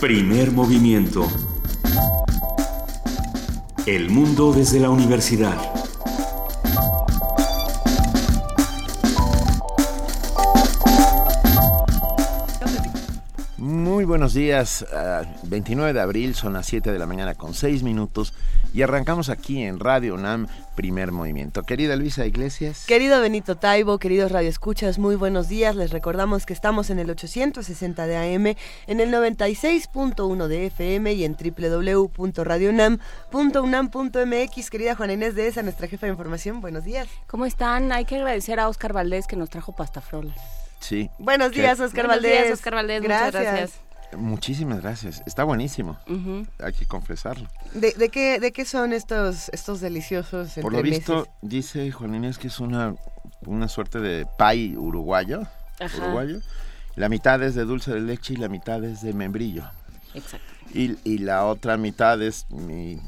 Primer movimiento. El mundo desde la universidad. Muy buenos días, 29 de abril, son las 7 de la mañana con 6 minutos y arrancamos aquí en Radio UNAM, primer movimiento. Querida Luisa Iglesias. Querido Benito Taibo, queridos radioescuchas, muy buenos días. Les recordamos que estamos en el 860 de AM, en el 96.1 de FM y en www.radiounam.unam.mx. Querida Juana Inés de esa, nuestra jefa de información, buenos días. ¿Cómo están? Hay que agradecer a Oscar Valdés que nos trajo pastafrolas. Sí. Buenos días, Oscar Valdés. Buenos días, Oscar Valdés. Muchas gracias. Muchísimas gracias. Está buenísimo. Hay que confesarlo. ¿De, qué, ¿De qué son estos, estos deliciosos Por lo visto, dice Juan Inés que es una, una suerte de pay uruguayo. Uruguayo. La mitad es de dulce de leche y la mitad es de membrillo. Exacto. Y, y la otra mitad es mi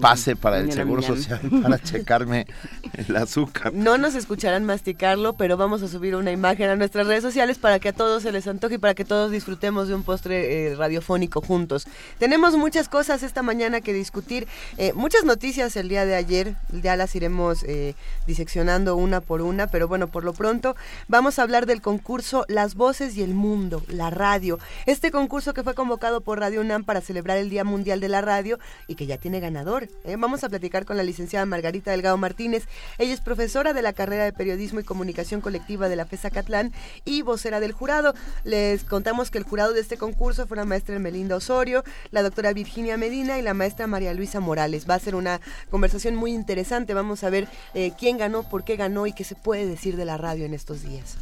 pase para el Seguro Social para checarme el azúcar. No nos escucharán masticarlo, pero vamos a subir una imagen a nuestras redes sociales para que a todos se les antoje y para que todos disfrutemos de un postre eh, radiofónico juntos. Tenemos muchas cosas esta mañana que discutir, eh, muchas noticias el día de ayer, ya las iremos eh, diseccionando una por una, pero bueno, por lo pronto vamos a hablar del concurso Las Voces y el Mundo, la radio. Este concurso que fue convocado por Radio UNAM para celebrar el Día Mundial de la Radio y que ya tiene ganador. ¿eh? Vamos a platicar con la licenciada Margarita Delgado Martínez. Ella es profesora de la carrera de Periodismo y Comunicación Colectiva de la FESA Catlán y vocera del jurado. Les contamos que el jurado de este concurso fue la maestra Melinda Osorio, la doctora Virginia Medina y la maestra María Luisa Morales. Va a ser una conversación muy interesante. Vamos a ver eh, quién ganó, por qué ganó y qué se puede decir de la radio en estos días.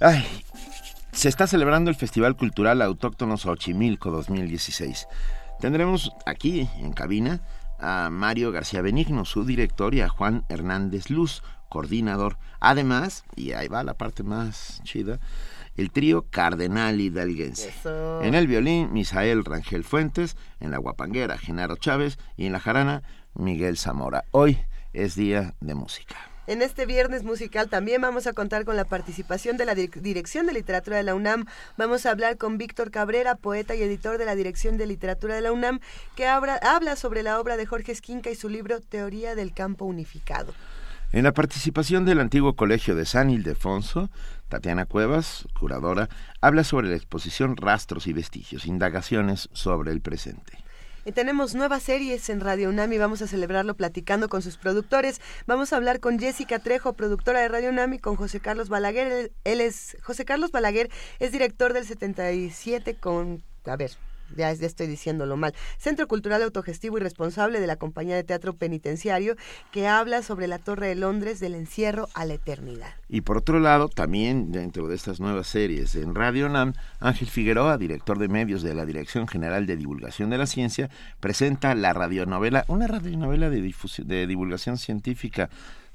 Ay, se está celebrando el Festival Cultural Autóctono Xochimilco 2016. Tendremos aquí en cabina a Mario García Benigno, su director, y a Juan Hernández Luz, coordinador. Además, y ahí va la parte más chida, el trío Cardenal Hidalguense. En el violín, Misael Rangel Fuentes, en la guapanguera, Genaro Chávez, y en la jarana, Miguel Zamora. Hoy es día de música. En este viernes musical también vamos a contar con la participación de la Dirección de Literatura de la UNAM. Vamos a hablar con Víctor Cabrera, poeta y editor de la Dirección de Literatura de la UNAM, que habla, sobre la obra de Jorge Esquinca y su libro Teoría del Campo Unificado. En la participación del antiguo colegio de San Ildefonso, Tatiana Cuevas, curadora, habla sobre la exposición Rastros y Vestigios, indagaciones sobre el presente. Y tenemos nuevas series en Radio UNAM y vamos a celebrarlo platicando con sus productores. Vamos a hablar con Jessica Trejo, productora de Radio UNAM, y con José Carlos Balaguer. Él es, José Carlos Balaguer es director del 77 con, a ver, ya, estoy diciéndolo mal, Centro Cultural Autogestivo y Responsable de la Compañía de Teatro Penitenciario, que habla sobre la Torre de Londres del encierro a la eternidad. Y por otro lado, también dentro de estas nuevas series en Radio NAM, Ángel Figueroa, director de medios de la Dirección General de Divulgación de la Ciencia, presenta la radionovela, una radionovela de, de divulgación científica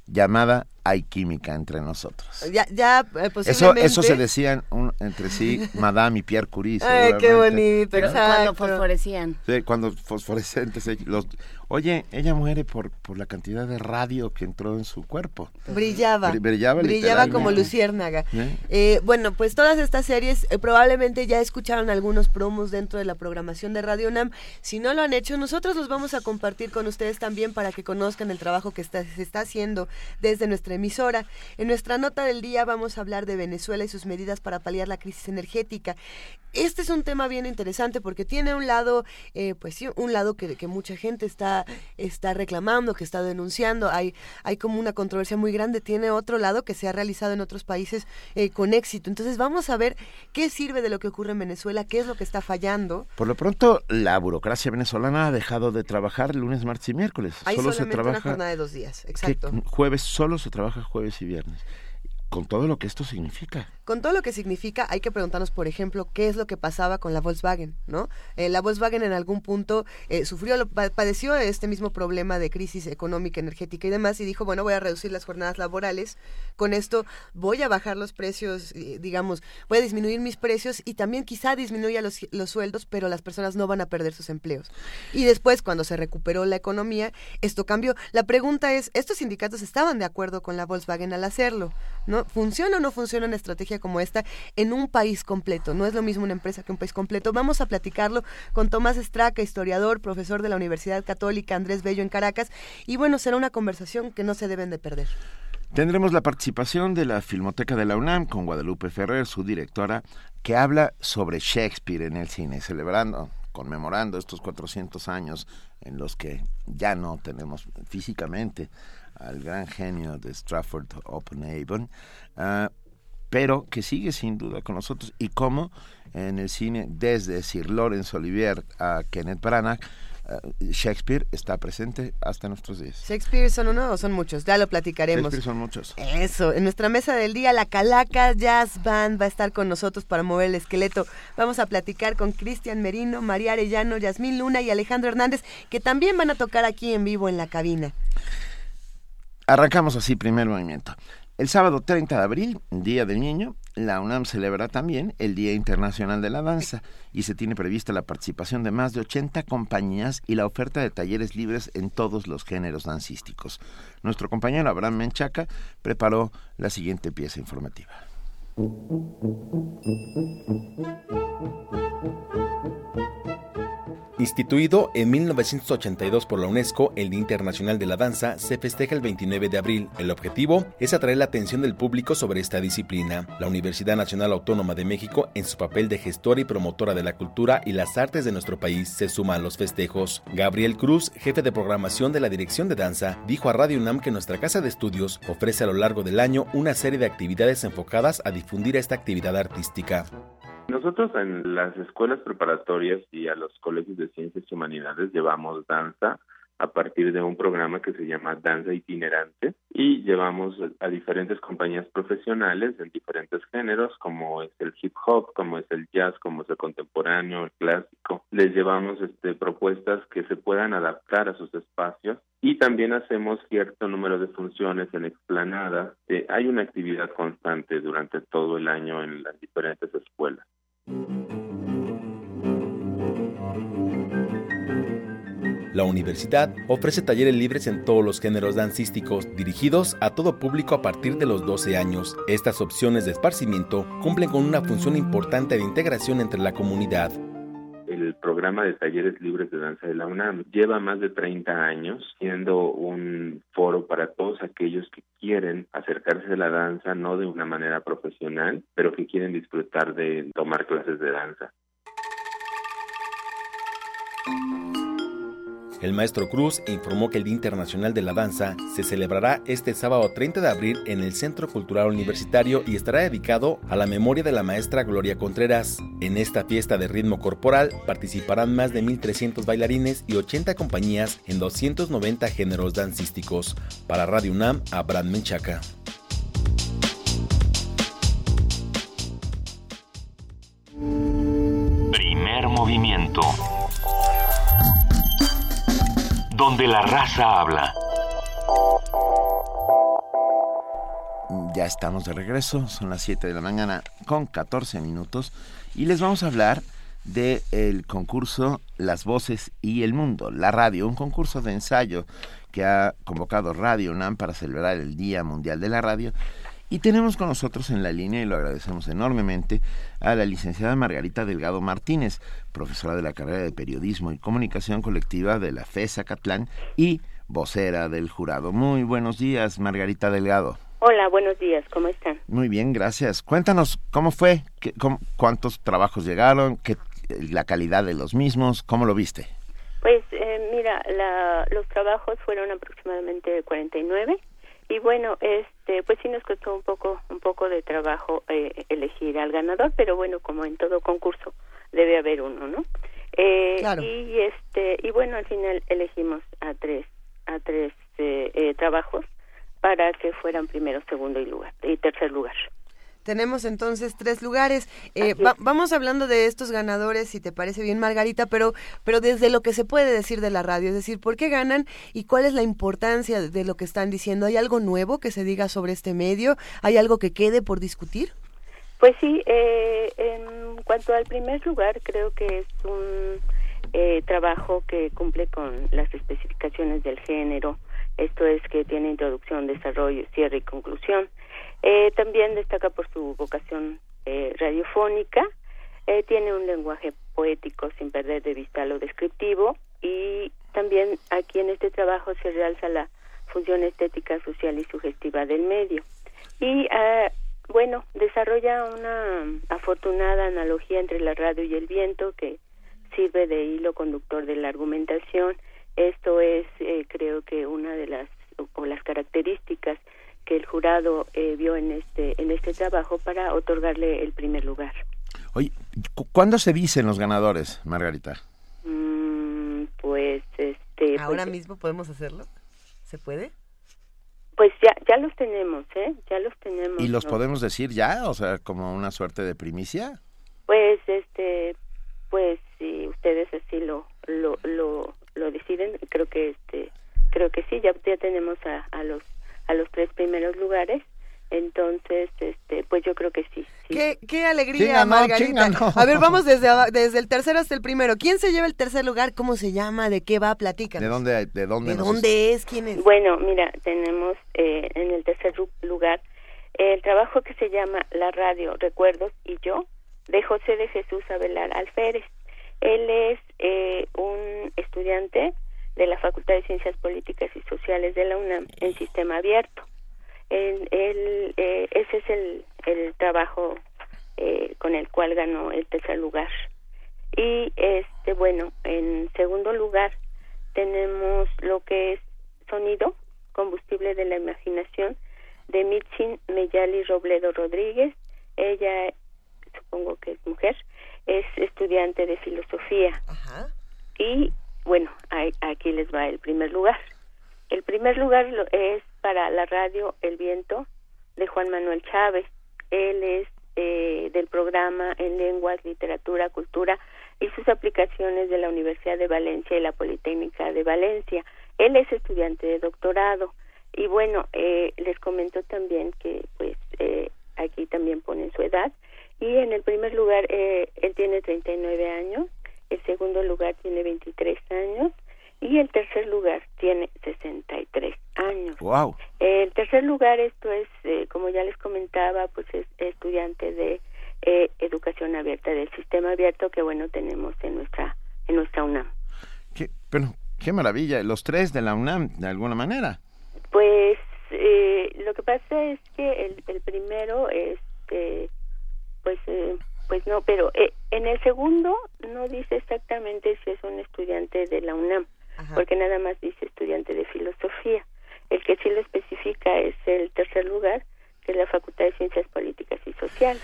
llamada Hay química entre nosotros. Ya, ya eh, Eso, eso se decían entre sí Madame y Pierre Curie. Ay, qué bonito. Pero cuando fosforecían. Sí, cuando fosforescentes. Los, Oye, ella muere por, por la cantidad de radio que entró en su cuerpo. Brillaba. brillaba, brillaba como luciérnaga. ¿Eh? Eh, bueno, pues todas estas series eh, probablemente ya escucharon algunos promos dentro de la programación de Radio Nam. Si no lo han hecho, nosotros los vamos a compartir con ustedes también para que conozcan el trabajo que está, se está haciendo desde nuestra emisora. En nuestra nota del día vamos a hablar de Venezuela y sus medidas para paliar la crisis energética. Este es un tema bien interesante porque tiene un lado, pues sí, un lado que, que mucha gente está está, reclamando, que está denunciando. Hay, hay como una controversia muy grande. Tiene otro lado que se ha realizado en otros países eh, con éxito. Entonces vamos a ver qué sirve de lo que ocurre en Venezuela, qué es lo que está fallando. Por lo pronto, la burocracia venezolana ha dejado de trabajar lunes, martes y miércoles. Hay solo se trabaja una jornada de dos días, exacto. Jueves solo se trabaja jueves y viernes con todo lo que esto significa. Con todo lo que significa, hay que preguntarnos, por ejemplo, qué es lo que pasaba con la Volkswagen, ¿no? Eh, la Volkswagen en algún punto eh, sufrió, padeció este mismo problema de crisis económica, energética y demás, y dijo, bueno, voy a reducir las jornadas laborales, con esto voy a bajar los precios, eh, digamos, voy a disminuir mis precios y también quizá disminuya los, los sueldos, pero las personas no van a perder sus empleos. Y después, cuando se recuperó la economía, esto cambió. La pregunta es, ¿estos sindicatos estaban de acuerdo con la Volkswagen al hacerlo? ¿no? ¿Funciona o no funciona una estrategia como esta en un país completo? No es lo mismo una empresa que un país completo. Vamos a platicarlo con Tomás Estraca, historiador, profesor de la Universidad Católica Andrés Bello en Caracas. Y bueno, será una conversación que no se deben de perder. Tendremos la participación de la Filmoteca de la UNAM con Guadalupe Ferrer, su directora, que habla sobre Shakespeare en el cine, celebrando, conmemorando estos 400 años en los que ya no tenemos físicamente al gran genio de Stratford upon Avon, uh, pero que sigue sin duda con nosotros y cómo en el cine desde Sir Lawrence Olivier a Kenneth Branagh eh, Shakespeare está presente hasta nuestros días. Shakespeare son uno o son muchos, ya lo platicaremos. Shakespeare son muchos. Eso, en nuestra mesa del día, la Calaca Jazz Band va a estar con nosotros para mover el esqueleto. Vamos a platicar con Cristian Merino, María Arellano, Yasmín Luna y Alejandro Hernández, que también van a tocar aquí en vivo en la cabina. Arrancamos así, primer movimiento. El sábado 30 de abril, Día del Niño, la UNAM celebra también el Día Internacional de la Danza y se tiene prevista la participación de más de 80 compañías y la oferta de talleres libres en todos los géneros dancísticos. Nuestro compañero Abraham Menchaca preparó la siguiente pieza informativa. Instituido en 1982 por la UNESCO, el Día Internacional de la Danza se festeja el 29 de abril. El objetivo es atraer la atención del público sobre esta disciplina. La Universidad Nacional Autónoma de México, en su papel de gestora y promotora de la cultura y las artes de nuestro país, se suma a los festejos. Gabriel Cruz, jefe de programación de la Dirección de Danza, dijo a Radio UNAM que nuestra casa de estudios ofrece a lo largo del año una serie de actividades enfocadas a difundir esta actividad artística. Nosotros en las escuelas preparatorias y a los colegios de ciencias y humanidades llevamos danza a partir de un programa que se llama Danza Itinerante y llevamos a diferentes compañías profesionales en diferentes géneros como es el hip hop, como es el jazz, como es el contemporáneo, el clásico. Les llevamos este, propuestas que se puedan adaptar a sus espacios y también hacemos cierto número de funciones en explanadas. Eh, hay una actividad constante durante todo el año en las diferentes escuelas. La universidad ofrece talleres libres en todos los géneros dancísticos, dirigidos a todo público a partir de los 12 años. Estas opciones de esparcimiento cumplen con una función importante de integración entre la comunidad. El programa de talleres libres de danza de la UNAM lleva más de 30 años siendo un foro para todos aquellos que quieren acercarse a la danza no de una manera profesional, pero que quieren disfrutar de tomar clases de danza. El maestro Cruz informó que el Día Internacional de la Danza se celebrará este sábado 30 de abril en el Centro Cultural Universitario y estará dedicado a la memoria de la maestra Gloria Contreras. En esta fiesta de ritmo corporal participarán más de 1.300 bailarines y 80 compañías en 290 géneros dancísticos. Para Radio UNAM, Abraham Menchaca. Primer movimiento donde la raza habla. Ya estamos de regreso, son las 7 de la mañana con 14 minutos y les vamos a hablar del el concurso Las Voces y el Mundo, la radio, un concurso de ensayo que ha convocado Radio UNAM para celebrar el Día Mundial de la Radio y tenemos con nosotros en la línea, y lo agradecemos enormemente, a la licenciada Margarita Delgado Martínez, profesora de la carrera de Periodismo y Comunicación Colectiva de la FESA Catlán y vocera del jurado. Muy buenos días, Margarita Delgado. Hola, buenos días, ¿cómo están? Muy bien, gracias. Cuéntanos cómo fue, qué, cuántos trabajos llegaron, qué, la calidad de los mismos, cómo lo viste. Pues eh, mira, la, los trabajos fueron aproximadamente 49 y bueno este pues sí nos costó un poco un poco de trabajo eh, elegir al ganador pero bueno como en todo concurso debe haber uno no eh, claro. y este y bueno al final elegimos a tres a tres eh, eh trabajos para que fueran primero segundo y lugar y tercer lugar tenemos entonces tres lugares. Eh, vamos hablando de estos ganadores, si te parece bien, Margarita, pero, pero desde lo que se puede decir de la radio, es decir, ¿por qué ganan y cuál es la importancia de lo que están diciendo? ¿Hay algo nuevo que se diga sobre este medio? ¿Hay algo que quede por discutir? Pues sí, eh, en cuanto al primer lugar, creo que es un eh, trabajo que cumple con las especificaciones del género. Esto es que tiene introducción, desarrollo, cierre y conclusión Eh, también destaca por su vocación eh, radiofónica. Eh, tiene un lenguaje poético sin perder de vista lo descriptivo y también aquí en este trabajo se realza la función estética, social y sugestiva del medio. Y ah, bueno, desarrolla una afortunada analogía entre la radio y el viento que sirve de hilo conductor de la argumentación. Esto es, eh, creo que una de las o las características que el jurado eh, vio en este en este trabajo para otorgarle el primer lugar. Oye, ¿cuándo se dicen los ganadores, Margarita? Mm, pues este. Ahora pues, mismo podemos hacerlo. ¿Se puede? Pues ya ya los tenemos, ¿eh? Ya los tenemos. ¿Y los ¿no? podemos decir ya? O sea, como una suerte de primicia. Pues este, pues si ustedes así lo lo lo, lo deciden, creo que este creo que sí, ya ya tenemos a, a los a los tres primeros lugares. Entonces, este, pues yo creo que sí. sí. Qué, qué alegría, ¿Quién ganó? Margarita. ¿Quién ganó? A ver, vamos desde, desde el tercero hasta el primero. ¿Quién se lleva el tercer lugar? ¿Cómo se llama? ¿De qué va? Platícanos. ¿De dónde, de dónde ¿De dónde es? ¿Quién es? Bueno, mira, tenemos eh, en el tercer lugar el trabajo que se llama La Radio, Recuerdos y Yo, de José de Jesús Abelar Alférez. Él es eh, un estudiante de la Facultad de Ciencias Políticas y Sociales de la UNAM en sistema abierto. Él- él, eh, ese es el, el trabajo eh, con el cual ganó el tercer lugar. Y este bueno, en segundo lugar tenemos lo que es sonido, combustible de la imaginación, de Mitchin Meyali Robledo Rodríguez. Ella, supongo que es mujer, es estudiante de filosofía. Ajá. Y bueno, aquí les va el primer lugar. El primer lugar es para la radio El Viento de Juan Manuel Chávez. Él es eh, del programa en lenguas, literatura, cultura y sus aplicaciones de la Universidad de Valencia y la Politécnica de Valencia. Él es estudiante de doctorado y bueno, eh, les comento también que pues eh, aquí también ponen su edad y en el primer lugar eh, él tiene 39 años, el segundo lugar tiene 23 años y el tercer lugar tiene 63 años. Wow. El tercer lugar, esto es, eh, como ya les comentaba, pues es estudiante de eh, educación abierta, del sistema abierto que, bueno, tenemos en nuestra, en nuestra UNAM. Qué, pero, qué maravilla. Los tres de la UNAM, de alguna manera. Pues eh, lo que pasa es que el, el primero, este, pues, eh, pues no, pero eh, en el segundo no dice exactamente si es un estudiante de la UNAM, Ajá. porque nada más dice estudiante de filosofía. El que sí lo especifica es el tercer lugar, que es la Facultad de Ciencias Políticas y Sociales.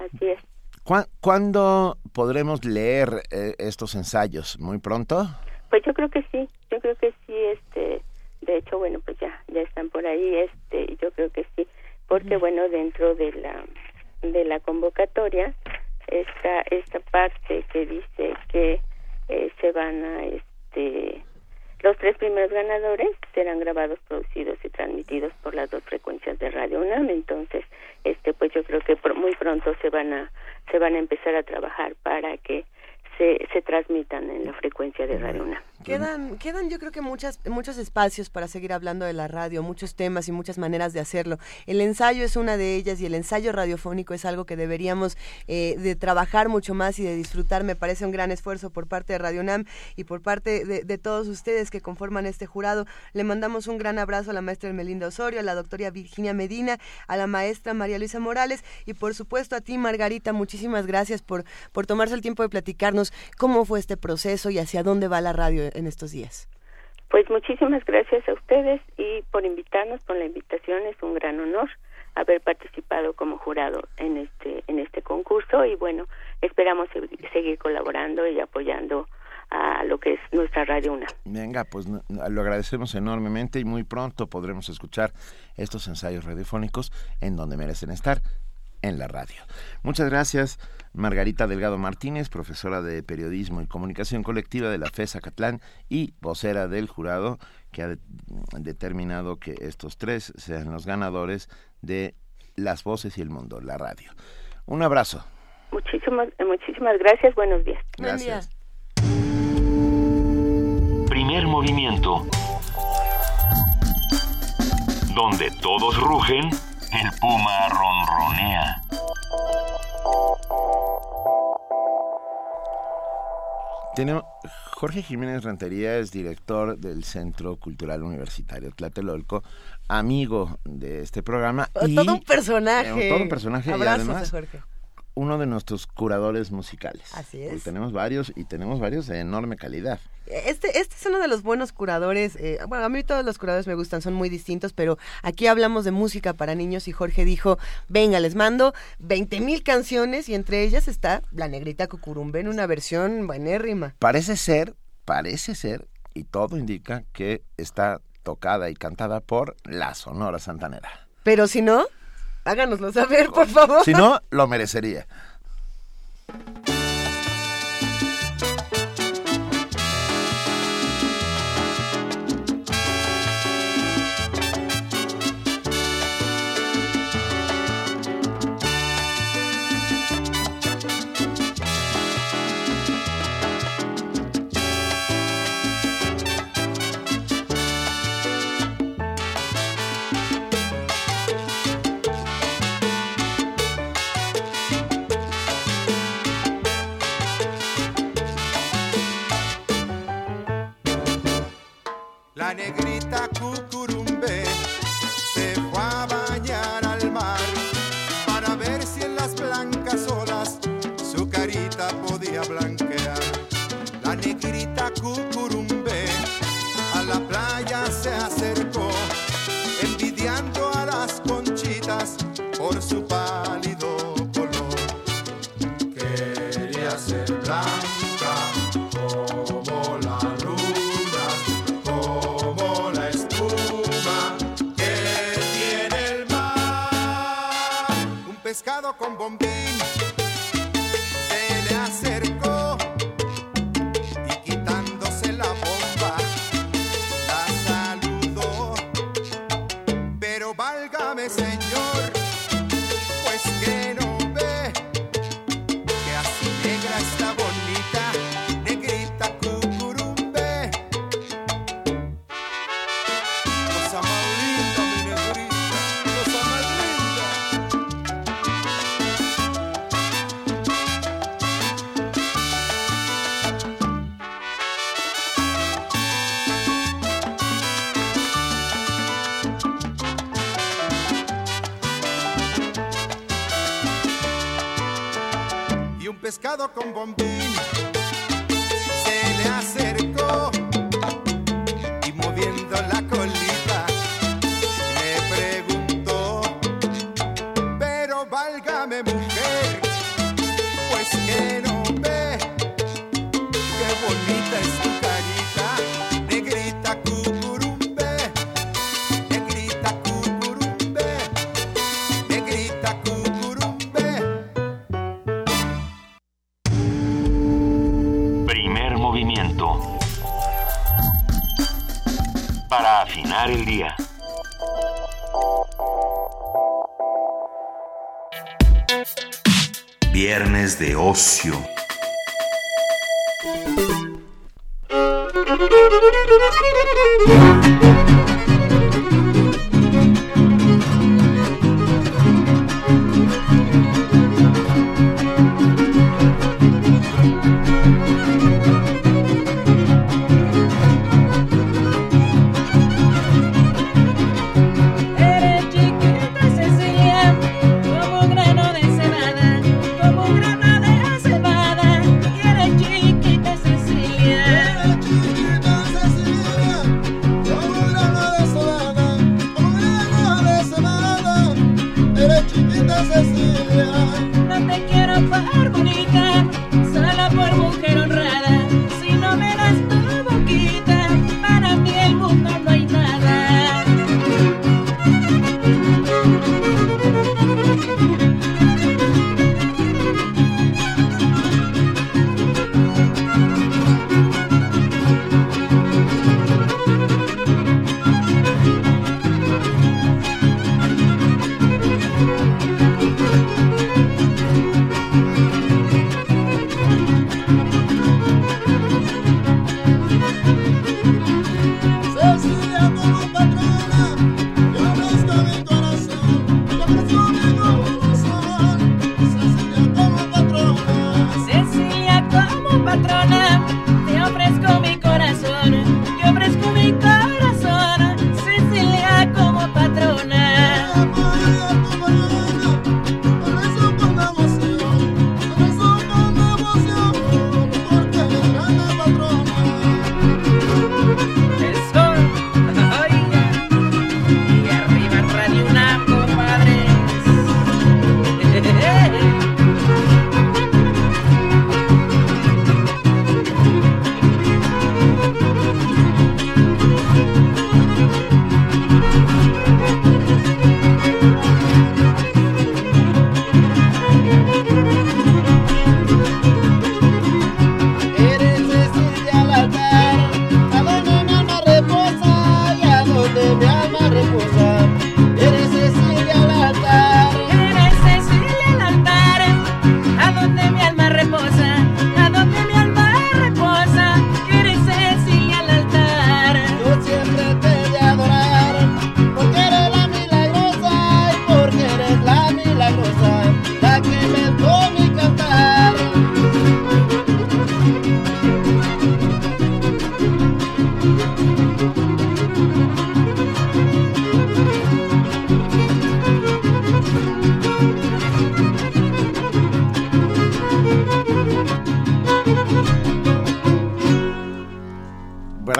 Así es. ¿Cuá- ¿Cuándo podremos leer eh, estos ensayos? ¿Muy pronto? Pues yo creo que sí, yo creo que sí, este, de hecho, bueno, pues ya, ya están por ahí, este, yo creo que sí, porque bueno, dentro de la, de la convocatoria está esta parte que dice que eh, se van a, este, los tres primeros ganadores serán grabados, producidos y transmitidos por las dos frecuencias de Radio UNAM, entonces, este, pues yo creo que muy pronto se van a, se van a empezar a trabajar para que se, transmitan en la frecuencia de Radio UNAM. Quedan, quedan yo creo que muchas, muchos espacios para seguir hablando de la radio, muchos temas y muchas maneras de hacerlo. El ensayo es una de ellas y el ensayo radiofónico es algo que deberíamos eh, de trabajar mucho más y de disfrutar. Me parece un gran esfuerzo por parte de Radio Nam y por parte de, de todos ustedes que conforman este jurado. Le mandamos un gran abrazo a la maestra Melinda Osorio, a la doctora Virginia Medina, a la maestra María Luisa Morales y por supuesto a ti Margarita. Muchísimas gracias por, por tomarse el tiempo de platicarnos cómo fue este proceso y hacia dónde va la radio en estos días. Pues muchísimas gracias a ustedes y por invitarnos, por la invitación, es un gran honor haber participado como jurado en este en este concurso y bueno, esperamos se- seguir colaborando y apoyando a lo que es nuestra Radio UNAM. Venga, pues lo agradecemos enormemente y muy pronto podremos escuchar estos ensayos radiofónicos en donde merecen estar, en la radio. Muchas gracias, Margarita Delgado Martínez, profesora de Periodismo y Comunicación Colectiva de la FES Acatlán y vocera del jurado que ha de- determinado que estos tres sean los ganadores de Las Voces y el Mundo, la radio. Un abrazo. Muchísimas muchísimas gracias, buenos días. Gracias. Primer movimiento. Donde todos rugen, El puma ronronea. Tenemos, Jorge Jiménez Rentería es director del Centro Cultural Universitario Tlatelolco, amigo de este programa. Todo un personaje. Eh, todo un personaje Abrazos y además a Jorge. Uno de nuestros curadores musicales. Así es. tenemos varios y tenemos varios de enorme calidad. Este, este es uno de los buenos curadores. eh, bueno, a mí todos los curadores me gustan, son muy distintos, pero aquí hablamos de música para niños y Jorge dijo, venga, les mando 20 mil canciones y entre ellas está La Negrita Cucurumbe en una versión buenérrima. Parece ser, parece ser, y todo indica que está tocada y cantada por la Sonora Santanera. Pero si no, háganoslo saber, por favor. Si no, lo merecería. Blancas olas su carita podía blanquear. La negrita cucurumbe a la playa se acercó, envidiando a las conchitas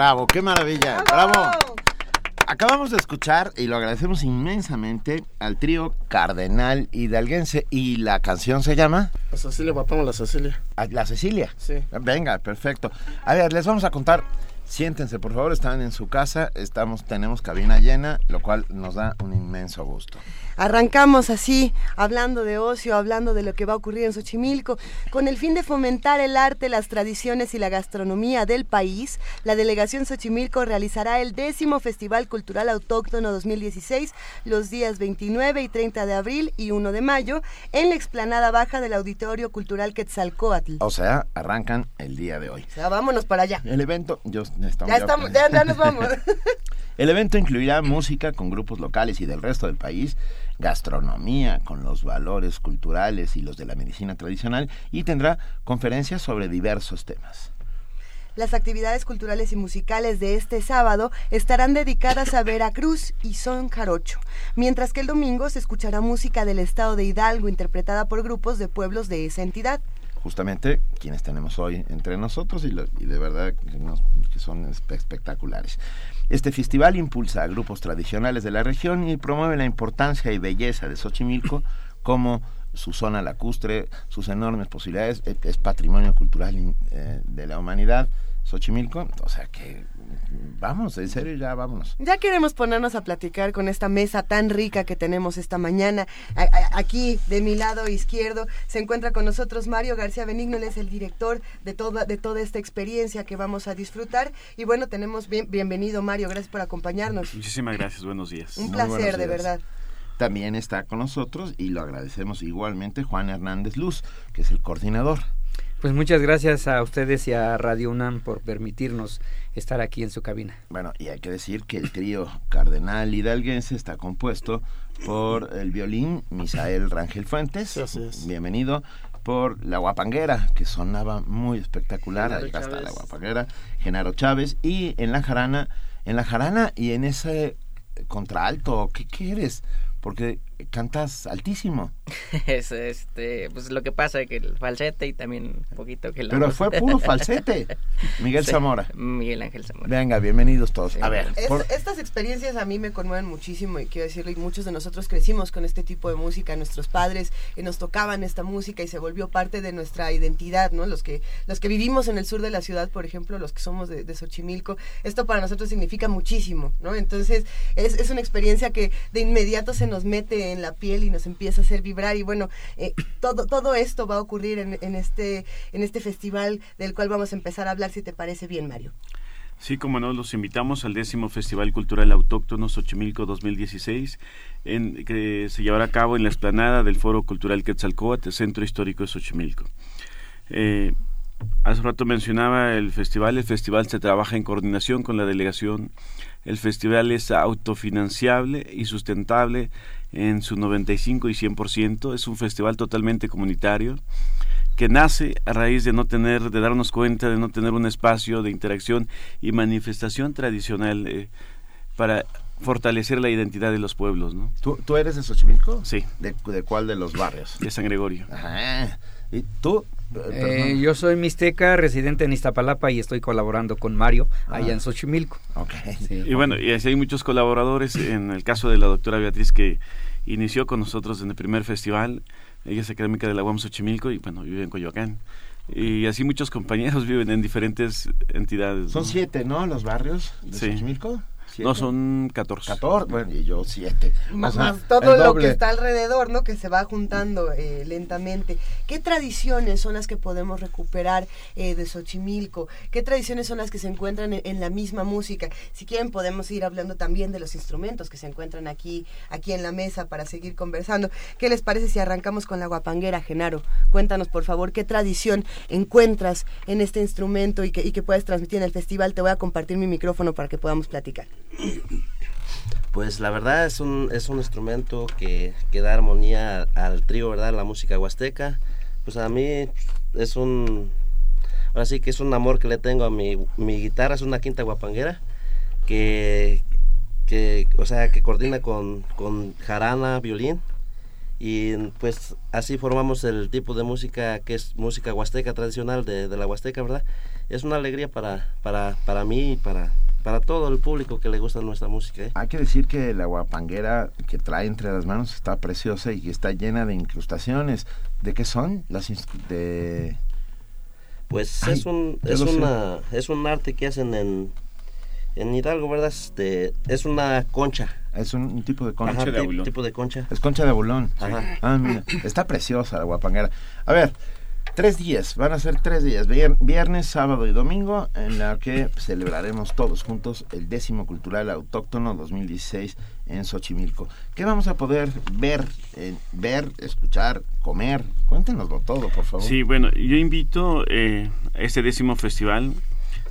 Bravo, qué maravilla. Bravo. Acabamos de escuchar, y lo agradecemos inmensamente, al trío Cardenal Hidalguense. ¿Y la canción se llama? La Cecilia, guapamos la Cecilia. Ah, La Cecilia. Sí. Venga, perfecto. A ver, les vamos a contar. Siéntense, por favor, están en su casa, estamos, tenemos cabina llena, lo cual nos da un inmenso gusto. Arrancamos así, hablando de ocio, hablando de lo que va a ocurrir en Xochimilco. Con el fin de fomentar el arte, las tradiciones y la gastronomía del país, la delegación Xochimilco realizará el décimo Festival Cultural Autóctono 2016 los días 29 y 30 de abril y 1 de mayo en la explanada baja del Auditorio Cultural Quetzalcoatl. O sea, arrancan el día de hoy. O sea, vámonos para allá. El evento, yo, Ya estamos, ya, ya nos vamos. El evento incluirá música con grupos locales y del resto del país, gastronomía con los valores culturales y los de la medicina tradicional y tendrá conferencias sobre diversos temas. Las actividades culturales y musicales de este sábado estarán dedicadas a Veracruz y son jarocho, mientras que el domingo se escuchará música del estado de Hidalgo interpretada por grupos de pueblos de esa entidad. Justamente quienes tenemos hoy entre nosotros y, lo- y de verdad que, nos- que son espe- espectaculares. Este festival impulsa a grupos tradicionales de la región y promueve la importancia y belleza de Xochimilco como su zona lacustre, sus enormes posibilidades, es patrimonio cultural eh, de la humanidad, Xochimilco, o sea que vamos, en serio ya vámonos. Ya queremos ponernos a platicar con esta mesa tan rica que tenemos esta mañana. A- a- aquí, de mi lado izquierdo, se encuentra con nosotros Mario García Benigno, él es el director de toda, de toda esta experiencia que vamos a disfrutar. Y bueno, tenemos bien, bienvenido Mario, gracias por acompañarnos. Muchísimas gracias, buenos días. Un Muy placer, de verdad. También está con nosotros y lo agradecemos igualmente Juan Hernández Luz, que es el coordinador. Pues muchas gracias a ustedes y a Radio UNAM por permitirnos estar aquí en su cabina. Bueno, y hay que decir que el trío cardenal hidalguense está compuesto por el violín Misael Rangel Fuentes, bienvenido, por la guapanguera, que sonaba muy espectacular, Genaro ahí está la Chávez. guapanguera, Genaro Chávez, y en la jarana, en la jarana y en ese contralto, ¿qué, qué eres? Porque cantas altísimo. Es este, pues lo que pasa que el falsete y también un poquito que la Pero voz. fue puro falsete. Miguel Sí, Zamora. Miguel Ángel Zamora. Venga, bienvenidos todos. A ver, Es- por- estas experiencias a mí me conmueven muchísimo y quiero decirlo, y muchos de nosotros crecimos con este tipo de música, nuestros padres eh, nos tocaban esta música y se volvió parte de nuestra identidad, ¿no? Los que, los que vivimos en el sur de la ciudad, por ejemplo, los que somos de, de Xochimilco, esto para nosotros significa muchísimo, ¿no? Entonces es, es una experiencia que de inmediato se nos mete en la piel y nos empieza a hacer vibrar y bueno, eh, todo, todo esto va a ocurrir en, este, en este festival del cual vamos a empezar a hablar, si te parece bien, Mario. Sí, como no, los invitamos al décimo Festival Cultural Autóctono Xochimilco 2016, en, que se llevará a cabo en la explanada del Foro Cultural Quetzalcóatl, Centro Histórico de Xochimilco. Eh, hace rato mencionaba el festival, el festival se trabaja en coordinación con la delegación, el festival es autofinanciable y sustentable en su 95 y 100%, es un festival totalmente comunitario que nace a raíz de no tener, de darnos cuenta de no tener un espacio de interacción y manifestación tradicional eh, para fortalecer la identidad de los pueblos, ¿no? ¿Tú, tú eres de Xochimilco? Sí. ¿De, de cuál de los barrios? De San Gregorio. Ajá. ¿Y tú? Eh, yo soy mixteca, residente en Iztapalapa y estoy colaborando con Mario allá Ah. en Xochimilco. Sí. Y bueno, y así hay muchos colaboradores, en el caso de la doctora Beatriz que inició con nosotros en el primer festival, ella es académica de la UAM Xochimilco y bueno, vive en Coyoacán. Y así muchos compañeros viven en diferentes entidades. Son ¿no? siete, ¿no? Los barrios de Sí. Xochimilco. No, son 14. 14, bueno, y yo siete. Más, O sea, más todo lo doble. que está alrededor, ¿no? Que se va juntando eh, lentamente. ¿Qué tradiciones son las que podemos recuperar eh, de Xochimilco? ¿Qué tradiciones son las que se encuentran en, en la misma música? Si quieren podemos ir hablando también de los instrumentos que se encuentran aquí, aquí en la mesa para seguir conversando. ¿Qué les parece si arrancamos con la guapanguera, Genaro? Cuéntanos, por favor, qué tradición encuentras en este instrumento y que, y que puedes transmitir en el festival. Te voy a compartir mi micrófono para que podamos platicar. Pues la verdad es un, es un instrumento que, que da armonía al trío, ¿verdad? La música huasteca. Pues a mí es un... Ahora sí que es un amor que le tengo a mi, mi guitarra, es una quinta guapanguera que, que o sea, que coordina con, con jarana, violín y pues así formamos el tipo de música que es música huasteca tradicional de, de la huasteca, ¿verdad? Es una alegría para, para, para mí y para, para todo el público que le gusta nuestra música. ¿eh? Hay que decir que la guapanguera que trae entre las manos está preciosa y que está llena de incrustaciones. ¿De qué son? Las de Pues Ay, es un es sé. una es un arte que hacen en en Hidalgo, ¿verdad? Este, es una concha. Es un, un tipo de concha. Ajá, tipo de concha. Es concha de abulón. Ajá. Ah, mira, está preciosa la guapanguera. A ver, tres días, van a ser tres días, vier- viernes, sábado y domingo, en la que celebraremos todos juntos el décimo cultural autóctono 2016 en Xochimilco. ¿Qué vamos a poder ver, eh, ver, escuchar, comer? Cuéntenoslo todo, por favor. Sí, bueno, yo invito eh, a este décimo festival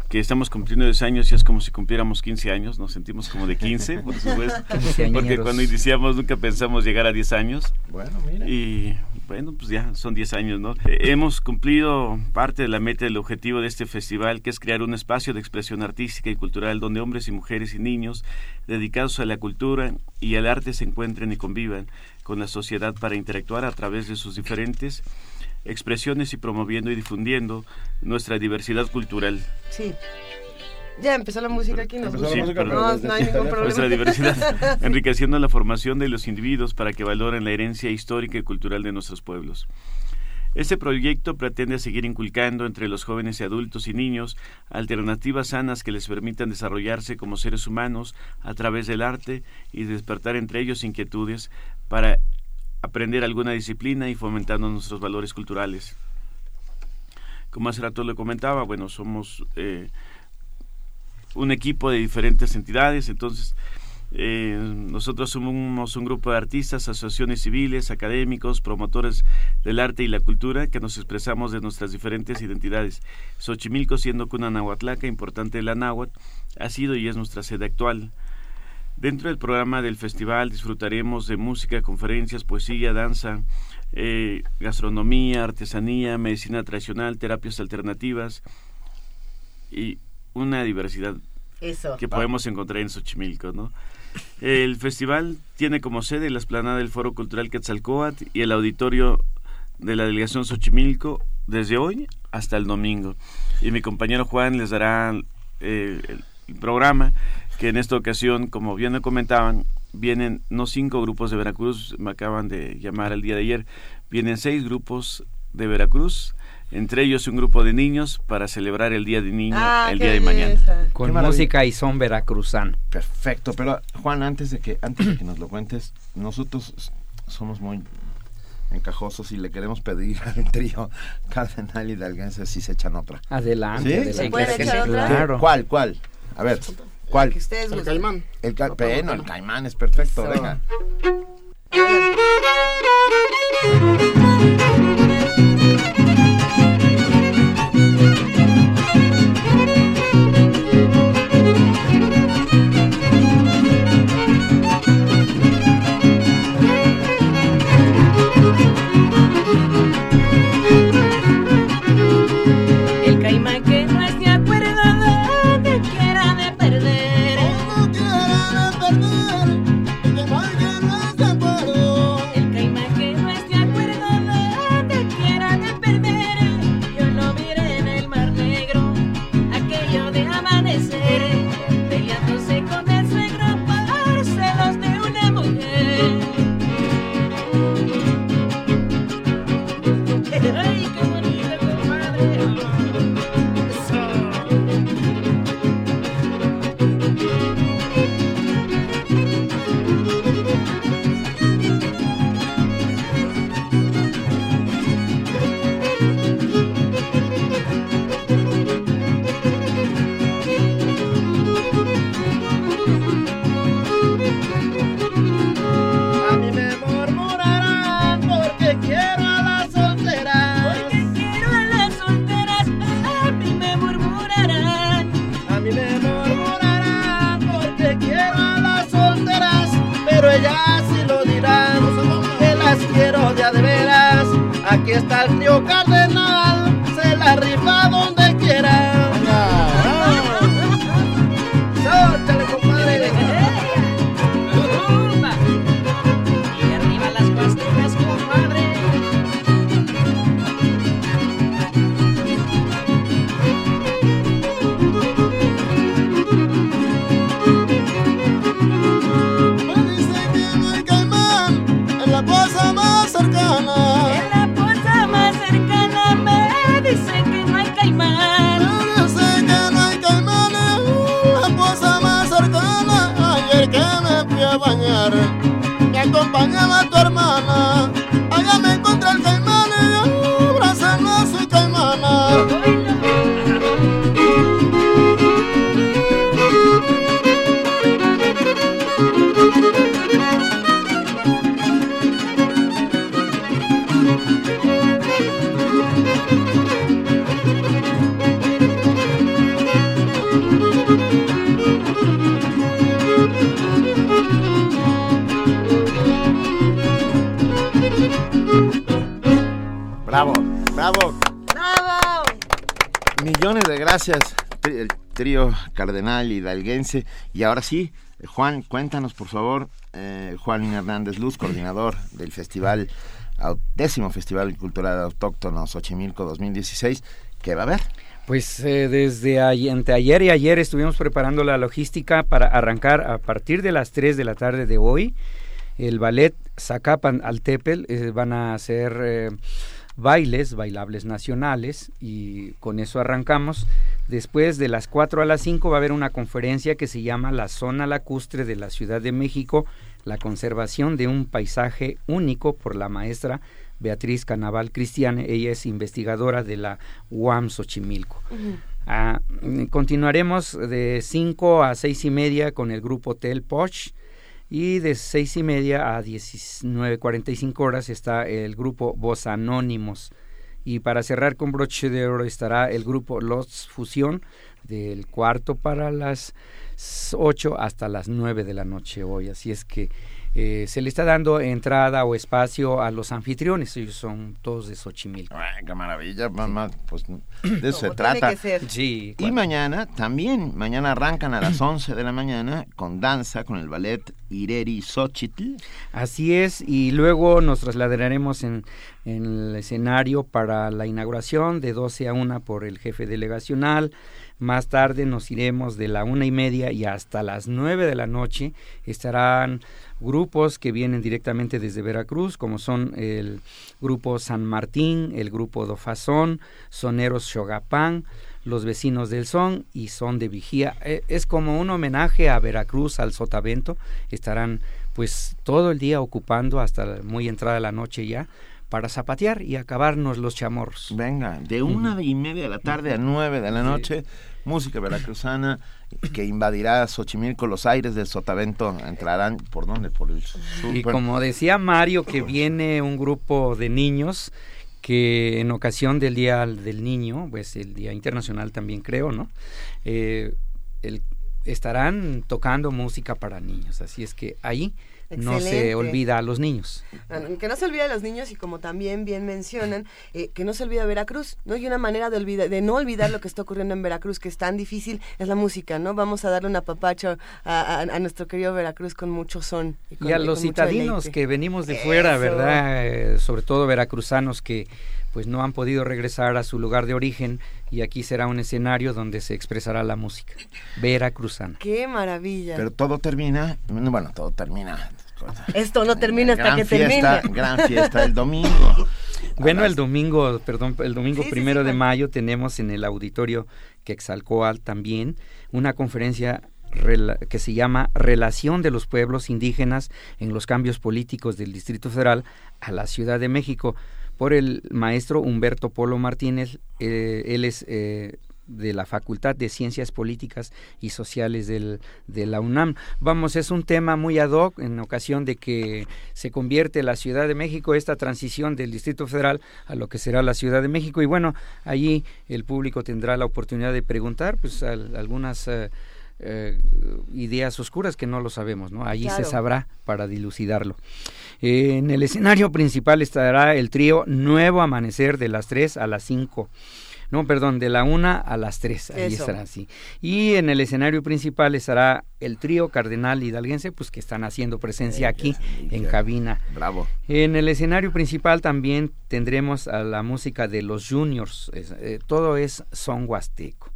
que estamos cumpliendo 10 años y es como si cumpliéramos 15 años, nos sentimos como de 15, por supuesto, porque cuando iniciamos nunca pensamos llegar a 10 años. Bueno, mira. Y bueno, pues ya son 10 años, ¿no? Eh, hemos cumplido parte de la meta del objetivo de este festival, que es crear un espacio de expresión artística y cultural donde hombres y mujeres y niños dedicados a la cultura y al arte se encuentren y convivan con la sociedad para interactuar a través de sus diferentes expresiones y promoviendo y difundiendo nuestra diversidad cultural. Sí. Ya empezó la música aquí, nos Sí, perdón. no, no hay ningún problema. Nuestra diversidad, enriqueciendo la formación de los individuos para que valoren la herencia histórica y cultural de nuestros pueblos. Este proyecto pretende seguir inculcando entre los jóvenes y adultos y niños alternativas sanas que les permitan desarrollarse como seres humanos a través del arte y despertar entre ellos inquietudes para aprender alguna disciplina y fomentando nuestros valores culturales. Como hace rato le comentaba, bueno, somos eh, un equipo de diferentes entidades, entonces eh, nosotros somos un grupo de artistas, asociaciones civiles, académicos, promotores del arte y la cultura que nos expresamos de nuestras diferentes identidades. Xochimilco, siendo cuna nahuatlaca, importante de la náhuatl, ha sido y es nuestra sede actual. Dentro del programa del festival disfrutaremos de música, conferencias, poesía, danza, eh, gastronomía, artesanía, medicina tradicional, terapias alternativas y una diversidad Eso. que podemos encontrar en Xochimilco, ¿no? El festival tiene como sede la esplanada del Foro Cultural Quetzalcóatl y el auditorio de la delegación Xochimilco desde hoy hasta el domingo. Y mi compañero Juan les dará eh, el programa que en esta ocasión, como bien me comentaban, vienen no cinco grupos de Veracruz, me acaban de llamar el día de ayer, vienen seis grupos de Veracruz, entre ellos un grupo de niños para celebrar el Día de Niño Ah, el día de mañana. belleza. Con música y son veracruzano. Perfecto, pero Juan, antes de que antes de que nos lo cuentes, nosotros somos muy encajosos y le queremos pedir al trío Cardenal Hidalguense si se echan otra. Adelante, ¿Sí? Claro. ¿Cuál, cuál? A ver, ¿cuál? Que ustedes El caimán. El ca- No, bueno, no. el caimán es perfecto, Eso. venga. Está el tío Cardenal, gracias, trío cardenal hidalguense. Y ahora sí, eh, Juan, cuéntanos por favor, eh, Juan Hernández Luz, coordinador del festival, décimo Festival Cultural Autóctono Xochimilco 2016, ¿qué va a haber? Pues eh, desde ay- anteayer y ayer estuvimos preparando la logística para arrancar a partir de las 3 de la tarde de hoy. El ballet Zacapan al Tepel eh, van a hacer eh, bailes, bailables nacionales y con eso arrancamos. Después de las 4 a las 5 va a haber una conferencia que se llama La Zona Lacustre de la Ciudad de México, la conservación de un paisaje único por la maestra Beatriz Canaval Cristiane. Ella es investigadora de la UAM Xochimilco. Ah, continuaremos de 5 a 6 y media con el grupo Tel Poch y de 6 y media a 19.45 horas está el grupo Voz Anónimos. Y para cerrar con broche de oro estará el grupo Los Fusión del cuarto para las 8 hasta las 9 de la noche hoy. Así es que eh, se le está dando entrada o espacio a los anfitriones. Ellos son todos de Xochimilco. Ay, qué maravilla, mamá. Pues de eso se trata. Sí, Y mañana también, mañana arrancan a las 11 de la mañana con danza, con el ballet Ireri Xochitl. Así es, y luego nos trasladaremos en, en el escenario para la inauguración de 12 a 1 por el jefe delegacional. Más tarde nos iremos de la una y media y hasta las 9 de la noche. Estarán grupos que vienen directamente desde Veracruz, como son el grupo San Martín, el grupo Dofazón, Soneros Xogapán, los vecinos del son y son de vigía. Eh, Es como un homenaje a Veracruz, al Sotavento. Estarán pues todo el día ocupando hasta muy entrada la noche ya para zapatear y acabarnos los chamorros. Venga, de una y media de la tarde a nueve de la noche, música veracruzana que invadirá Xochimilco, los aires del Sotavento entrarán, ¿por dónde? Por el sur. Y como decía Mario, que viene un grupo de niños que en ocasión del Día del Niño, pues el Día Internacional también creo, ¿no? Eh, el- estarán tocando música para niños, así es que ahí no se olvida a los niños. Ah, Que no se olvide a los niños y como también bien mencionan, eh, que no se olvide Veracruz, ¿no? Y una manera de, olvida- de no olvidar lo que está ocurriendo en Veracruz, que es tan difícil, es la música, ¿no? Vamos a darle un apapacho a, a- a nuestro querido Veracruz con mucho son. con- Y a con los citadinos que venimos de fuera, Eso. ¿verdad? Eh, sobre todo veracruzanos que pues no han podido regresar a su lugar de origen y aquí será un escenario donde se expresará la música veracruzana. ¡Qué maravilla! Pero todo termina, bueno, todo termina. Esto no termina hasta gran que fiesta, termine. gran fiesta el domingo. Bueno, el domingo, perdón, el domingo Sí, primero sí, de mayo tenemos en el auditorio Quexalcoatl también una conferencia que se llama Relación de los pueblos indígenas en los cambios políticos del Distrito Federal a la Ciudad de México por el maestro Humberto Polo Martínez. eh, él es eh, de la Facultad de Ciencias Políticas y Sociales del, de la UNAM. Vamos, es un tema muy ad hoc en ocasión de que se convierte la Ciudad de México, esta transición del Distrito Federal a lo que será la Ciudad de México. Y bueno, allí el público tendrá la oportunidad de preguntar pues al- algunas eh, eh, ideas oscuras que no lo sabemos, ¿no? Allí Claro. se sabrá para dilucidarlo. Eh, en el escenario principal estará el trío Nuevo Amanecer de las 3 a las 5. No, perdón, de la 1 a las 3. Ahí Eso. estará así. Y en el escenario principal estará el trío Cardenal Hidalguense, pues que están haciendo presencia aquí en cabina. Bravo. En el escenario principal también tendremos a la música de los juniors. Es- eh, todo es son huasteco.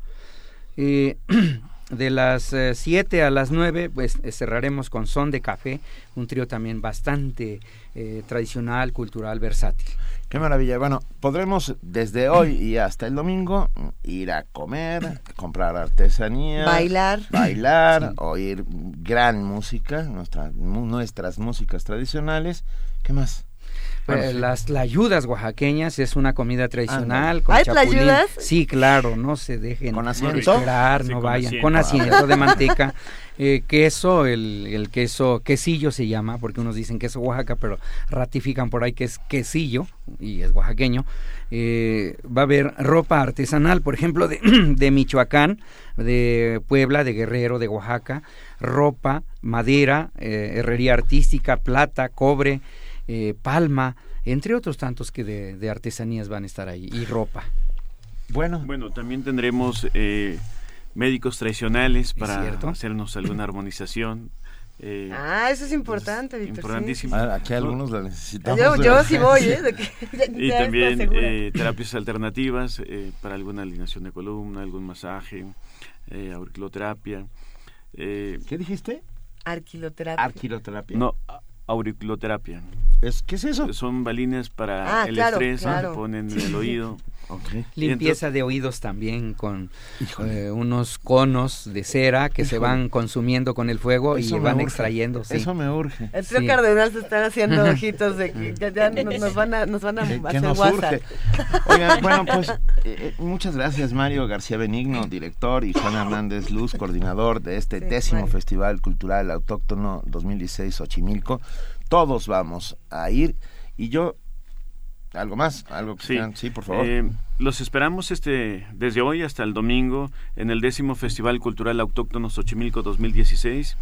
Eh, de las 7 a las 9, pues eh, cerraremos con Son de Café, un trío también bastante eh, tradicional, cultural, versátil. Qué maravilla. Bueno, podremos desde hoy y hasta el domingo ir a comer, comprar artesanía, Bailar. bailar, oír gran música, nuestra, nuestras músicas tradicionales. ¿Qué más? Bueno, Eh, sí. Las tlayudas oaxaqueñas es una comida tradicional Ándale. con ¿Hay chapulín. tlayudas? Sí, claro, no se dejen ¿Con asiento? esperar, Sí, no con vayan. asiento. Con asiento de manteca. Eh, queso, el, el queso, quesillo se llama, porque unos dicen queso Oaxaca, pero ratifican por ahí que es quesillo y es oaxaqueño. Eh, va a haber ropa artesanal, por ejemplo, de, de Michoacán, de Puebla, de Guerrero, de Oaxaca, ropa, madera, eh, herrería artística, plata, cobre, eh, palma, entre otros tantos que de, de artesanías van a estar ahí, y ropa. Bueno, Bueno, también tendremos eh, médicos tradicionales para hacernos alguna armonización. eh, Ah, eso es importante, Víctor. sí. importantísimo. ah, aquí algunos la necesitamos. Yo, yo sí voy, ¿eh? De que ya- Y ya también eh, terapias alternativas eh, para alguna alineación de columna, algún masaje, eh, auriculoterapia. eh, ¿Qué dijiste? Arquiloterapia. Arquiloterapia. no, auriculoterapia. ¿Es, ¿Qué es eso? Son balines para Ah, el claro, estrés, claro. se ponen en el oído. Limpieza de oídos también con eh, unos conos de cera que se van consumiendo con el fuego Eso y van urge. extrayendo. sí. Eso me urge. El trío Sí. cardenal se están haciendo ojitos de que ya, ya nos, nos van a, nos van a Que, que hacer nos WhatsApp. Oigan, bueno, pues eh, eh, muchas gracias Mario García Benigno, director, y Juan Hernández Luz, coordinador de este Sí, décimo Mario. Festival Cultural Autóctono 2016 Xochimilco. Todos vamos a ir y yo algo más, algo que Sí, sí, por favor. Eh, los esperamos este desde hoy hasta el domingo en el décimo Festival Cultural Autóctono Xochimilco 2016.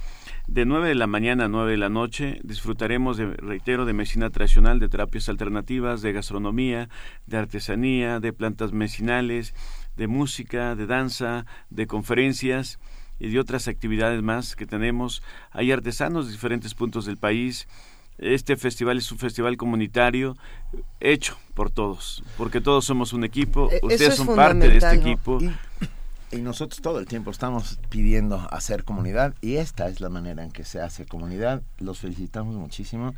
De 9 de la mañana a 9 de la noche disfrutaremos, de, reitero, de medicina tradicional, de terapias alternativas, de gastronomía, de artesanía, de plantas medicinales, de música, de danza, de conferencias y de otras actividades más que tenemos. Hay artesanos de diferentes puntos del país. Este festival es un festival comunitario hecho por todos, porque todos somos un equipo, Eh, ustedes es son parte de este equipo. Y, y nosotros todo el tiempo estamos pidiendo hacer comunidad y esta es la manera en que se hace comunidad. Los felicitamos muchísimo.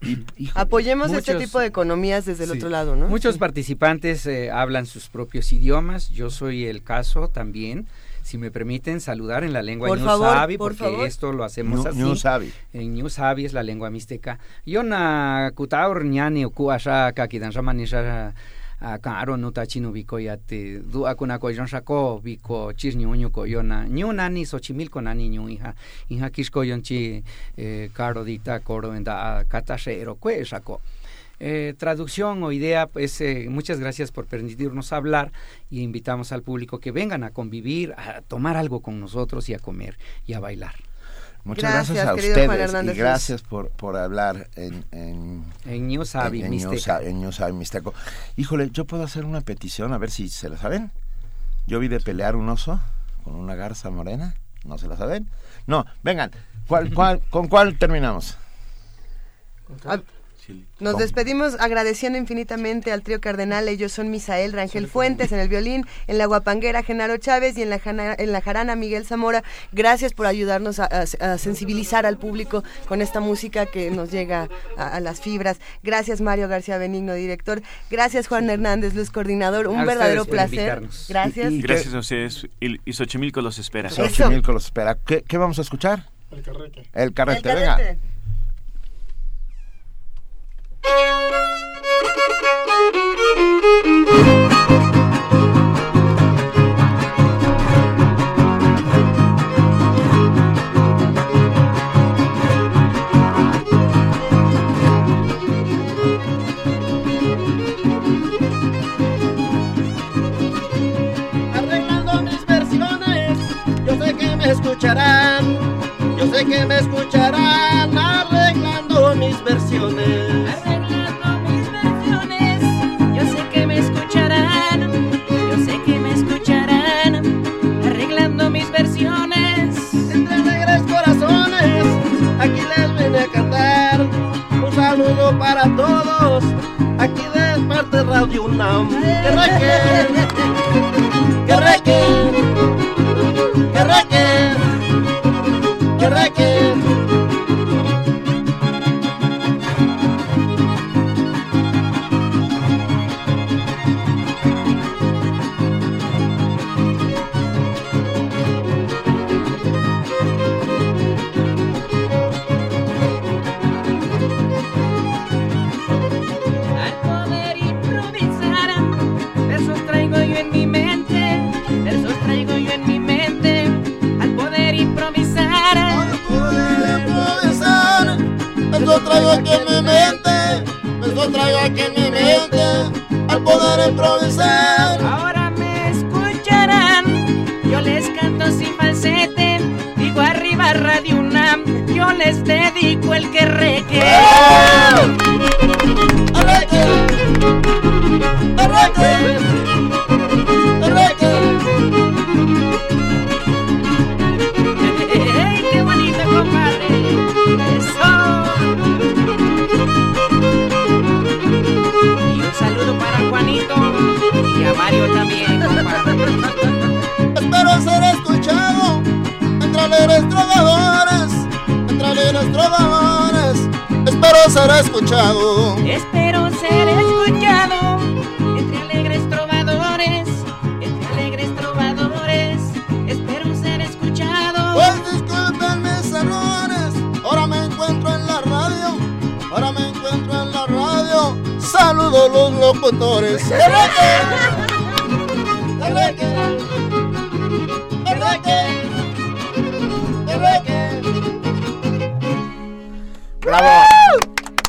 Y, híjole, Apoyemos este Muchos- tipo de economías desde el Sí. otro lado, ¿no? Muchos Sí. participantes eh, hablan sus propios idiomas. Yo soy el caso también. Si me permiten saludar en la lengua Por favor, Ñusabi, por porque favor. esto lo hacemos Ñu- así. Ñusabi. En Ñusabi es la lengua mixteca. Yo na kutaur ñani ku asha kakidan ramani sha a karo no tachino biko ya te du akuna ko jon shako biko chis ñuño ko yona ñu nani xochimilco nani ñu hija hija kishko yon chi eh, karo dita koro enda katashero kue shako eh, traducción o idea, pues eh, muchas gracias por permitirnos hablar y invitamos al público que vengan a convivir, a tomar algo con nosotros y a comer y a bailar. Muchas gracias, Gracias, a ustedes y gracias por, por hablar en, en, En New Sabi, en, en Mixteca. Ñusa- en Ñusabi, Mixteco. Híjole, yo puedo hacer una petición, a ver si se la saben. Yo vi de pelear un oso con una garza morena. ¿No se la saben? No, vengan. ¿Cuál, cuál, ¿Con cuál terminamos? Ah, Nos despedimos agradeciendo infinitamente al trío cardenal. Ellos son Misael Rangel Fuentes en el violín, en la guapanguera Genaro Chávez y en la, jana- en la jarana Miguel Zamora. Gracias por ayudarnos a, a- a sensibilizar al público con esta música que nos llega a, a las fibras. Gracias Mario García Benigno, director. Gracias Juan Hernández Luz, coordinador. Un A verdadero placer. Gracias. Y- y- Gracias a ustedes y, y Xochimilco los espera. Xochimilco los espera. ¿Qué, qué vamos a escuchar? El carreque. El carrete, El venga. carrete. arreglando mis versiones. Yo sé que me escucharán, yo sé que me escucharán para todos, aquí de parte de Radio UNAM. ¡Que reque! ¡Que reque! ¡Que reque! ¡Que reque! Traigo aquí en mi mente, versos traigo aquí en mi mente. Al poder improvisar, ahora me escucharán. Yo les canto sin falsete, digo arriba Radio UNAM, yo les dedico el que reque. ¡Ey, alegres trovadores, entre alegres trovadores. Espero ser escuchado. Espero ser escuchado entre alegres trovadores, entre alegres trovadores. Espero ser escuchado. Pues disculpen mis errores, ahora me encuentro en la radio, ahora me encuentro en la radio. Saludo los locutores. ¡Bravo!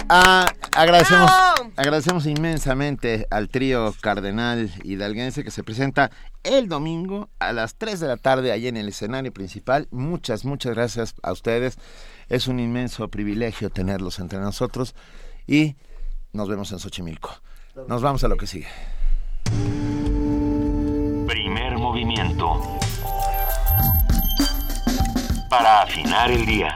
Ah, agradecemos, agradecemos inmensamente al trío cardenal hidalguense que se presenta el domingo a las 3 de la tarde allí en el escenario principal. Muchas, muchas gracias a ustedes. Es un inmenso privilegio tenerlos entre nosotros y nos vemos en Xochimilco. Nos vamos a lo que sigue. Primer movimiento. Para afinar el día.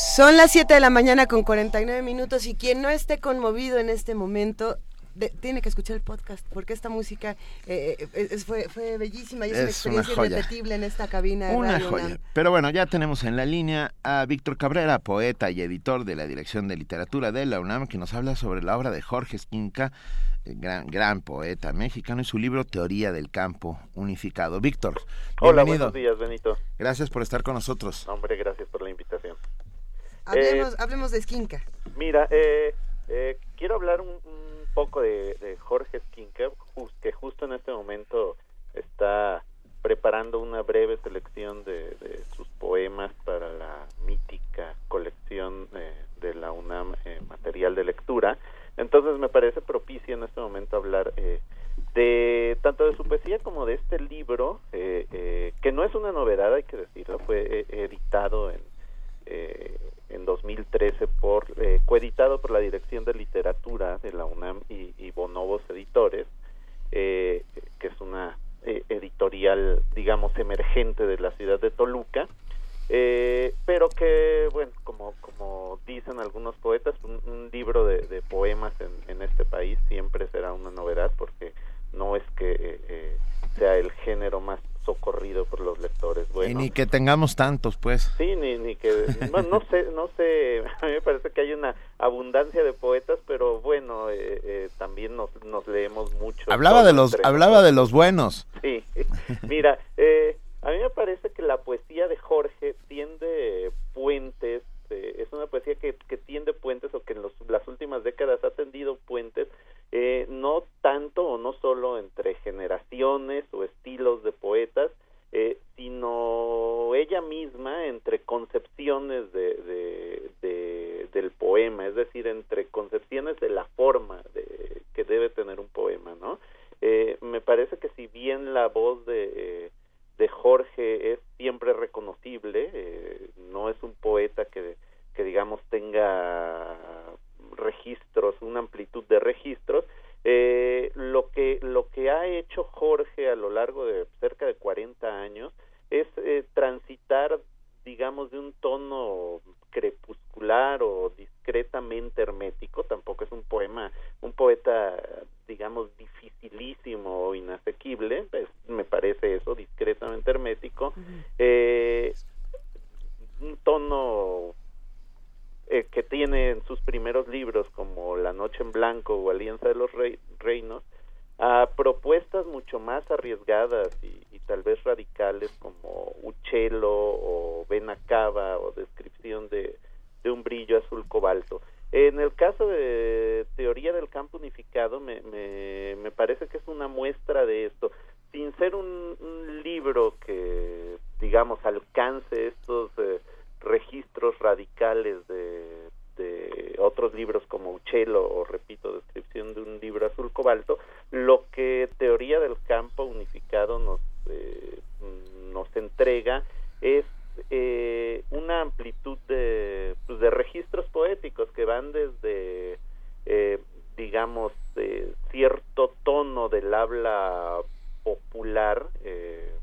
Son las 7 de la mañana con 49 minutos y quien no esté conmovido en este momento de- tiene que escuchar el podcast porque esta música eh, eh, es- fue, fue bellísima y es, una Es una experiencia irrepetible en esta cabina de Una Radio joya. UNAM. Pero bueno, ya tenemos en la línea a Víctor Cabrera, poeta y editor de la Dirección de Literatura de la UNAM, que nos habla sobre la obra de Jorge Esquinca, eh, gran, gran poeta mexicano, y su libro Teoría del Campo Unificado. Víctor, Hola, bienvenido. buenos días, Benito. Gracias por estar con nosotros. Hombre, gracias por la invitación. Hablemos, hablemos de Esquinca. Mira, eh, eh, quiero hablar un, un poco de, de Jorge Esquinca, que justo en este momento está preparando una breve selección de, de sus poemas para la mítica colección eh, de la UNAM eh, material de lectura. Entonces me parece propicio en este momento hablar eh, de tanto de su poesía como de este libro, eh, eh, que no es una novedad, hay que decirlo, fue eh, editado en, eh, en 2013 por eh, coeditado por la Dirección de Literatura de la UNAM y, Bonobos Editores, eh, que es una eh, editorial, digamos, emergente de la ciudad de Toluca, eh, pero que, bueno, como, como dicen algunos poetas, un, un libro de, poemas en, en este país siempre será una novedad porque no es que eh, sea el género más socorrido por los lectores. y Bueno, ni que tengamos tantos, pues. Sí, ni, ni que... Bueno, no sé, no sé, a mí me parece que hay una abundancia de poetas, pero bueno, eh, eh, también nos, nos leemos mucho. Hablaba de los, hablaba de los buenos. Sí, mira, eh, a mí me parece que la poesía de Jorge tiende puentes, eh, es una poesía que, que tiende puentes o que en los, las últimas décadas ha tendido puentes, eh, no tanto o no solo entre generaciones o estilos de poetas, eh, sino ella misma entre concepciones de, de- de- del poema, es decir, entre concepciones de la forma de, que debe tener un poema, ¿no? Eh, me parece que si bien la voz de, de Jorge es siempre reconocible, eh, no es un poeta que digamos tenga registros, una amplitud de registros. Eh, lo, que, lo que ha hecho Jorge a lo largo de cerca de 40 años es eh, transitar, digamos, de un tono crepuscular o discretamente hermético, tampoco es un poema, un poeta, digamos, dificilísimo o inasequible, pues, me parece eso, discretamente hermético, eh, un tono que tiene en sus primeros libros como La Noche en Blanco o Alianza de los Rey- Reinos, a propuestas mucho más arriesgadas y, tal vez radicales como Uchelo o Benacaba o descripción de, de un brillo azul cobalto. En el caso de teoría del campo unificado, me, me, me parece que es una muestra de esto. Sin ser un, un libro que, digamos, alcance estos eh, registros radicales de, otros libros como Uchelo o, repito, descripción de un libro azul cobalto, lo que teoría del campo unificado nos, eh, nos entrega es eh, una amplitud de, pues, de registros poéticos que van desde, eh, digamos, de cierto tono del habla popular, eh,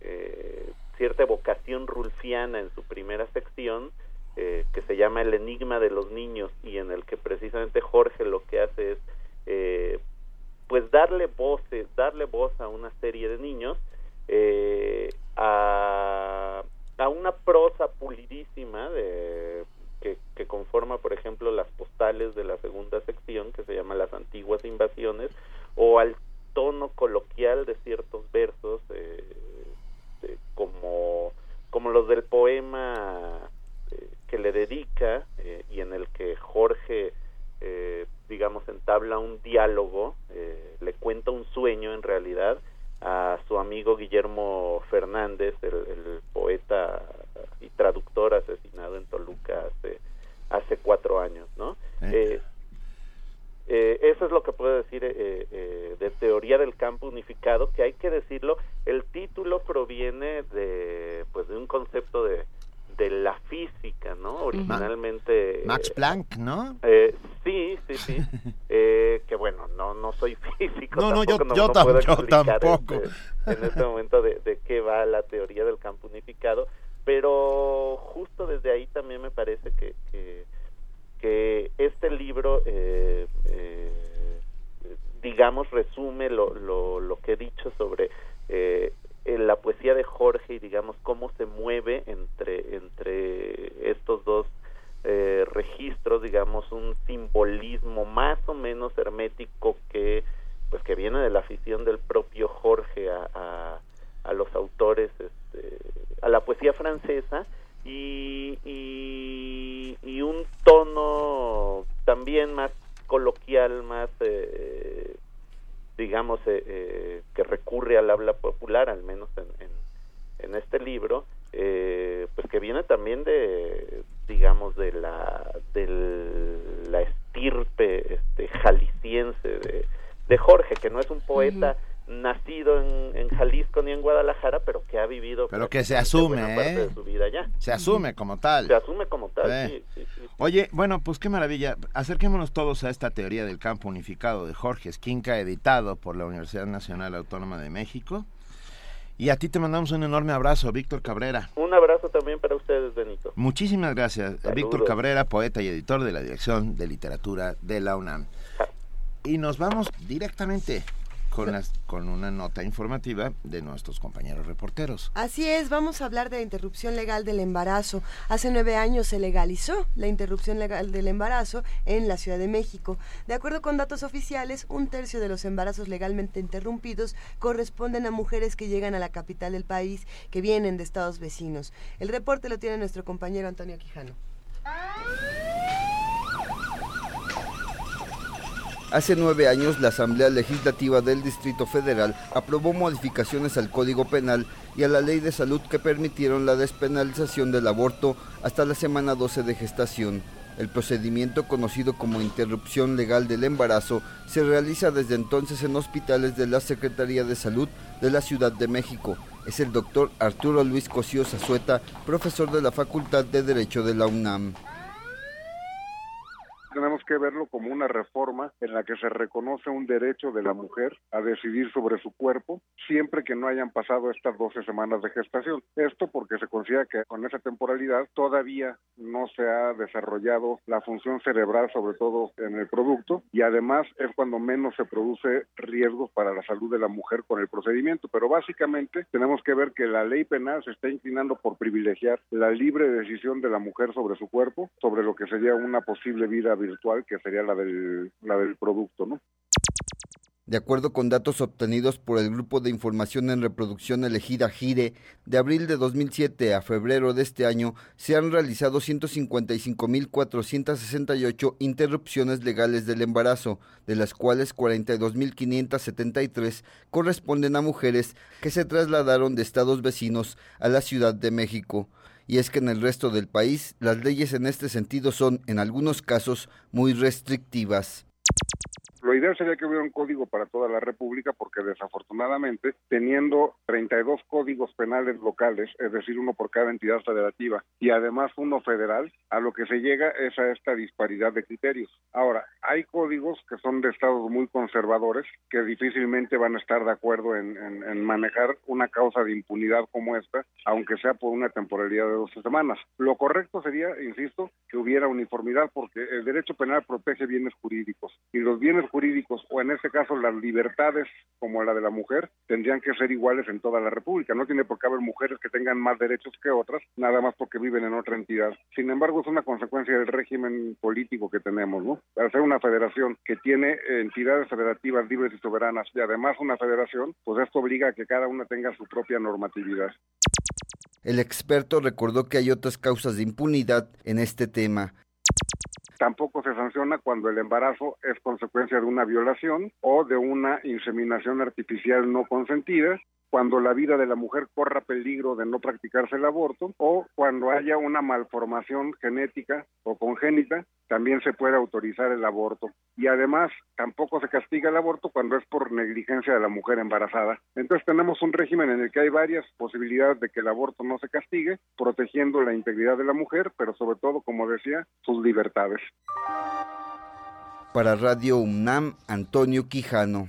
eh, cierta evocación rulfiana en su primera sección, eh, que se llama El Enigma de los Niños y en el que precisamente Jorge lo que hace es eh, pues darle voces, darle voz a una serie de niños eh, a, a una prosa pulidísima de que, que conforma por ejemplo las postales de la segunda sección que se llama las antiguas invasiones o al tono coloquial de ciertos versos eh, como como los del poema eh, que le dedica eh, y en el que Jorge eh, digamos entabla un diálogo eh, le cuenta un sueño en realidad a su amigo Guillermo Fernández el, el poeta y traductor asesinado en Toluca hace hace cuatro años no Eh, eh, eso es lo que puedo decir eh, eh, de teoría del campo unificado, que hay que decirlo, el título proviene de pues de un concepto de, de la física, ¿no? Originalmente Max Planck, ¿no? eh, sí, sí, sí. Eh, que bueno, no no soy físico. No, no, yo- tampoco, yo no tam- yo explicar, tampoco. este, en este momento de, de qué va la teoría del campo unificado, pero justo desde ahí también me parece que, que, este libro, eh, eh, digamos, resume lo, lo, lo que he dicho sobre eh, en la poesía de Jorge y digamos cómo se mueve entre entre estos dos eh, registros digamos un simbolismo más o menos hermético que pues que viene de la afición del propio Jorge a, a, a los autores este, a la poesía francesa y, y, y un tono también más coloquial más eh, digamos, eh, eh, que recurre al habla popular, al menos en, en, en este libro, eh, pues que viene también de, digamos, de la, de la estirpe este, jalisciense de, de Jorge, que no es un poeta nacido en, en Jalisco ni en Guadalajara, pero que ha vivido Pero que se asume, parte ¿eh? de su vida allá. Se asume como tal. Se asume como tal, Eh. sí, sí, sí. Oye, bueno, pues qué maravilla. Acerquémonos todos a esta teoría del campo unificado de Jorge Esquinca, editado por la Universidad Nacional Autónoma de México. Y a ti te mandamos un enorme abrazo, Víctor Cabrera. Un abrazo también para ustedes, Benito. Muchísimas gracias, Saludos. Víctor Cabrera, poeta y editor de la Dirección de Literatura de la UNAM. Y nos vamos directamente con, las, con una nota informativa de nuestros compañeros reporteros. Así es, vamos a hablar de la interrupción legal del embarazo. Hace nueve años se legalizó la interrupción legal del embarazo en la Ciudad de México. De acuerdo con datos oficiales, un tercio de los embarazos legalmente interrumpidos corresponden a mujeres que llegan a la capital del país, que vienen de estados vecinos. El reporte lo tiene nuestro compañero Antonio Quijano. Hace nueve años, la Asamblea Legislativa del Distrito Federal aprobó modificaciones al Código Penal y a la Ley de Salud que permitieron la despenalización del aborto hasta la semana 12 de gestación. El procedimiento conocido como interrupción legal del embarazo se realiza desde entonces en hospitales de la Secretaría de Salud de la Ciudad de México. Es el doctor Arturo Luis Cosío Zazueta, profesor de la Facultad de Derecho de la UNAM. Tenemos que verlo como una reforma en la que se reconoce un derecho de la mujer a decidir sobre su cuerpo siempre que no hayan pasado estas 12 semanas de gestación. Esto porque se considera que con esa temporalidad todavía no se ha desarrollado la función cerebral, sobre todo en el producto, y además es cuando menos se produce riesgos para la salud de la mujer con el procedimiento. Pero básicamente tenemos que ver que la ley penal se está inclinando por privilegiar la libre decisión de la mujer sobre su cuerpo, sobre lo que sería una posible vida que sería la del, producto. De acuerdo con datos obtenidos por el Grupo de Información en Reproducción elegida GIRE, de abril de 2007 a febrero de este año se han realizado 155.468 interrupciones legales del embarazo, de las cuales 42.573 corresponden a mujeres que se trasladaron de estados vecinos a la Ciudad de México. Y es que en el resto del país las leyes en este sentido son, en algunos casos, muy restrictivas. Lo ideal sería que hubiera un código para toda la República porque desafortunadamente, teniendo 32 códigos penales locales, es decir, uno por cada entidad federativa y además uno federal, a lo que se llega es a esta disparidad de criterios. Ahora, hay códigos que son de estados muy conservadores que difícilmente van a estar de acuerdo en, en- en manejar una causa de impunidad como esta, aunque sea por una temporalidad de 12 semanas. Lo correcto sería, insisto, que hubiera uniformidad porque el derecho penal protege bienes jurídicos y los bienes jurídicos o en este caso las libertades como la de la mujer tendrían que ser iguales en toda la República. No tiene por qué haber mujeres que tengan más derechos que otras, nada más porque viven en otra entidad. Sin embargo, es una consecuencia del régimen político que tenemos, ¿no? Al ser una federación que tiene entidades federativas libres y soberanas y además una federación, pues esto obliga a que cada una tenga su propia normatividad. El experto recordó que hay otras causas de impunidad en este tema. Tampoco se sanciona cuando el embarazo es consecuencia de una violación o de una inseminación artificial no consentida, cuando la vida de la mujer corra peligro de no practicarse el aborto o cuando haya una malformación genética o congénita, también se puede autorizar el aborto. Y además, tampoco se castiga el aborto cuando es por negligencia de la mujer embarazada. Entonces tenemos un régimen en el que hay varias posibilidades de que el aborto no se castigue, protegiendo la integridad de la mujer, pero sobre todo, como decía, sus libertades. Para Radio UNAM, Antonio Quijano.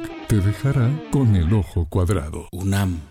Te dejará con el ojo cuadrado. UNAM.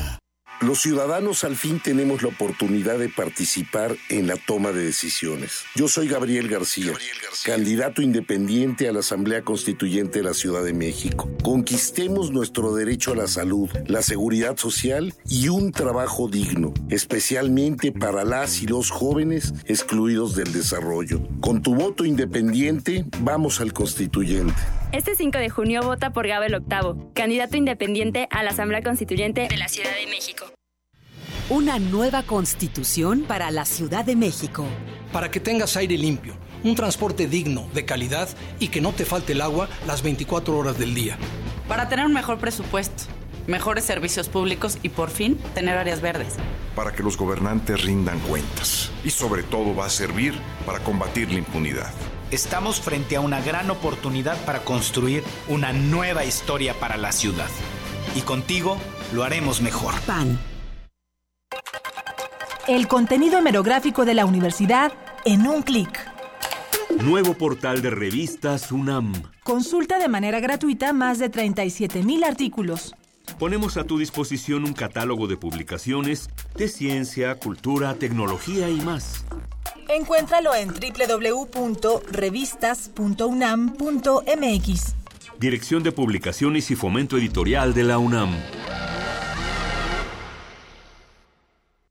Los ciudadanos al fin tenemos la oportunidad de participar en la toma de decisiones. Yo soy Gabriel García, candidato independiente a la Asamblea Constituyente de la Ciudad de México. Conquistemos nuestro derecho a la salud, la seguridad social y un trabajo digno, especialmente para las y los jóvenes excluidos del desarrollo. Con tu voto independiente, vamos al constituyente. Este 5 de junio vota por Gabel Octavo, candidato independiente a la Asamblea Constituyente de la Ciudad de México. Una nueva constitución para la Ciudad de México. Para que tengas aire limpio, un transporte digno, de calidad y que no te falte el agua las 24 horas del día. Para tener un mejor presupuesto, mejores servicios públicos y por fin tener áreas verdes. Para que los gobernantes rindan cuentas. Y sobre todo va a servir para combatir la impunidad. Estamos frente a una gran oportunidad para construir una nueva historia para la ciudad. Y contigo lo haremos mejor. PAN. El contenido hemerográfico de la universidad en un clic. Nuevo portal de revistas UNAM. Consulta de manera gratuita más de 37 mil artículos. Ponemos a tu disposición un catálogo de publicaciones de ciencia, cultura, tecnología y más. Encuéntralo en www.revistas.unam.mx. Dirección de Publicaciones y Fomento Editorial de la UNAM.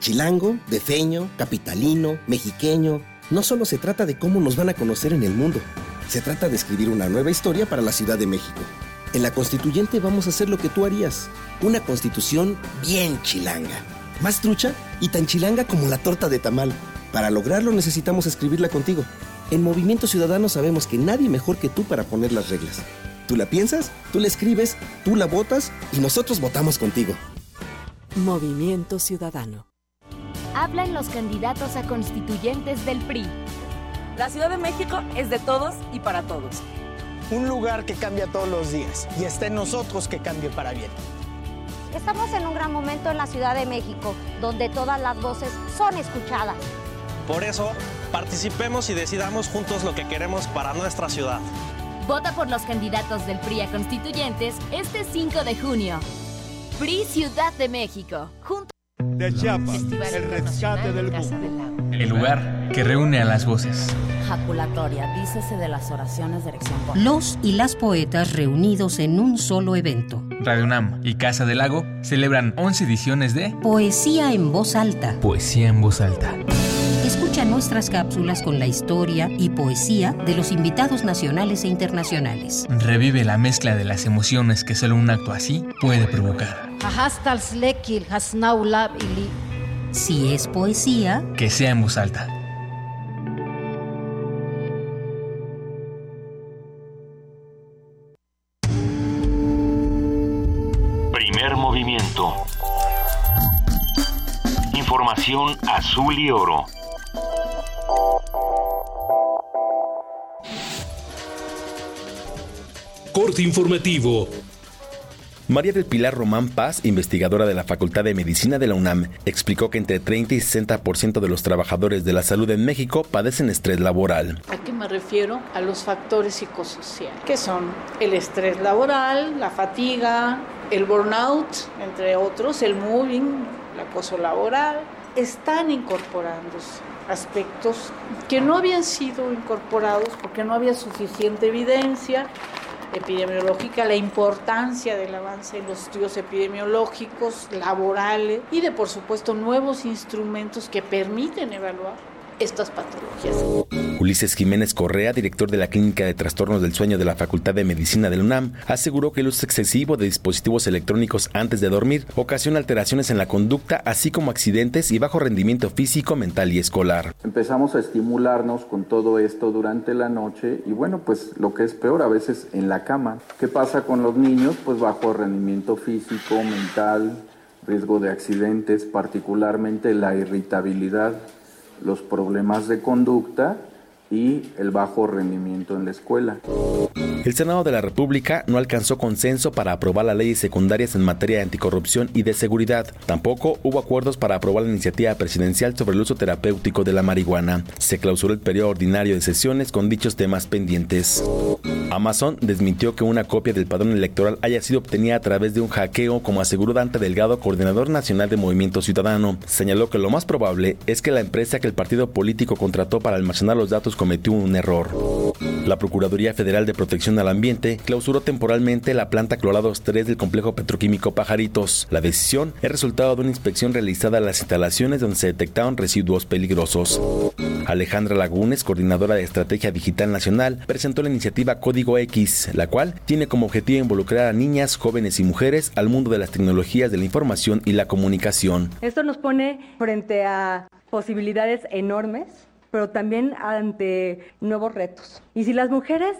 Chilango, defeño, capitalino, mexiqueño. No solo se trata de cómo nos van a conocer en el mundo, se trata de escribir una nueva historia para la Ciudad de México. En la constituyente vamos a hacer lo que tú harías, una constitución bien chilanga, más trucha y tan chilanga como la torta de tamal. Para lograrlo necesitamos escribirla contigo. En Movimiento Ciudadano sabemos que nadie mejor que tú para poner las reglas. Tú la piensas, tú la escribes, tú la votas y nosotros votamos contigo. Movimiento Ciudadano. Hablan los candidatos a constituyentes del PRI. La Ciudad de México es de todos y para todos. Un lugar que cambia todos los días y está en nosotros que cambie para bien. Estamos en un gran momento en la Ciudad de México, donde todas las voces son escuchadas. Por eso, participemos y decidamos juntos lo que queremos para nuestra ciudad. Vota por los candidatos del PRI a constituyentes este 5 de junio. PRI Ciudad de México. Juntos. De Chiapas, el rescate del búho. El lugar que reúne a las voces. Jaculatoria, dícese de las oraciones de elección. Los y las poetas reunidos en un solo evento. Radio UNAM y Casa del Lago celebran 11 ediciones de Poesía en voz alta. Poesía en voz alta. Escucha nuestras cápsulas con la historia y poesía de los invitados nacionales e internacionales. Revive la mezcla de las emociones que solo un acto así puede provocar. Si es poesía, que sea en voz alta. Primer movimiento. Información azul y oro. Corte informativo. María del Pilar Román Paz, investigadora de la Facultad de Medicina de la UNAM, explicó que entre 30 y 60% de los trabajadores de la salud en México padecen estrés laboral. ¿A qué me refiero? A los factores psicosociales, que son el estrés laboral, la fatiga, el burnout, entre otros, el moving, el acoso laboral. Están incorporándose aspectos que no habían sido incorporados porque no había suficiente evidencia epidemiológica, la importancia del avance en los estudios epidemiológicos, laborales y de, por supuesto, nuevos instrumentos que permiten evaluar estas patologías. Ulises Jiménez Correa, director de la Clínica de Trastornos del Sueño de la Facultad de Medicina del UNAM, aseguró que el uso excesivo de dispositivos electrónicos antes de dormir ocasiona alteraciones en la conducta, así como accidentes y bajo rendimiento físico, mental y escolar. Empezamos a estimularnos con todo esto durante la noche y bueno, pues lo que es peor a veces en la cama. ¿Qué pasa con los niños? Pues bajo rendimiento físico, mental, riesgo de accidentes, particularmente la irritabilidad los problemas de conducta y el bajo rendimiento en la escuela. El Senado de la República no alcanzó consenso para aprobar las leyes secundarias en materia de anticorrupción y de seguridad. Tampoco hubo acuerdos para aprobar la iniciativa presidencial sobre el uso terapéutico de la marihuana. Se clausuró el periodo ordinario de sesiones con dichos temas pendientes. Amazon desmintió que una copia del padrón electoral haya sido obtenida a través de un hackeo, como aseguró Dante Delgado, coordinador nacional de Movimiento Ciudadano. Señaló que lo más probable es que la empresa que el partido político contrató para almacenar los datos cometió un error. La Procuraduría Federal de Protección al Ambiente clausuró temporalmente la planta Clorados 3 del complejo petroquímico Pajaritos. La decisión es resultado de una inspección realizada en las instalaciones donde se detectaron residuos peligrosos. Alejandra Lagunes, coordinadora de Estrategia Digital Nacional, presentó la iniciativa Código X, la cual tiene como objetivo involucrar a niñas, jóvenes y mujeres al mundo de las tecnologías de la información y la comunicación. Esto nos pone frente a posibilidades enormes pero también ante nuevos retos. Y si las mujeres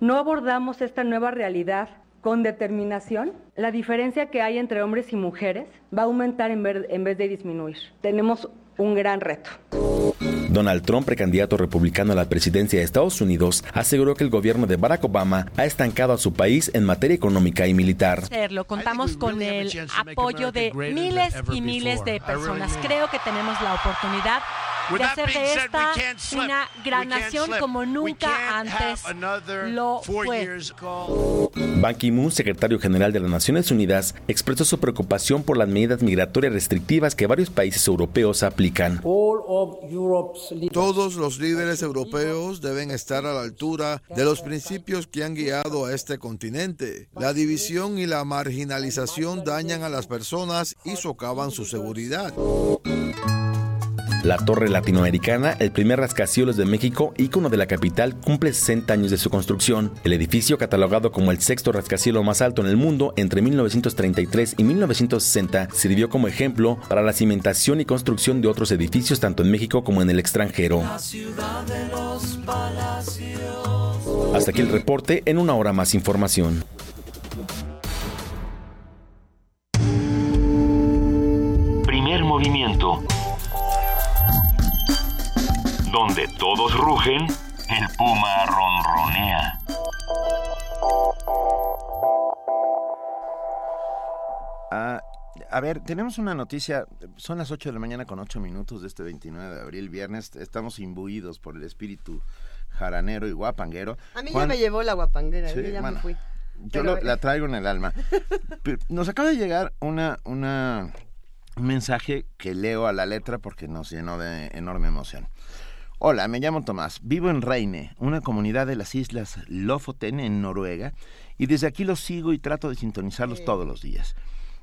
no abordamos esta nueva realidad con determinación, la diferencia que hay entre hombres y mujeres va a aumentar en, vez de disminuir. Tenemos un gran reto. Donald Trump, precandidato republicano a la presidencia de Estados Unidos, aseguró que el gobierno de Barack Obama ha estancado a su país en materia económica y militar. Lo contamos con el apoyo de miles y miles de personas. Creo que tenemos la oportunidad de hacer de esta una gran nación como nunca antes lo fue. Ban Ki-moon, secretario general de las Naciones Unidas, expresó su preocupación por las medidas migratorias restrictivas que varios países europeos aplican. Todos los líderes europeos deben estar a la altura de los principios que han guiado a este continente. La división y la marginalización dañan a las personas y socavan su seguridad. La Torre Latinoamericana, el primer rascacielos de México, ícono de la capital, cumple 60 años de su construcción. El edificio, catalogado como el sexto rascacielos más alto en el mundo entre 1933 y 1960, sirvió como ejemplo para la cimentación y construcción de otros edificios tanto en México como en el extranjero. Hasta aquí el reporte, en una hora más información. Primer movimiento donde todos rugen, el puma ronronea. Ah, a ver, tenemos una noticia. Son las 8 de la mañana con 8 minutos de este 29 de abril, viernes. Estamos imbuidos por el espíritu jaranero y guapanguero. A mí ya me llevó la guapanguera, yo ya me fui. Yo la traigo en el alma. Nos acaba de llegar una, una, un mensaje que leo a la letra porque nos llenó de enorme emoción. Hola, me llamo Tomás. Vivo en Reine, una comunidad de las islas Lofoten en Noruega, y desde aquí los sigo y trato de sintonizarlos todos los días.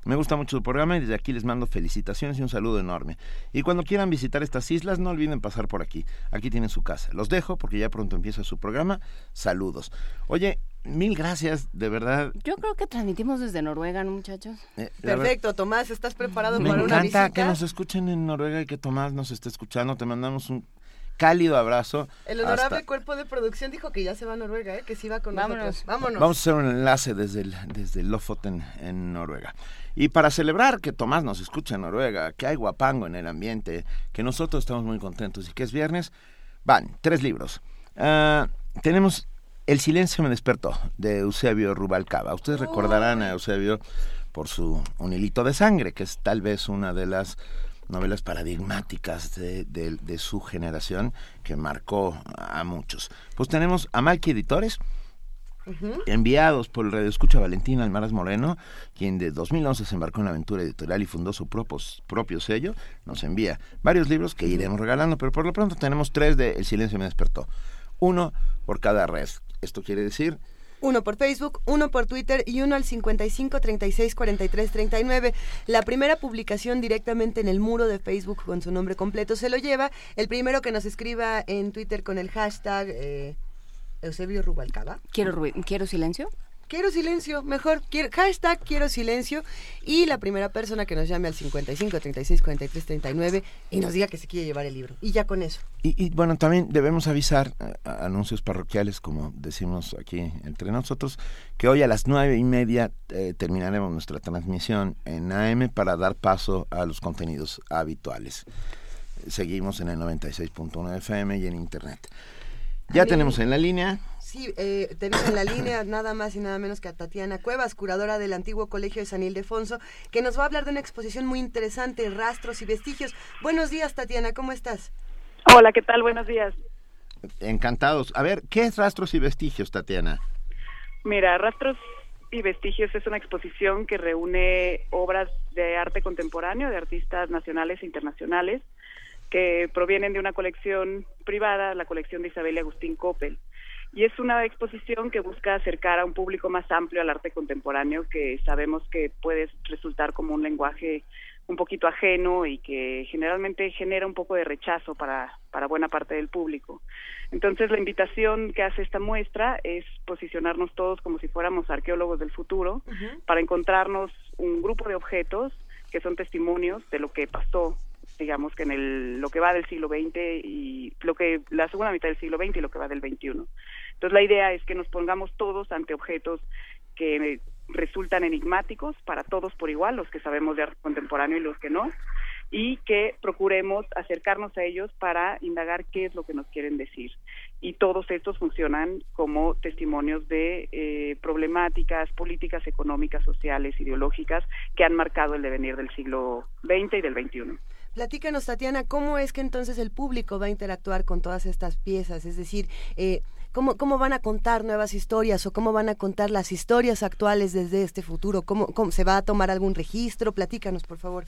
Me gusta mucho su programa y desde aquí les mando felicitaciones y un saludo enorme. Y cuando quieran visitar estas islas, no olviden pasar por aquí. Aquí tienen su casa. Los dejo porque ya pronto empieza su programa. Saludos. Oye, mil gracias, de verdad. Yo creo que transmitimos desde Noruega, ¿no, muchachos? Eh, Perfecto, Tomás, ¿estás preparado para una visita? Me encanta que nos escuchen en Noruega y que Tomás nos esté escuchando. Te mandamos un cálido abrazo. El honorable cuerpo de producción dijo que ya se va a Noruega, ¿eh? que sí va con nosotros. Vámonos. Vamos a hacer un enlace desde, el, desde Lofoten en Noruega. Y para celebrar que Tomás nos escucha en Noruega, que hay guapango en el ambiente, que nosotros estamos muy contentos y que es viernes, van tres libros. Ah, tenemos El silencio me despertó, de Eusebio Rubalcaba. Ustedes recordarán a Eusebio por su Un hilito de sangre, que es tal vez una de las novelas paradigmáticas de, su generación que marcó a muchos. Pues tenemos a Malky Editores, enviados por el radio escucha Valentina Almaraz Moreno, quien de 2011 se embarcó en la aventura editorial y fundó su propio, propio sello, nos envía varios libros que iremos regalando, pero por lo pronto tenemos tres de El silencio me despertó. Uno por cada red. Esto quiere decir uno por Facebook, uno por Twitter y uno al 55 36 43 39. La primera publicación directamente en el muro de Facebook con su nombre completo se lo lleva. El primero que nos escriba en Twitter con el hashtag eh, Eusebio Rubalcaba. Quiero, quiero silencio. Quiero silencio, mejor. Quiero, hashtag quiero silencio. Y la primera persona que nos llame al 55 36 43 39 y nos diga que se quiere llevar el libro. Y ya con eso. Y, bueno, también debemos avisar, eh, anuncios parroquiales, como decimos aquí entre nosotros, que hoy a las nueve y media eh, terminaremos nuestra transmisión en AM para dar paso a los contenidos habituales. Seguimos en el 96.1 FM y en Internet. Ya tenemos en la línea Sí, eh, tenemos en la línea nada más y nada menos que a Tatiana Cuevas, curadora del antiguo Colegio de San Ildefonso, que nos va a hablar de una exposición muy interesante, Rastros y Vestigios. Buenos días, Tatiana, ¿cómo estás? Hola, ¿qué tal? Buenos días. Encantados. A ver, ¿qué es Rastros y Vestigios, Tatiana? Mira, Rastros y Vestigios es una exposición que reúne obras de arte contemporáneo de artistas nacionales e internacionales que provienen de una colección privada, la colección de Isabel y Agustín Coppel y es una exposición que busca acercar a un público más amplio al arte contemporáneo que sabemos que puede resultar como un lenguaje un poquito ajeno y que generalmente genera un poco de rechazo para, para buena parte del público. Entonces la invitación que hace esta muestra es posicionarnos todos como si fuéramos arqueólogos del futuro para encontrarnos un grupo de objetos que son testimonios de lo que pasó digamos que en el, lo que va del siglo XX y lo que la segunda mitad del siglo XX y lo que va del XXI. Entonces la idea es que nos pongamos todos ante objetos que resultan enigmáticos para todos por igual, los que sabemos de arte contemporáneo y los que no, y que procuremos acercarnos a ellos para indagar qué es lo que nos quieren decir. Y todos estos funcionan como testimonios de eh, problemáticas políticas, económicas, sociales, ideológicas que han marcado el devenir del siglo XX y del XXI. Platícanos, Tatiana, ¿cómo es que entonces el público va a interactuar con todas estas piezas? Es decir, eh, ¿cómo, ¿cómo van a contar nuevas historias o cómo van a contar las historias actuales desde este futuro? ¿Cómo, cómo se va a tomar algún registro? Platícanos, por favor.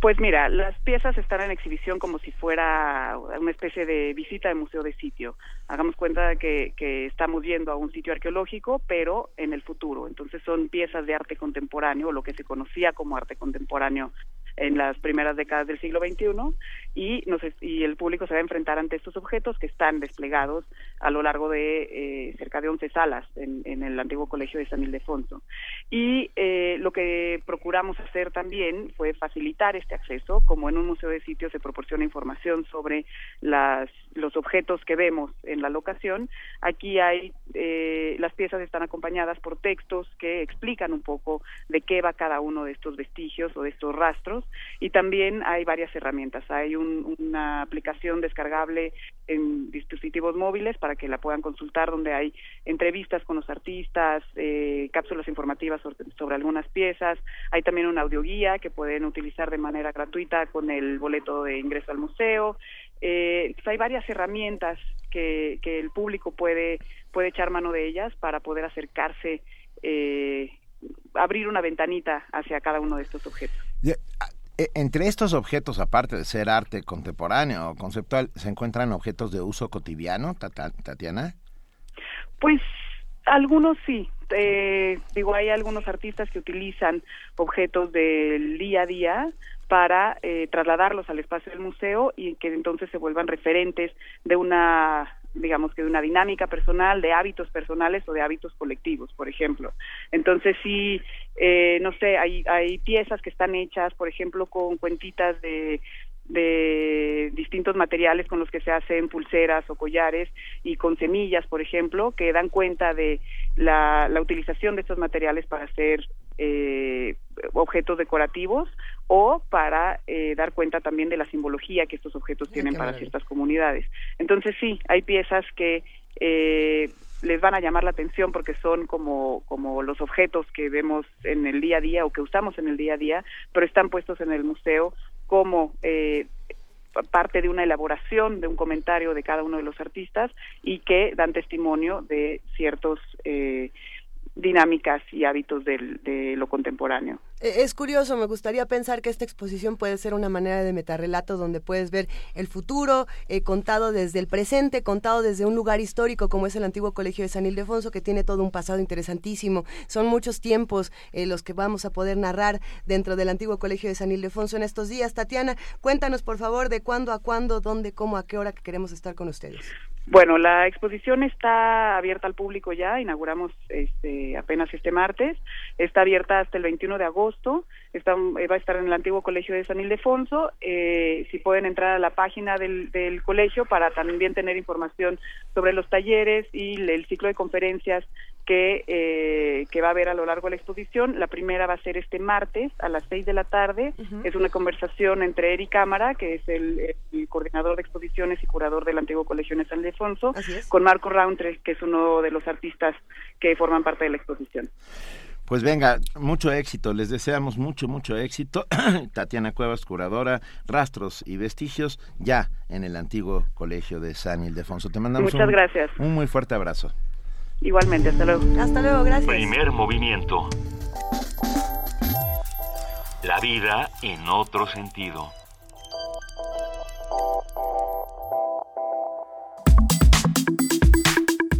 Pues mira, las piezas están en exhibición como si fuera una especie de visita de museo de sitio. Hagamos cuenta que, que estamos yendo a un sitio arqueológico, pero en el futuro. Entonces son piezas de arte contemporáneo, o lo que se conocía como arte contemporáneo en las primeras décadas del siglo XXI y, nos, y el público se va a enfrentar ante estos objetos que están desplegados a lo largo de eh, cerca de 11 salas en, el antiguo colegio de San Ildefonso. Y eh, lo que procuramos hacer también fue facilitar este acceso, como en un museo de sitios se proporciona información sobre las, los objetos que vemos en la locación, aquí hay, eh, las piezas están acompañadas por textos que explican un poco de qué va cada uno de estos vestigios o de estos rastros y también hay varias herramientas. Hay una aplicación descargable en dispositivos móviles para que la puedan consultar, donde hay entrevistas con los artistas, eh, cápsulas informativas sobre, algunas piezas. Hay también una audioguía que pueden utilizar de manera gratuita con el boleto de ingreso al museo. Eh, hay varias herramientas que, que el público puede, puede echar mano de ellas para poder acercarse eh, abrir una ventanita hacia cada uno de estos objetos. E, entre estos objetos, aparte de ser arte contemporáneo o conceptual, ¿se encuentran objetos de uso cotidiano, Tatiana? Pues algunos sí. Eh, digo, hay algunos artistas que utilizan objetos del día a día para eh, trasladarlos al espacio del museo y que entonces se vuelvan referentes de una digamos que de una dinámica personal, de hábitos personales o de hábitos colectivos, por ejemplo. Entonces sí, eh, no sé, hay, hay piezas que están hechas, por ejemplo, con cuentitas de de distintos materiales con los que se hacen pulseras o collares y con semillas, por ejemplo, que dan cuenta de la, la utilización de estos materiales para hacer eh, objetos decorativos o para eh, dar cuenta también de la simbología que estos objetos tienen para ciertas comunidades. Entonces sí, hay piezas que eh, les van a llamar la atención porque son como, como los objetos que vemos en el día a día o que usamos en el día a día, pero están puestos en el museo como eh, parte de una elaboración de un comentario de cada uno de los artistas y que dan testimonio de ciertos eh, dinámicas y hábitos de lo contemporáneo. E, es curioso, me gustaría pensar que esta exposición puede ser una manera de metarrelato donde puedes ver el futuro eh, contado desde el presente, contado desde un lugar histórico como es el antiguo Colegio de San Ildefonso, que tiene todo un pasado interesantísimo. Son muchos tiempos eh, los que vamos a poder narrar dentro del antiguo Colegio de San Ildefonso en estos días. Tatiana, cuéntanos por favor de cuándo a cuándo, dónde, cómo, a qué hora que queremos estar con ustedes. Bueno, la exposición está abierta al público ya, inauguramos este, apenas este martes, está abierta hasta el 21 de agosto, está, eh, va a estar en el antiguo colegio de San Ildefonso, eh, si pueden entrar a la página del, del colegio para también tener información sobre los talleres y el ciclo de conferencias que, eh, que va a haber a lo largo de la exposición. La primera va a ser este martes a las seis de la tarde. Es una conversación entre Eric Cámara, que es el, coordinador de exposiciones y curador del antiguo Colegio de San Ildefonso, con Marco Rauntre, que es uno de los artistas que forman parte de la exposición. Pues venga, mucho éxito, les deseamos mucho, mucho éxito. Tatiana Cuevas, curadora, rastros y vestigios, ya en el antiguo colegio de San Ildefonso. Te mandamos Muchas gracias. un muy fuerte abrazo. Igualmente, hasta luego. Hasta luego, gracias. Primer movimiento. La vida en otro sentido.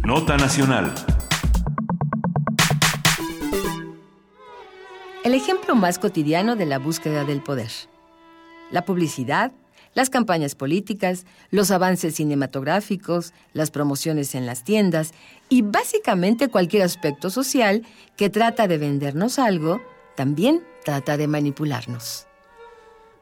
Nota Nacional. El ejemplo más cotidiano de la búsqueda del poder. La publicidad las campañas políticas, los avances cinematográficos, las promociones en las tiendas y básicamente cualquier aspecto social que trata de vendernos algo, también trata de manipularnos.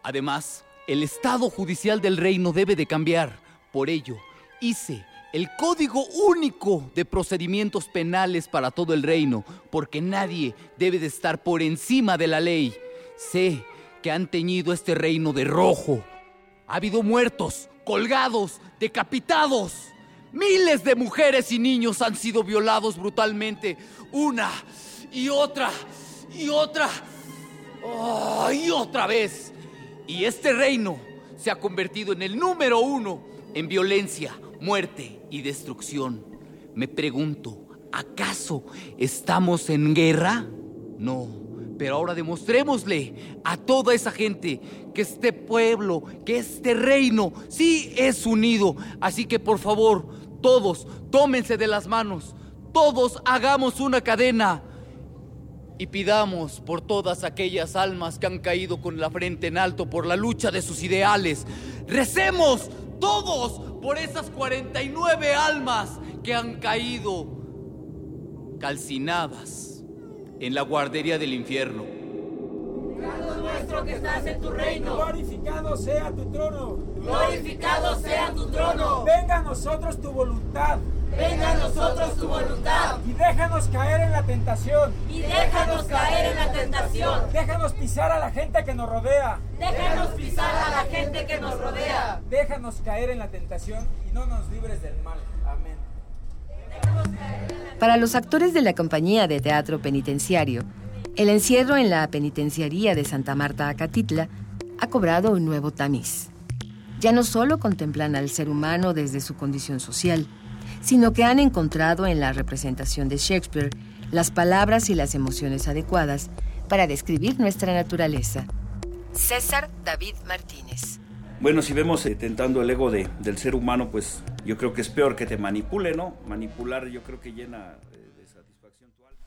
Además, el Estado judicial del reino debe de cambiar. Por ello, hice el código único de procedimientos penales para todo el reino, porque nadie debe de estar por encima de la ley. Sé que han teñido este reino de rojo. Ha habido muertos, colgados, decapitados. Miles de mujeres y niños han sido violados brutalmente, una y otra y otra oh, y otra vez. Y este reino se ha convertido en el número uno en violencia, muerte y destrucción. Me pregunto, ¿acaso estamos en guerra? No, pero ahora demostrémosle a toda esa gente que este pueblo, que este reino, sí es unido. Así que por favor, todos, tómense de las manos, todos hagamos una cadena y pidamos por todas aquellas almas que han caído con la frente en alto por la lucha de sus ideales. Recemos todos por esas 49 almas que han caído calcinadas en la guardería del infierno. Dios nuestro que estás en tu reino. Glorificado sea tu trono. Glorificado sea tu trono. Venga a nosotros tu voluntad. Venga a nosotros tu voluntad. Y déjanos caer en la tentación. Y déjanos caer en la tentación. Déjanos pisar a la gente que nos rodea. Déjanos pisar a la gente que nos rodea. Déjanos caer en la tentación y no nos libres del mal. Para los actores de la compañía de teatro penitenciario, el encierro en la penitenciaría de Santa Marta Acatitla ha cobrado un nuevo tamiz. Ya no solo contemplan al ser humano desde su condición social, sino que han encontrado en la representación de Shakespeare las palabras y las emociones adecuadas para describir nuestra naturaleza. César David Martínez. Bueno, si vemos eh, tentando el ego de, del ser humano, pues yo creo que es peor que te manipule, ¿no? Manipular yo creo que llena eh, de satisfacción tu alma.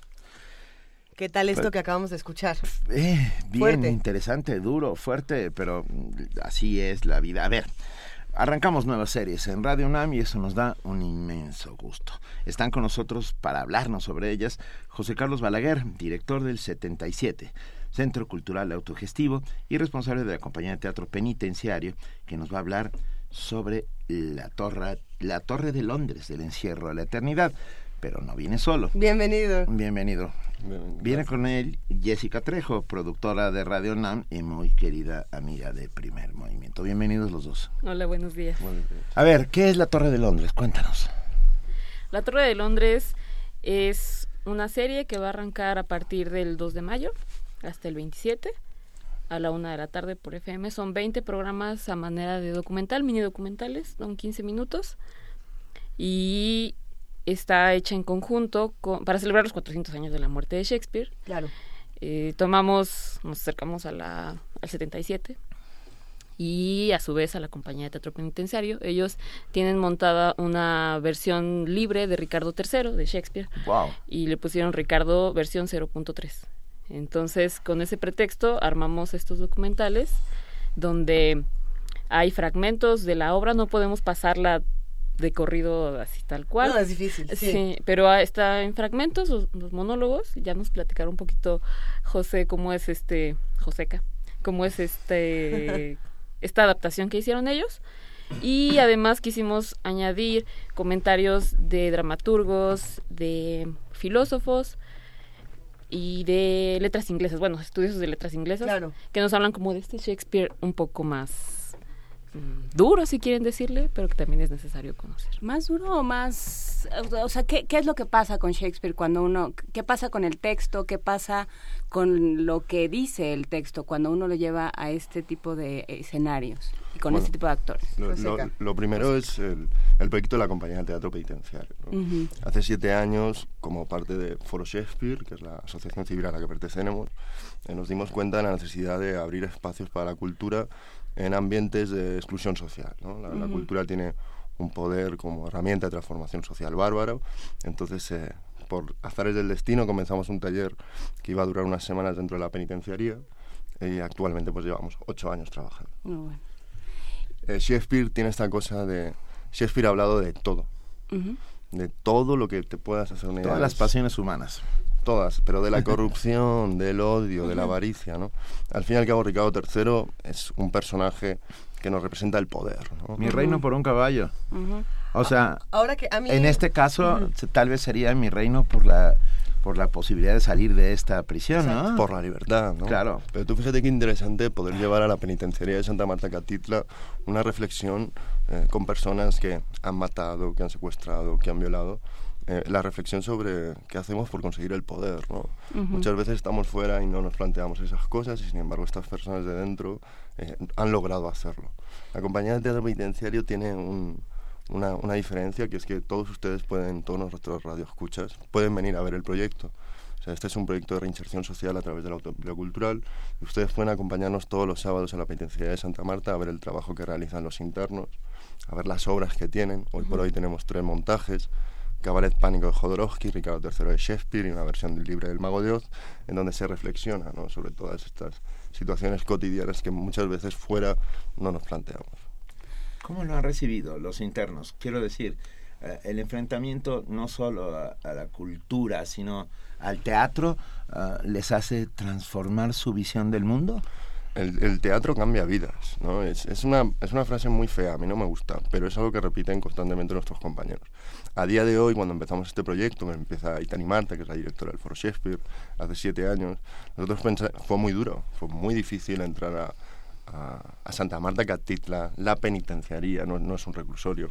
¿Qué tal esto que acabamos de escuchar? Eh, bien Fuerte. interesante, duro, fuerte, pero mm, así es la vida. A ver, arrancamos nuevas series en Radio UNAM y eso nos da un inmenso gusto. Están con nosotros para hablarnos sobre ellas José Carlos Balaguer, director del 77, Centro Cultural Autogestivo y responsable de la compañía de teatro penitenciario, que nos va a hablar sobre la torre, la torre de Londres del encierro a la eternidad. Pero no viene solo. Bienvenido. Bienvenido. Viene con él Jessica Trejo, productora de Radio NAM y muy querida amiga de Primer Movimiento. Bienvenidos los dos. Hola, buenos días. A ver, ¿qué es la Torre de Londres? Cuéntanos. La Torre de Londres es una serie que va a arrancar a partir del 2 de mayo hasta el 27 a la una de la tarde por FM. Son 20 programas a manera de documental, mini documentales, son 15 minutos. Y está hecha en conjunto con, para celebrar los 400 años de la muerte de Shakespeare. Claro. Eh, tomamos, nos acercamos a la, al 77 y a su vez a la compañía de teatro penitenciario. Ellos tienen montada una versión libre de Ricardo III, de Shakespeare, Wow. y le pusieron Ricardo versión 0.3. Entonces, con ese pretexto, armamos estos documentales donde hay fragmentos de la obra, no podemos pasarla de corrido así tal cual. No, es difícil, sí. pero ah, está en fragmentos los, los monólogos, ya nos platicaron un poquito José cómo es este, Joseca, cómo es este esta adaptación que hicieron ellos. Y además quisimos añadir comentarios de dramaturgos, de filósofos y de letras inglesas, bueno, estudiosos de letras inglesas, Claro. que nos hablan como de este Shakespeare un poco más duro, si quieren decirle, pero que también es necesario conocer. ¿Más duro o más...? O sea, ¿qué, ¿qué es lo que pasa con Shakespeare cuando uno... ¿Qué pasa con el texto? ¿Qué pasa con lo que dice el texto cuando uno lo lleva a este tipo de escenarios y con Bueno, este tipo de actores? Lo, lo- lo primero es el, el proyecto de la compañía de teatro penitenciario. Hace siete años, como parte de Foro Shakespeare, que es la asociación civil a la que pertenecemos, eh, nos dimos cuenta de la necesidad de abrir espacios para la cultura en ambientes de exclusión social. ¿no? La, la Ujú. cultura tiene un poder como herramienta de transformación social bárbaro. Entonces, eh, por azares del destino, comenzamos un taller que iba a durar unas semanas dentro de la penitenciaría y actualmente pues llevamos ocho años trabajando. Muy bueno. Eh, Shakespeare tiene esta cosa de... Shakespeare ha hablado de todo, Ujú. de todo lo que te puedas hacer una idea. Todas las pasiones humanas. Todas, pero de la corrupción, del odio, de la avaricia, ¿no? Al fin y al cabo, Ricardo III es un personaje que nos representa el poder, ¿no? Mi reino por un caballo. O sea, ahora que a mí... en este caso tal vez sería mi reino por la por la posibilidad de salir de esta prisión, ¿no? Por la libertad, ¿no? Claro. Pero tú fíjate qué interesante poder llevar a la penitenciaría de Santa Marta Catitla una reflexión eh, con personas que han matado, que han secuestrado, que han violado. Eh, la reflexión sobre qué hacemos por conseguir el poder, ¿no? Muchas veces estamos fuera y no nos planteamos esas cosas y sin embargo estas personas de dentro eh, han logrado hacerlo. La compañía de teatro penitenciario tiene un, una, una, diferencia que es que todos ustedes pueden, todos nuestros radioescuchas, pueden venir a ver el proyecto. O sea, este es un proyecto de reinserción social a través de la autonomía cultural. Y ustedes pueden acompañarnos todos los sábados a la penitenciaría de Santa Marta a ver el trabajo que realizan los internos, a ver las obras que tienen. Hoy por hoy tenemos tres montajes. Cabaret Pánico de Jodorowsky, Ricardo III de Shakespeare y una versión del libro del Mago de Oz, en donde se reflexiona sobre todas estas situaciones cotidianas que muchas veces fuera no nos planteamos. ¿Cómo lo han recibido los internos? Quiero decir, eh, el enfrentamiento no solo a, la cultura, sino al teatro, eh, les hace transformar su visión del mundo. El, teatro cambia vidas, ¿no? Es, es, una, es una frase muy fea, a mí no me gusta, pero es algo que repiten constantemente nuestros compañeros. A día de hoy, cuando empezamos este proyecto, que empieza Itani Marta, que es la directora del Foro Shakespeare, hace siete años, nosotros pensamos, fue muy duro, fue muy difícil entrar a, a, Santa Marta Catitla, la penitenciaría, no, no es un reclusorio.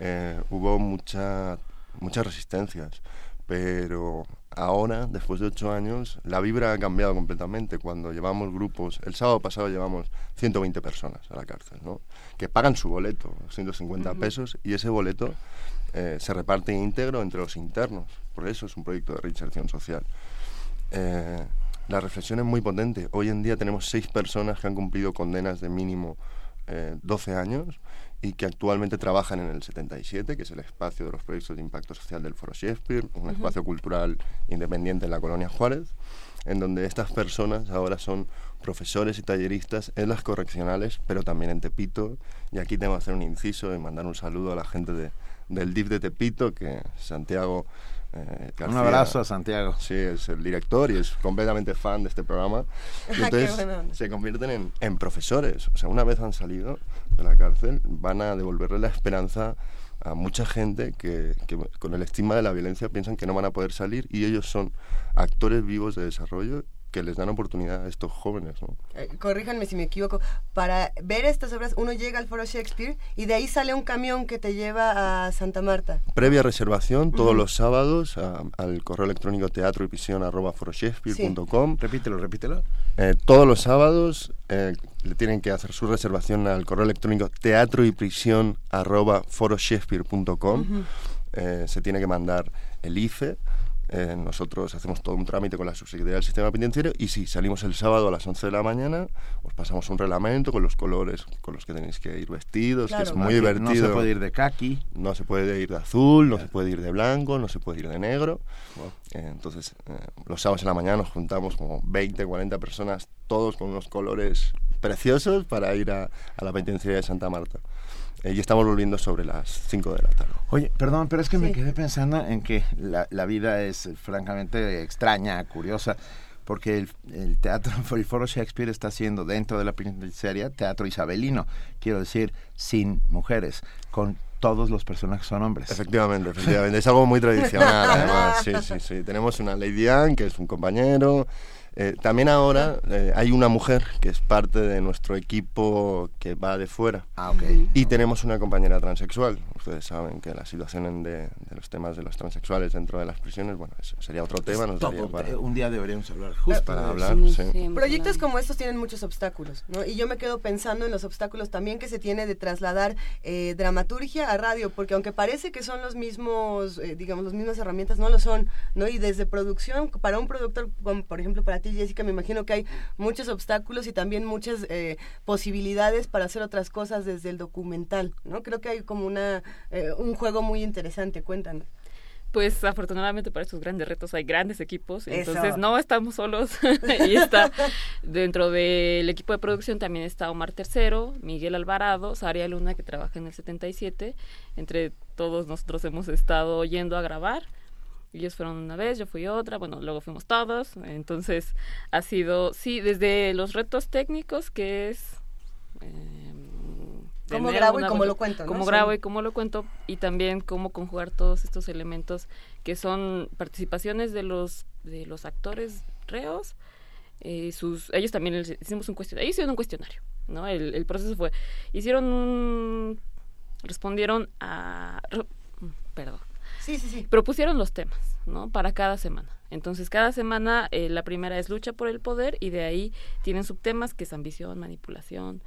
Eh, hubo mucha, muchas resistencias, pero ahora, después de ocho años, la vibra ha cambiado completamente. Cuando llevamos grupos, el sábado pasado llevamos 120 personas a la cárcel, ¿no? que pagan su boleto, 150 pesos, y ese boleto eh, se reparte íntegro entre los internos. Por eso es un proyecto de reinserción social. Eh, la reflexión es muy potente. Hoy en día tenemos seis personas que han cumplido condenas de mínimo 12 eh, años y que actualmente trabajan en el 77, que es el espacio de los proyectos de impacto social del Foro Shakespeare, un espacio cultural independiente en la colonia Juárez, en donde estas personas ahora son profesores y talleristas en las correccionales, pero también en Tepito. Y aquí tengo que hacer un inciso y mandar un saludo a la gente de, del DIF de Tepito, que Santiago eh, un abrazo a Santiago. Sí, es el director y es completamente fan de este programa. Y entonces se convierten en, profesores. O sea, una vez han salido de la cárcel, van a devolverle la esperanza a mucha gente que, que, con el estigma de la violencia piensan que no van a poder salir y ellos son actores vivos de desarrollo que les dan oportunidad a estos jóvenes. ¿no? Eh, corríjanme si me equivoco. Para ver estas obras, uno llega al Foro Shakespeare y de ahí sale un camión que te lleva a Santa Marta. Previa reservación todos los sábados al correo electrónico teatro y prisión arroba Repítelo, repítelo. Eh, todos los sábados eh, le tienen que hacer su reservación al correo electrónico teatro y prisión arroba se tiene que mandar el IFE eh, nosotros hacemos todo un trámite con la subsecretaría del sistema penitenciario y si salimos el sábado a las 11 de la mañana, os pasamos un reglamento con los colores con los que tenéis que ir vestidos, que es muy divertido. No se puede ir de kaki. No se puede ir de azul, no se puede ir de blanco, no se puede ir de negro. Eh, entonces, eh, los sábados en la mañana nos juntamos como 20, 40 personas, todos con unos colores preciosos para ir a, a la penitenciaria de Santa Marta. Eh, y estamos volviendo sobre las 5 de la tarde. Oye, perdón, pero es que me quedé pensando en que la, la, vida es francamente extraña, curiosa, porque el, el teatro, el Foro Shakespeare está haciendo dentro de la penitenciaria teatro isabelino, quiero decir, sin mujeres, con todos los personajes son hombres. Efectivamente, efectivamente. Es algo muy tradicional, además. Sí, sí, sí. Tenemos una Lady Anne, que es un compañero, eh, también ahora eh, hay una mujer que es parte de nuestro equipo que va de fuera. Ah, okay. Y tenemos una compañera transexual. Ustedes saben que la situación de, los temas de los transexuales dentro de las prisiones, bueno, sería otro tema. Nos daría para, un día deberíamos hablar justo para hablar. Sí, Proyectos como estos tienen muchos obstáculos, ¿no? Y yo me quedo pensando en los obstáculos también que se tiene de trasladar eh, dramaturgia a radio, porque aunque parece que son los mismos, digamos, las mismas herramientas, no lo son, ¿no? Y desde producción, para un productor, como por ejemplo para Jessica, me imagino que hay muchos obstáculos y también muchas eh, posibilidades para hacer otras cosas desde el documental, ¿no? Creo que hay como una eh, un juego muy interesante, cuéntanos. Pues afortunadamente para estos grandes retos hay grandes equipos, entonces no estamos solos. y está dentro del equipo de producción también está Omar Tercero, Miguel Alvarado, Saria Luna que trabaja en el 77. Entre todos nosotros hemos estado yendo a grabar ellos fueron una vez, yo fui otra, bueno, luego fuimos todos. Entonces ha sido, sí, desde los retos técnicos, que es... Eh, cómo grabo y cómo lo cuento, Cómo grabo y cómo lo cuento y también cómo conjugar todos estos elementos que son participaciones de los de los actores reos. Eh, sus, ellos también les hicimos un cuestionario, ellos hicieron un cuestionario, ¿no? El, el proceso fue, hicieron un, respondieron a, perdón, sí, sí, sí. propusieron los temas, ¿no? Para cada semana. Entonces, cada semana eh, la primera es lucha por el poder y de ahí tienen subtemas que es ambición, manipulación,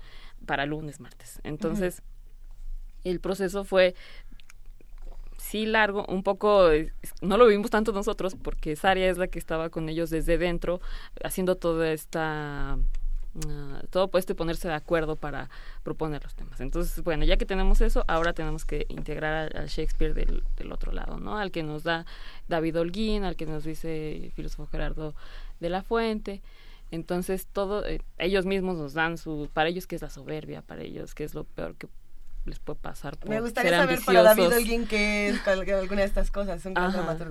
para lunes, martes. Entonces, el proceso fue sí largo, un poco, no lo vimos tanto nosotros porque Saria es la que estaba con ellos desde dentro, haciendo toda esta Ah, todo puesto y ponerse de acuerdo para proponer los temas. Entonces, bueno, ya que tenemos eso, ahora tenemos que integrar al, Shakespeare del, del, otro lado, ¿no? Al que nos da David Holguín, al que nos dice el filósofo Gerardo de la Fuente. Entonces, todo, eh, ellos mismos nos dan su, para ellos que es la soberbia, para ellos que es lo peor que les puede pasar por Me gustaría saber para David Holguín que es alguna de estas cosas,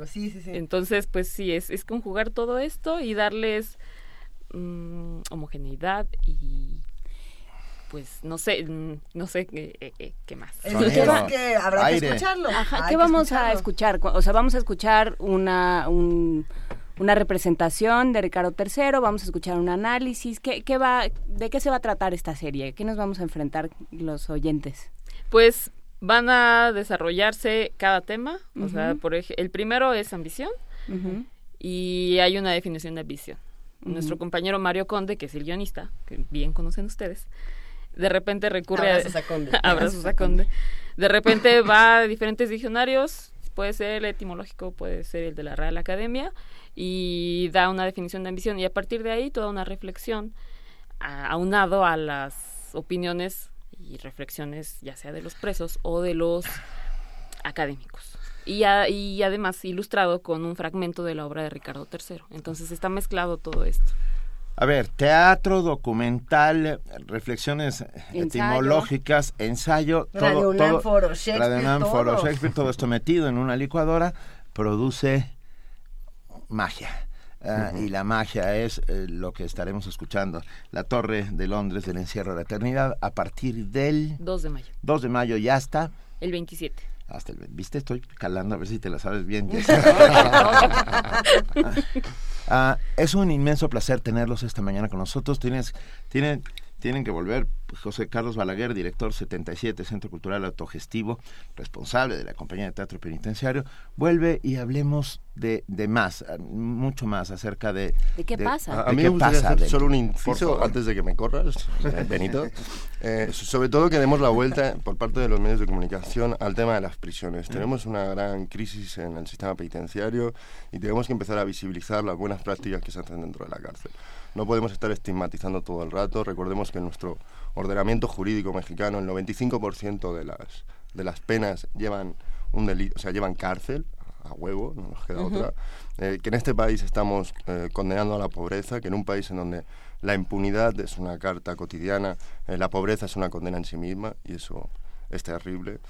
Sí, sí, sí. Entonces, pues sí, es, es conjugar todo esto y darles Mm, homogeneidad y pues no sé, mm, no sé qué, eh, eh, qué más. Es que habrá que escucharlo. ¿qué vamos a escuchar? O sea, vamos a escuchar una una representación de Ricardo III, vamos a escuchar un análisis. ¿Qué, qué va, ¿De qué se va a tratar esta serie? ¿Qué nos vamos a enfrentar los oyentes? Pues van a desarrollarse cada tema. O sea, por el primero es ambición y hay una definición de ambición nuestro compañero Mario Conde, que es el guionista, que bien conocen ustedes, de repente recurre a... Conde. Abrazos a Conde. De repente va a diferentes diccionarios, puede ser el etimológico, puede ser el de la Real Academia, y da una definición de ambición. Y a partir de ahí, toda una reflexión aunado a las opiniones y reflexiones, ya sea de los presos o de los académicos y, y además ilustrado con un fragmento de la obra de Ricardo III. Entonces está mezclado todo esto. A ver, teatro, documental, reflexiones etimológicas, ensayo, todo, todo, Foro Shakespeare, Foro Shakespeare, todo esto metido en una licuadora, produce magia. Ah, y la magia es eh, lo que estaremos escuchando. La Torre de Londres del Encierro de la Eternidad a partir del... 2 de mayo. 2 de mayo ya está. El 27 hasta el viste estoy calando a ver si te la sabes bien ah, es un inmenso placer tenerlos esta mañana con nosotros. Tienes tienen tienen que volver José Carlos Balaguer, director 77 Centro Cultural Autogestivo, responsable de la compañía de teatro penitenciario, vuelve y hablemos de, de más, mucho más acerca de... ¿De qué pasa? A, mí me gustaría hacer solo un inciso antes de que me corras, eh, Benito. Eh, sobre todo que demos la vuelta por parte de los medios de comunicación al tema de las prisiones. Mm. Tenemos una gran crisis en el sistema penitenciario y tenemos que empezar a visibilizar las buenas prácticas que se hacen dentro de la cárcel. No podemos estar estigmatizando todo el rato. Recordemos que en nuestro ordenamiento jurídico mexicano el 95% de las, de las penas llevan un delito, o sea, llevan cárcel a huevo, no nos queda otra. Eh, que en este país estamos eh, condenando a la pobreza, que en un país en donde la impunidad es una carta cotidiana, eh, la pobreza es una condena en sí misma y eso es terrible.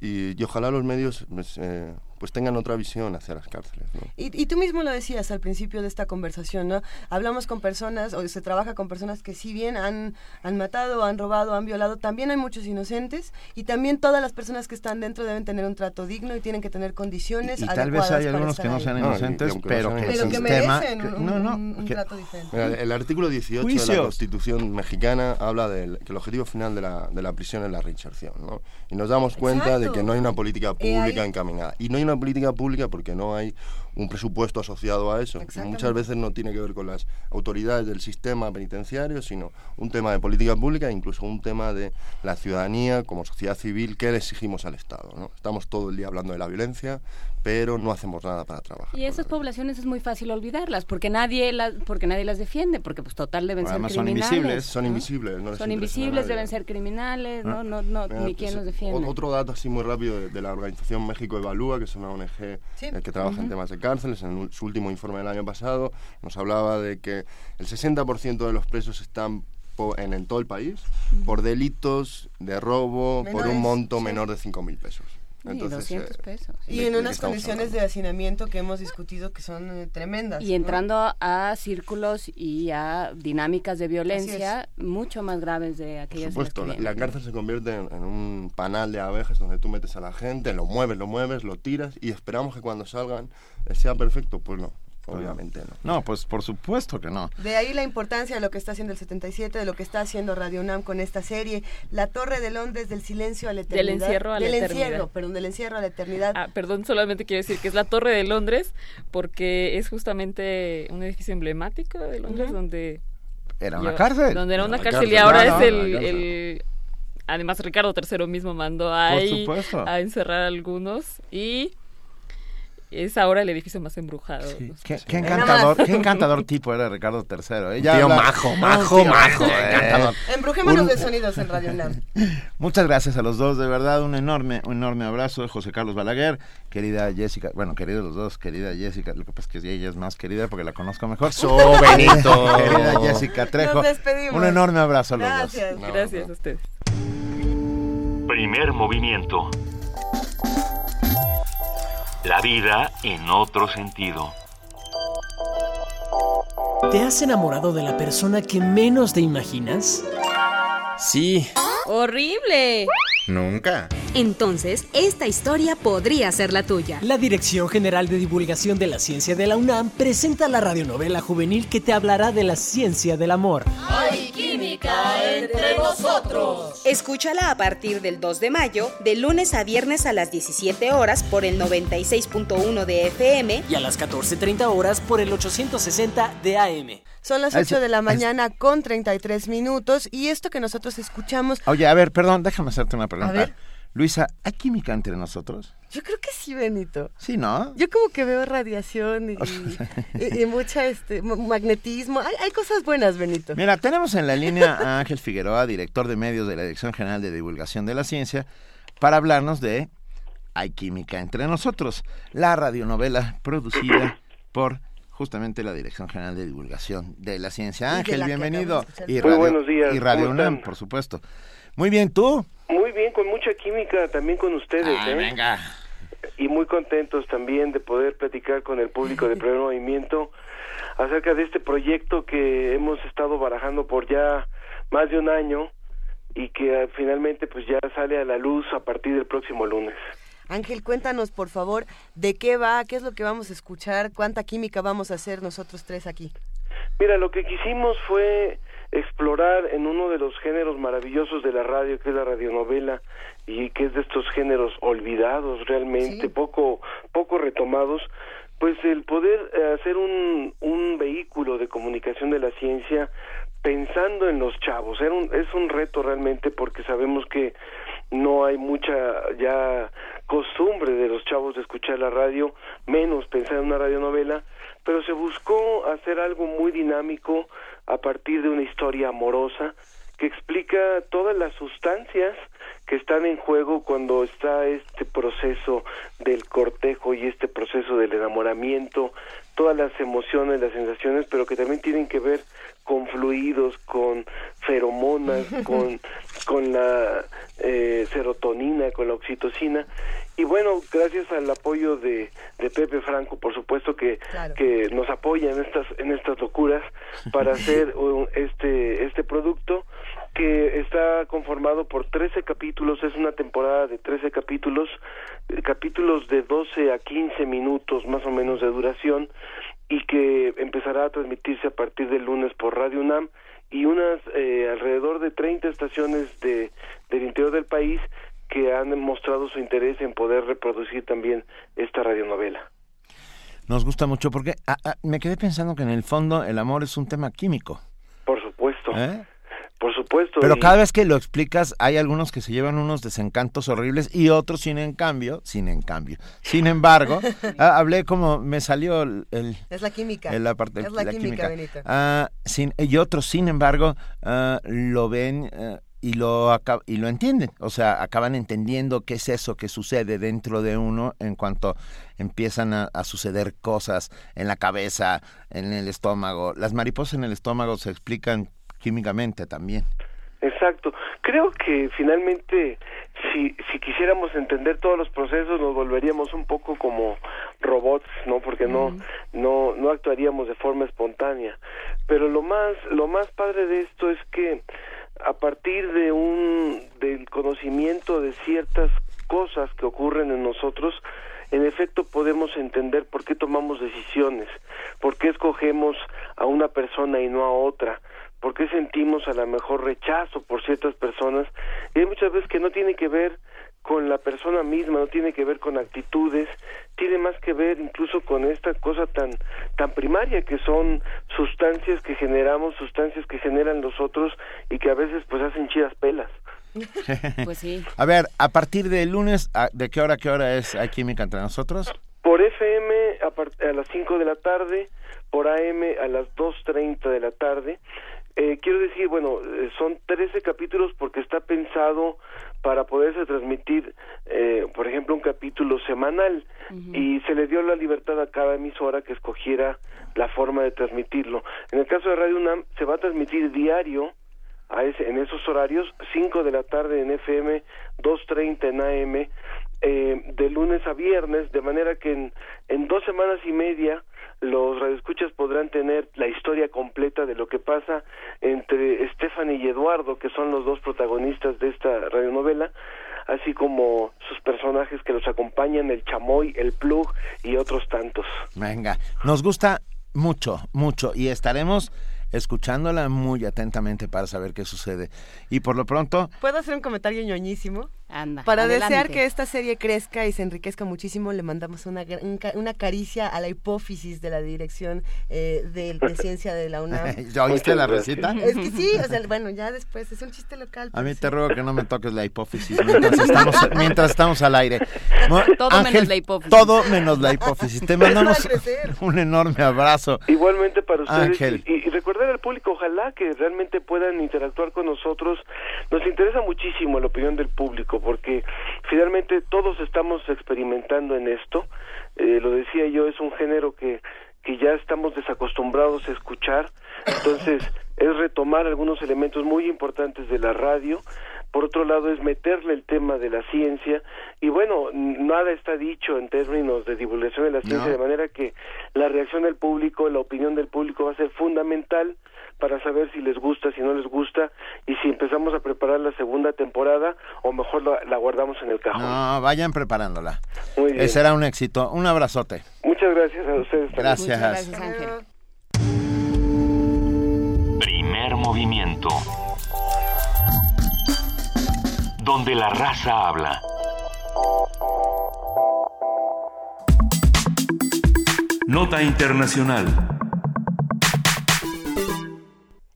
y, ojalá los medios pues, eh, pues, tengan otra visión hacia las cárceles. Y, tú mismo lo decías al principio de esta conversación, ¿no? Hablamos con personas, o se trabaja con personas que si bien han, han matado, han robado, han violado, también hay muchos inocentes y también todas las personas que están dentro deben tener un trato digno y tienen que tener condiciones y, y tal vez hay algunos que no sean inocentes, pero, que, el sistema... un, no, no, trato diferente. el artículo 18 de la Constitución mexicana habla de que el objetivo final de la, de la prisión es la reinserción, ¿no? Y nos damos cuenta de que no hay una política pública encaminada. Y no hay una política pública porque no hay un presupuesto asociado a eso. Muchas veces no tiene que ver con las autoridades del sistema penitenciario, sino un tema de política pública e incluso un tema de la ciudadanía como sociedad civil que le exigimos al Estado. ¿no? Estamos todo el día hablando de la violencia, pero no hacemos nada para trabajar. Y esas poblaciones es muy fácil olvidarlas, porque nadie las, porque nadie las defiende, porque pues total deben ser criminales. son invisibles, son invisibles. No son invisibles, deben ser criminales, no, no, no, ni pues, quién los defiende. Otro dato así muy rápido de, la organización México Evalúa, que es una ONG eh, que trabaja en temas de cárceles, en su último informe del año pasado nos hablaba de que el 60% de los presos están en, en todo el país por delitos de robo por un monto menor de 5.000 pesos. Entonces, 200 pesos. Y en unas condiciones de hacinamiento que hemos discutido que son tremendas. Y entrando a círculos y a dinámicas de violencia mucho más graves de aquellas. Por supuesto, la, la, cárcel se convierte en, en, un panal de abejas donde tú metes a la gente, lo mueves, lo mueves, lo tiras y esperamos que cuando salgan sea perfecto. Pues no, Obviamente no. No, pues por supuesto que no. De ahí la importancia de lo que está haciendo el 77, de lo que está haciendo Radio UNAM con esta serie, La Torre de Londres del silencio a la eternidad. Del encierro a la del eternidad. Encierro, perdón, del encierro a la eternidad. Ah, perdón, solamente quiero decir que es la Torre de Londres porque es justamente un edificio emblemático de Londres uh -huh. donde... Era una yo, cárcel. Donde era una, cárcel, cárcel, y ahora no, es el, el... Además, Ricardo III mismo mandó ahí a encerrar a algunos y es ahora el edificio más embrujado. Sí. ¿Qué, qué, encantador, qué encantador tipo era Ricardo III. ¿eh? Ya tío habla... majo, majo, tío, majo. Eh. Embrujémonos un... de sonidos en Radio Nam. Muchas gracias a los dos, de verdad, un enorme, un enorme abrazo de José Carlos Balaguer, querida Jessica, bueno, queridos los dos, querida Jessica, lo que pasa es que ella es más querida porque la conozco mejor. ¡So, Benito! querida Jessica Trejo. Nos despedimos. Un enorme abrazo a los gracias. dos. Gracias a ustedes. Primer movimiento. La vida en otro sentido. ¿Te has enamorado de la persona que menos te imaginas? Sí. ¡Horrible! Nunca. Entonces, esta historia podría ser la tuya. La Dirección General de Divulgación de la Ciencia de la UNAM presenta la radionovela juvenil que te hablará de la ciencia del amor. ¡Hay química entre nosotros! Escúchala a partir del 2 de mayo, de lunes a viernes a las 17 horas por el 96.1 de FM y a las 14.30 horas por el 860 de AM. Son las 8 de la mañana con 33 minutos y esto que nosotros escuchamos... Oye, a ver, perdón, déjame hacerte una pregunta. A ver. Luisa, ¿hay química entre nosotros? Yo creo que sí, Benito. Sí, ¿no? Yo como que veo radiación y, y, y mucha este magnetismo. Hay, hay, cosas buenas, Benito. Mira, tenemos en la línea a Ángel Figueroa, director de medios de la Dirección General de Divulgación de la Ciencia, para hablarnos de Hay química entre nosotros, la radionovela producida por justamente la Dirección General de Divulgación de la Ciencia. Ángel, la bienvenido. Y Radio, Muy buenos días. Y Radio UNAM, por supuesto. Muy bien, ¿tú? Muy bien, con mucha química también con ustedes. Ah, ¿eh? venga. Y muy contentos también de poder platicar con el público de Primer Movimiento acerca de este proyecto que hemos estado barajando por ya más de un año y que finalmente pues ya sale a la luz a partir del próximo lunes. Ángel, cuéntanos por favor de qué va, qué es lo que vamos a escuchar, cuánta química vamos a hacer nosotros tres aquí. Mira, lo que quisimos fue explorar en uno de los géneros maravillosos de la radio, que es la radionovela, y que es de estos géneros olvidados realmente, sí. poco, poco retomados, pues el poder hacer un, un vehículo de comunicación de la ciencia pensando en los chavos. Era un, es un reto realmente porque sabemos que no hay mucha ya costumbre de los chavos de escuchar la radio, menos pensar en una radionovela, pero se buscó hacer algo muy dinámico a partir de una historia amorosa que explica todas las sustancias que están en juego cuando está este proceso del cortejo y este proceso del enamoramiento, todas las emociones, las sensaciones, pero que también tienen que ver con fluidos, con feromonas, con, con la eh, serotonina, con la oxitocina. Y bueno, gracias al apoyo de, de Pepe Franco, por supuesto que, claro. que nos apoya en estas, en estas locuras para hacer un, este, este producto que está conformado por 13 capítulos, es una temporada de 13 capítulos, capítulos de 12 a 15 minutos más o menos de duración y que empezará a transmitirse a partir del lunes por Radio UNAM y unas eh, alrededor de 30 estaciones de, del interior del país que han mostrado su interés en poder reproducir también esta radionovela. Nos gusta mucho porque a, a, me quedé pensando que en el fondo el amor es un tema químico. Por supuesto. ¿Eh? Por supuesto. Pero y... cada vez que lo explicas, hay algunos que se llevan unos desencantos horribles y otros sin en cambio, sin en cambio. Sin embargo, ah, hablé como me salió el, el, es la química. El, la parte, es la, la química, química. Ah, sin, y otros, sin embargo, ah, lo ven y lo y lo entienden, o sea, acaban entendiendo qué es eso que sucede dentro de uno en cuanto empiezan a, a, suceder cosas en la cabeza, en el estómago. Las mariposas en el estómago se explican químicamente también. Exacto. Creo que finalmente si, si quisiéramos entender todos los procesos nos volveríamos un poco como robots, ¿no? Porque no, no, no actuaríamos de forma espontánea. Pero lo más, lo más padre de esto es que a partir de un, del conocimiento de ciertas cosas que ocurren en nosotros, en efecto podemos entender por qué tomamos decisiones, por qué escogemos a una persona y no a otra, por qué sentimos a lo mejor rechazo por ciertas personas y hay muchas veces que no tiene que ver con la persona misma, no tiene que ver con actitudes, tiene más que ver incluso con esta cosa tan tan primaria que son sustancias que generamos, sustancias que generan los otros y que a veces pues hacen chidas pelas. pues sí. A ver, a partir del lunes, ¿de qué hora qué hora es hay química entre nosotros? Por FM a, a las 5 de la tarde, por AM a las 2.30 de la tarde eh, quiero decir, bueno, eh, son 13 capítulos porque está pensado para poderse transmitir, eh, por ejemplo, un capítulo semanal y se le dio la libertad a cada emisora que escogiera la forma de transmitirlo. En el caso de Radio UNAM se va a transmitir diario a ese, en esos horarios, 5 de la tarde en FM, 2.30 en AM, de lunes a viernes, de manera que en, en dos semanas y media los radioescuchas podrán tener la historia completa de lo que pasa entre Stephanie y Eduardo, que son los dos protagonistas de esta radionovela, así como sus personajes que los acompañan, el chamoy, el plug y otros tantos. Venga, nos gusta mucho, mucho y estaremos escuchándola muy atentamente para saber qué sucede. Y por lo pronto... ¿Puedo hacer un comentario ñoñísimo? Para desear que esta serie crezca y se enriquezca muchísimo, le mandamos una, una caricia a la hipófisis de la dirección eh, de, ciencia de la UNAM. ¿Ya oíste la receta? Es que sí, o sea, bueno, ya después, es un chiste local. A mí te ruego que no me toques la hipófisis mientras estamos, mientras estamos al aire. todo menos la hipófisis. Todo menos la hipófisis. Te mandamos un enorme abrazo. Igualmente para ustedes. Ángel. Y, y recordar al público, ojalá que realmente puedan interactuar con nosotros. Nos interesa muchísimo la opinión del público porque finalmente todos estamos experimentando en esto. Eh, lo decía yo, es un género que, que ya estamos desacostumbrados a escuchar, entonces es retomar algunos elementos muy importantes de la radio, por otro lado es meterle el tema de la ciencia. Y bueno, nada está dicho en términos de divulgación de la ciencia, de manera que la reacción del público, la opinión del público va a ser fundamental para saber si les gusta, si no les gusta y si empezamos a preparar la segunda temporada o mejor la, guardamos en el cajón. No, vayan preparándola. Muy bien. será un éxito. Un abrazote. Muchas gracias a ustedes. Gracias. gracias, Ángel. Primer movimiento. Donde la raza habla. Nota Internacional.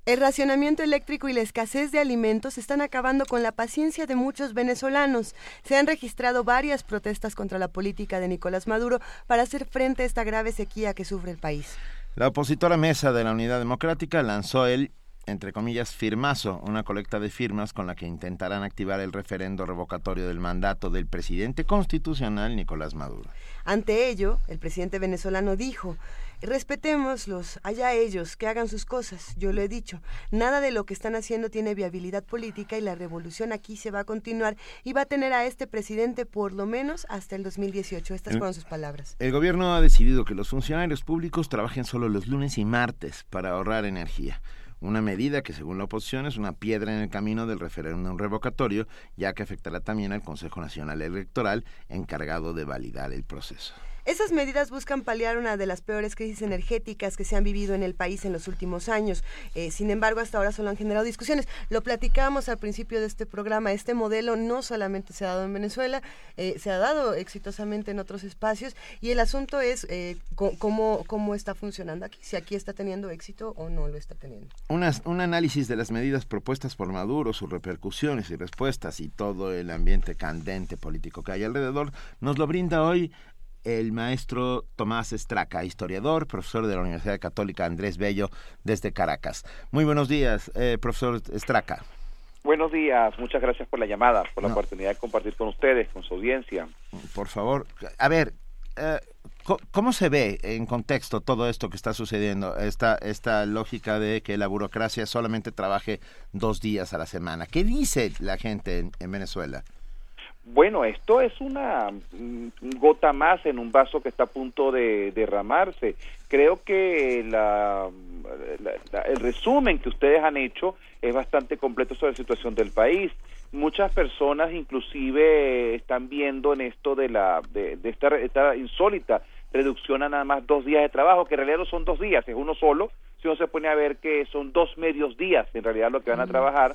El racionamiento eléctrico y la escasez de alimentos están acabando con la paciencia de muchos venezolanos. Se han registrado varias protestas contra la política de Nicolás Maduro para hacer frente a esta grave sequía que sufre el país. La opositora Mesa de la Unidad Democrática lanzó el entre comillas, firmazo, una colecta de firmas con la que intentarán activar el referendo revocatorio del mandato del presidente constitucional Nicolás Maduro. Ante ello, el presidente venezolano dijo, Respetémoslos, allá ellos, que hagan sus cosas. Yo lo he dicho, nada de lo que están haciendo tiene viabilidad política y la revolución aquí se va a continuar y va a tener a este presidente por lo menos hasta el 2018. Estas fueron sus palabras. El gobierno ha decidido que los funcionarios públicos trabajen solo los lunes y martes para ahorrar energía una medida que según la oposición es una piedra en el camino del referéndum revocatorio, ya que afectará también al Consejo Nacional Electoral encargado de validar el proceso. Esas medidas buscan paliar una de las peores crisis energéticas que se han vivido en el país en los últimos años. Eh, sin embargo, hasta ahora solo han generado discusiones. Lo platicamos al principio de este programa. Este modelo no solamente se ha dado en Venezuela, eh, se ha dado exitosamente en otros espacios y el asunto es eh, cómo, cómo está funcionando aquí, si aquí está teniendo éxito o no lo está teniendo. un análisis de las medidas propuestas por Maduro, sus repercusiones y respuestas y todo el ambiente candente político que hay alrededor, nos lo brinda hoy el maestro Tomás Estraca, historiador, profesor de la Universidad Católica Andrés Bello desde Caracas. Muy buenos días, eh, profesor Estraca. Buenos días, muchas gracias por la llamada, por la oportunidad de compartir con ustedes, con su audiencia. Por favor, a ver, eh, ¿cómo se ve en contexto todo esto que está sucediendo? Esta, esta lógica de que la burocracia solamente trabaje dos días a la semana. ¿Qué dice la gente en Venezuela? Bueno, esto es una mm, gota más en un vaso que está a punto de derramarse. Creo que la, el resumen que ustedes han hecho es bastante completo sobre la situación del país. Muchas personas inclusive están viendo en esto de la de, esta, esta, insólita reducción a nada más dos días de trabajo, que en realidad no son dos días, es uno solo, si uno se pone a ver que son dos medios días en realidad lo que van a trabajar,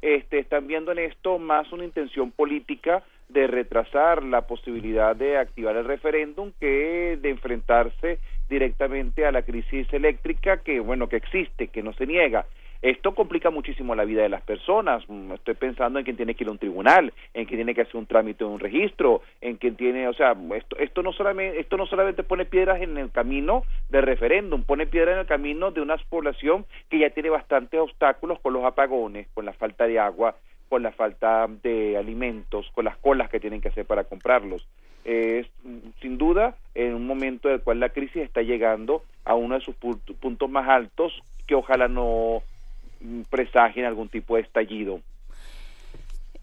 este, están viendo en esto más una intención política de retrasar la posibilidad de activar el referéndum que de enfrentarse directamente a la crisis eléctrica que bueno que existe que no se niega esto complica muchísimo la vida de las personas. Mm, estoy pensando en quien tiene que ir a un tribunal, en quien tiene que hacer un trámite de un registro, en quien tiene, o sea, esto, esto no solamente esto no solamente pone piedras en el camino del referéndum, pone piedras en el camino de una población que ya tiene bastantes obstáculos con los apagones, con la falta de agua, con la falta de alimentos, con las colas que tienen que hacer para comprarlos. Es sin duda en un momento en el cual la crisis está llegando a uno de sus puntos más altos que ojalá no presagien algún tipo de estallido.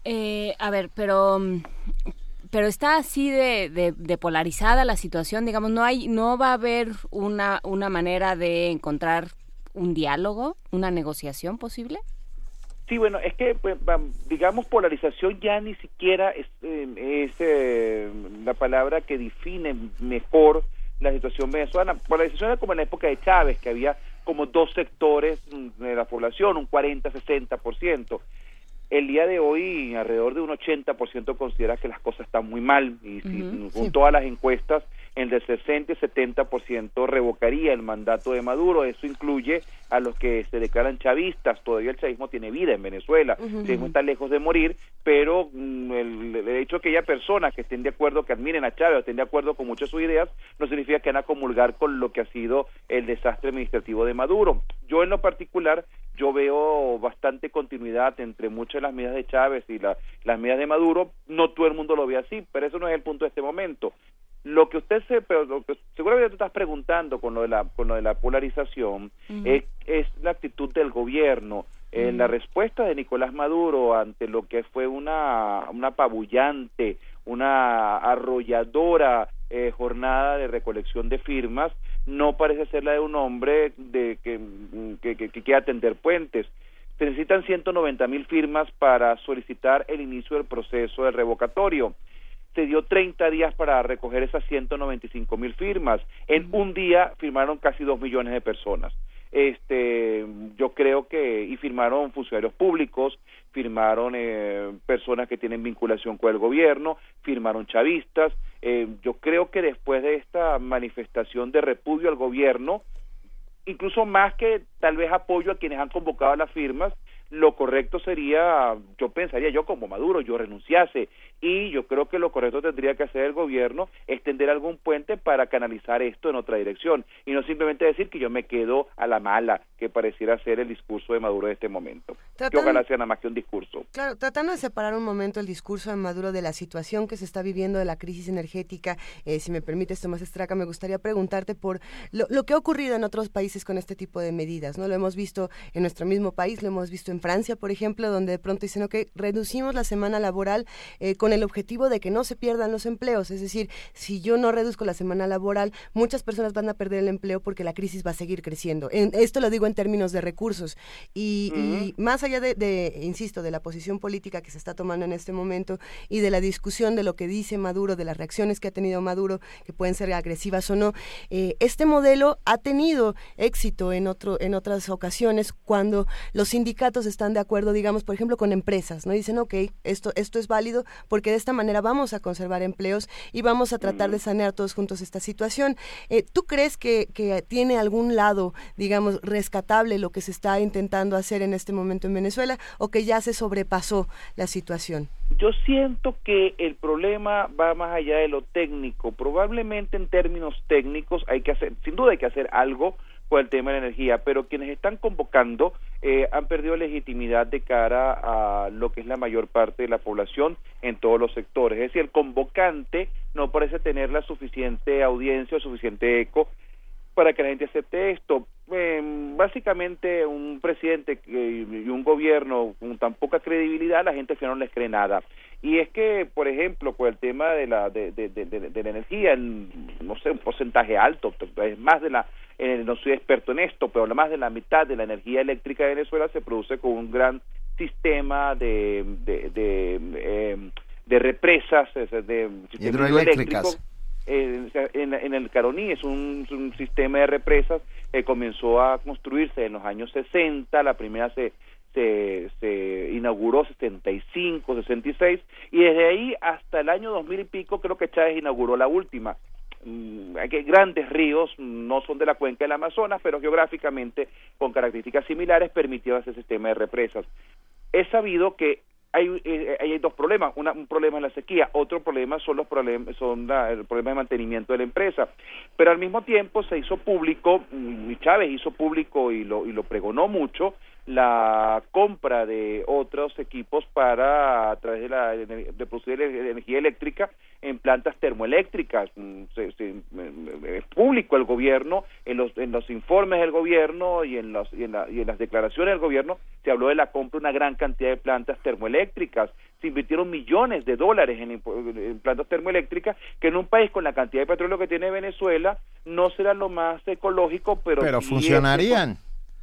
Eh, a ver, pero pero está así de, de, polarizada la situación, digamos, no hay, no va a haber una, una manera de encontrar un diálogo, una negociación posible. Sí, bueno, es que, pues, digamos, polarización ya ni siquiera es, eh, eh, la palabra que define mejor la situación venezolana. Polarización es como en la época de Chávez, que había como dos sectores de la población, un 40-60%. El día de hoy, alrededor de un 80% considera que las cosas están muy mal y si, con todas las encuestas el de 60 y 70% revocaría el mandato de Maduro. Eso incluye a los que se declaran chavistas. Todavía el chavismo tiene vida en Venezuela. El chavismo está lejos de morir, pero mm, el, hecho de que haya personas que estén de acuerdo, que admiren a Chávez o estén de acuerdo con muchas de sus ideas, no significa que van a comulgar con lo que ha sido el desastre administrativo de Maduro. Yo en lo particular, yo veo bastante continuidad entre muchas de las medidas de Chávez y las medidas de Maduro. No todo el mundo lo ve así, pero eso no es el punto de este momento. Lo que usted se, lo que seguramente tú estás preguntando con lo de la, con lo de la polarización es, la actitud del gobierno. En la respuesta de Nicolás Maduro ante lo que fue una, una apabullante, una arrolladora eh, jornada de recolección de firmas, no parece ser la de un hombre de que, que, que, que quiere atender puentes. Se necesitan 190 mil firmas para solicitar el inicio del proceso de revocatorio se dio 30 días para recoger esas 195 mil firmas. En un día firmaron casi dos millones de personas. Este, yo creo que, y firmaron funcionarios públicos, firmaron eh, personas que tienen vinculación con el gobierno, firmaron chavistas. Eh, yo creo que después de esta manifestación de repudio al gobierno, incluso más que tal vez apoyo a quienes han convocado las firmas, lo correcto sería, yo pensaría yo como Maduro, yo renunciase y yo creo que lo correcto tendría que hacer el gobierno extender algún puente para canalizar esto en otra dirección y no simplemente decir que yo me quedo a la mala, que pareciera ser el discurso de Maduro en este momento. que ojalá sea nada más que un discurso. Claro, tratando de separar un momento el discurso de Maduro de la situación que se está viviendo de la crisis energética, eh, si me permites, Tomás Estraca, me gustaría preguntarte por lo, lo que ha ocurrido en otros países con este tipo de medidas, ¿no? Lo hemos visto en nuestro mismo país, lo hemos visto en Francia, por ejemplo, donde de pronto dicen, que reducimos la semana laboral eh, con el objetivo de que no se pierdan los empleos. Es decir, si yo no reduzco la semana laboral, muchas personas van a perder el empleo porque la crisis va a seguir creciendo. En, esto lo digo en términos de recursos. Y, más allá de, insisto, de la posición política que se está tomando en este momento y de la discusión de lo que dice Maduro, de las reacciones que ha tenido Maduro, que pueden ser agresivas o no, eh, este modelo ha tenido éxito en, otro, en otras ocasiones cuando los sindicatos están de acuerdo, digamos, por ejemplo, con empresas, ¿no? Dicen, ok, esto, esto es válido porque de esta manera vamos a conservar empleos y vamos a tratar de sanear todos juntos esta situación. Eh, ¿Tú crees que, que tiene algún lado, digamos, rescatable lo que se está intentando hacer en este momento en Venezuela o que ya se sobrepasó la situación? Yo siento que el problema va más allá de lo técnico. Probablemente en términos técnicos hay que hacer, sin duda hay que hacer algo el tema de la energía, pero quienes están convocando eh, han perdido legitimidad de cara a lo que es la mayor parte de la población en todos los sectores. Es decir, el convocante no parece tener la suficiente audiencia o suficiente eco para que la gente acepte esto. Eh, básicamente un presidente y un gobierno con tan poca credibilidad, la gente al final no les cree nada. Y es que, por ejemplo, con el tema de la de, de, de, la energía, no sé, un porcentaje alto, es más de la, eh, no soy experto en esto, pero más de la mitad de la energía eléctrica de Venezuela se produce con un gran sistema de, de, de, eh, de represas, de hidroeléctricas en, el Caroní es un, sistema de represas que comenzó a construirse en los años 60, la primera se, se, se inauguró 75, 66 y desde ahí hasta el año 2000 y pico creo que Chávez inauguró la última. Mm, hay grandes ríos, no son de la cuenca del Amazonas, pero geográficamente con características similares permitió ese sistema de represas. He sabido que hay, eh, hay dos problemas, un problema es la sequía, otro problema son los problemas, son el problema de mantenimiento de la empresa, pero al mismo tiempo se hizo público, y Chávez hizo público y lo, y lo pregonó mucho, la compra de otros equipos para a través de la de producir energía eléctrica en plantas termoeléctricas. Mm, es público el gobierno en los en los informes del gobierno y en los y en, las declaraciones del gobierno se habló de la compra de una gran cantidad de plantas termoeléctricas. Se invirtieron millones de dólares en, en, plantas termoeléctricas que en un país con la cantidad de petróleo que tiene Venezuela no será lo más ecológico pero pero funcionarían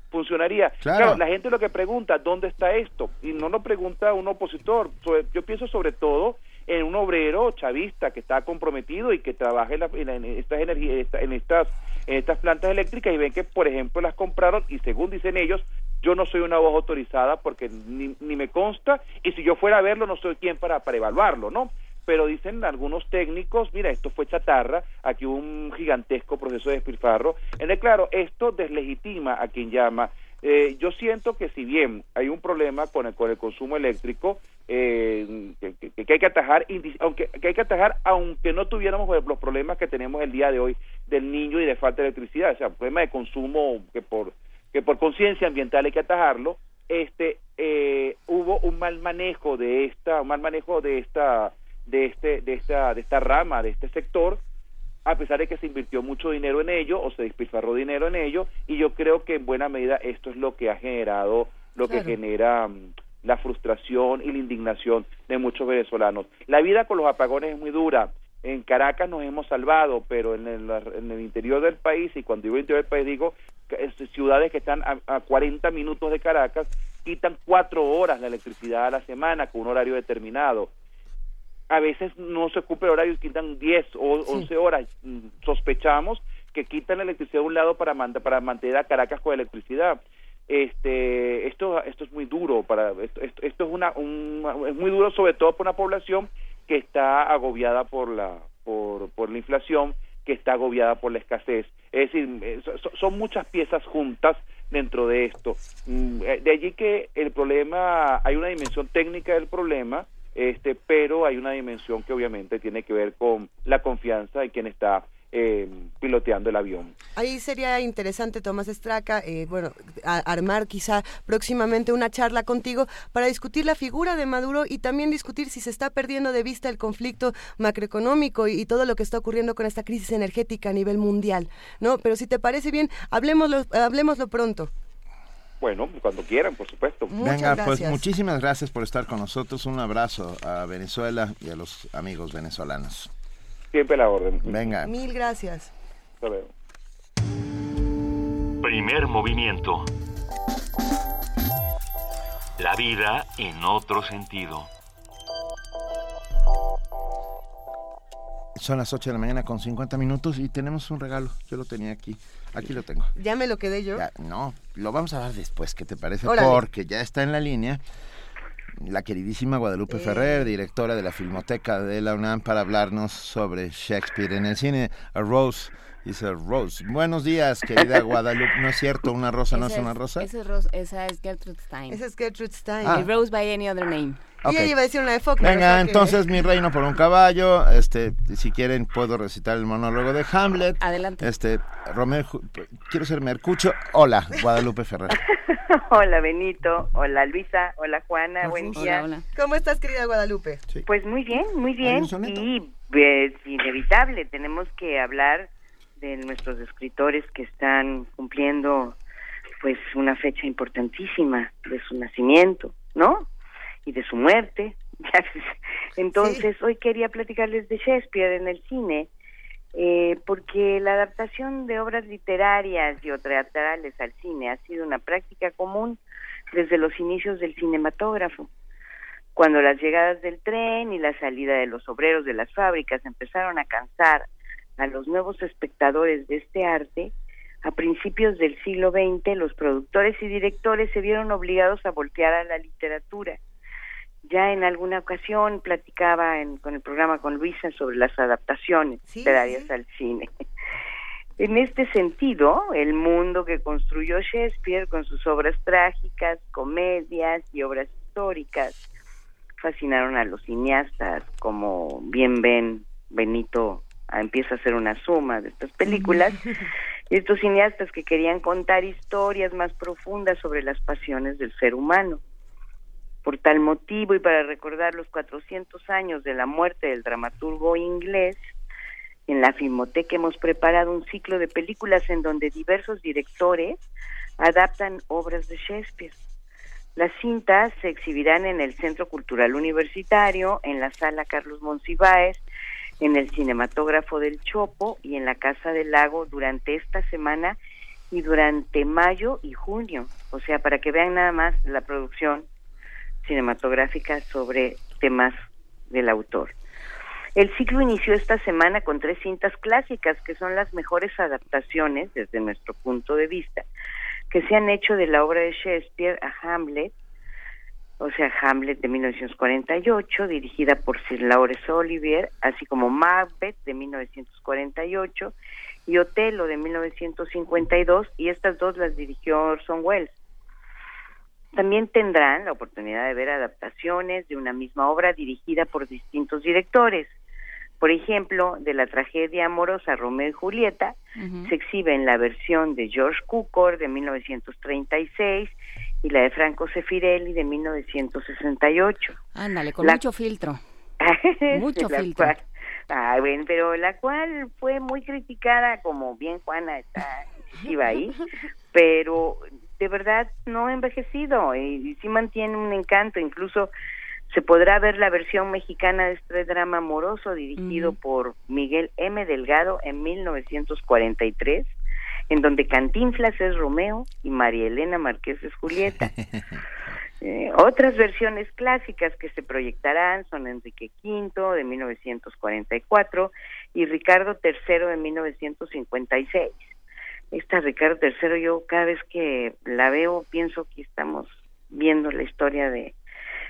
funcionaría. Claro. la gente lo que pregunta, ¿dónde está esto? Y no lo pregunta un opositor. Yo pienso sobre todo en un obrero chavista que está comprometido y que trabaja en, estas energías, en estas, en estas plantas eléctricas y ven que, por ejemplo, las compraron y según dicen ellos, yo no soy una voz autorizada porque ni, ni me consta y si yo fuera a verlo no soy quien para, para evaluarlo, ¿no? Pero dicen algunos técnicos, mira, esto fue chatarra, aquí hubo un gigantesco proceso de despilfarro. En claro, esto deslegitima a quien llama. Eh, yo siento que si bien hay un problema con el, con el consumo eléctrico, eh, que, hay que atajar, aunque que hay que atajar, aunque no tuviéramos los problemas que tenemos el día de hoy del niño y de falta de electricidad, o sea, problema de consumo que por que por conciencia ambiental hay que atajarlo, este eh, hubo un mal manejo de esta, un mal manejo de esta de, este, de, esta, de esta rama, de este sector, a pesar de que se invirtió mucho dinero en ello o se despilfarró dinero en ello, y yo creo que en buena medida esto es lo que ha generado, lo que genera mm, la frustración y la indignación de muchos venezolanos. La vida con los apagones es muy dura. En Caracas nos hemos salvado, pero en el, en el interior del país, y cuando digo interior del país digo ciudades que están a, a 40 minutos de Caracas, quitan cuatro horas de electricidad a la semana con un horario determinado a veces no se ocupa el horario y quitan 10 o 11 horas. Sospechamos que quitan la electricidad de un lado para, para mantener a Caracas con electricidad. Este, esto, esto es muy duro para esto, esto, es una es muy duro sobre todo por una población que está agobiada por la por, por la inflación, que está agobiada por la escasez. Es decir, eh, son muchas piezas juntas dentro de esto. Mm, eh, de allí que el problema, hay una dimensión técnica del problema, este, pero hay una dimensión que obviamente tiene que ver con la confianza en quien está eh, piloteando el avión. Ahí sería interesante, Tomás Estraca, eh, bueno, armar quizá próximamente una charla contigo para discutir la figura de Maduro y también discutir si se está perdiendo de vista el conflicto macroeconómico y, todo lo que está ocurriendo con esta crisis energética a nivel mundial, ¿no? Pero si te parece bien, hablemoslo, hablemoslo pronto. Bueno, cuando quieran, por supuesto. Venga, pues muchísimas gracias por estar con nosotros. Un abrazo a Venezuela y a los amigos venezolanos. Siempre la orden. Venga. Mil gracias. Primer movimiento. La vida en otro sentido. Son las 8 de la mañana con 50 minutos y tenemos un regalo. Yo lo tenía aquí. Aquí lo tengo. ¿Ya me lo quedé yo? no, lo vamos a dar después, ¿qué te parece? Porque ya está en la línea la queridísima Guadalupe eh. Ferrer, directora de la Filmoteca de la UNAM, para hablarnos sobre Shakespeare en el cine. A Rose dice Rose. Buenos días, querida Guadalupe. ¿No es cierto? ¿Una rosa no es una rosa? Esa es, Rose, esa es Gertrude Stein. Esa es Gertrude Stein. Ah. Rose by any other name. Y ella iba a decir una de Faulkner. Venga, entonces mi reino por un caballo. Este, si quieren puedo recitar el monólogo de Hamlet. Adelante. Este, Romeo, quiero ser Mercucho. Hola, Guadalupe Ferrer. hola Benito, hola Luisa, hola Juana, buen día. Hola, ¿Cómo estás, querida Guadalupe? Pues muy bien, muy bien. Y es inevitable, tenemos que hablar de nuestros escritores que están cumpliendo pues una fecha importantísima de su nacimiento, ¿no? Y de su muerte. Entonces, hoy quería platicarles de Shakespeare en el cine, eh, porque la adaptación de obras literarias y o teatrales al cine ha sido una práctica común desde los inicios del cinematógrafo. Cuando las llegadas del tren y la salida de los obreros de las fábricas empezaron a cansar a los nuevos espectadores de este arte, a principios del siglo XX los productores y directores se vieron obligados a voltear a la literatura. Ya en alguna ocasión platicaba con el programa con Luisa sobre las adaptaciones literarias al cine. En este sentido, el mundo que construyó Shakespeare con sus obras trágicas, comedias y obras históricas fascinaron a los cineastas, como bien ven Benito empieza a hacer una suma de estas películas, y estos cineastas que querían contar historias más profundas sobre las pasiones del ser humano. Por tal motivo y para recordar los 400 años de la muerte del dramaturgo inglés, en la Filmoteca hemos preparado un ciclo de películas en donde diversos directores adaptan obras de Shakespeare. Las cintas se exhibirán en el Centro Cultural Universitario, en la Sala Carlos Monsiváis, en el Cinematógrafo del Chopo y en la Casa del Lago durante esta semana y durante mayo y junio. O sea, para que vean nada más la producción cinematográfica sobre temas del autor. El ciclo inició esta semana con tres cintas clásicas que son las mejores adaptaciones, desde nuestro punto de vista, que se han hecho de la obra de Shakespeare a Hamlet, o sea, Hamlet de 1948, dirigida por Sir Laurence Olivier, así como Macbeth de 1948 y Otelo de 1952, y estas dos las dirigió Orson Welles. También tendrán la oportunidad de ver adaptaciones de una misma obra dirigida por distintos directores. Por ejemplo, de la tragedia amorosa Romeo y Julieta, se exhibe en la versión de George Cukor de 1936 y la de Franco Sefirelli de 1968. Ándale, con mucho filtro. mucho filtro. ah, bueno, pero la cual fue muy criticada, como bien Juana está iba ahí, pero de verdad no ha envejecido y sí mantiene un encanto, incluso se podrá ver la versión mexicana de este drama amoroso dirigido por Miguel M. Delgado en 1943, en donde Cantinflas es Romeo y María Elena Márquez es Julieta. Eh, otras versiones clásicas que se proyectarán son Enrique V de 1944 y Ricardo III de 1956. Esta Ricardo III yo cada vez que la veo pienso que estamos viendo la historia de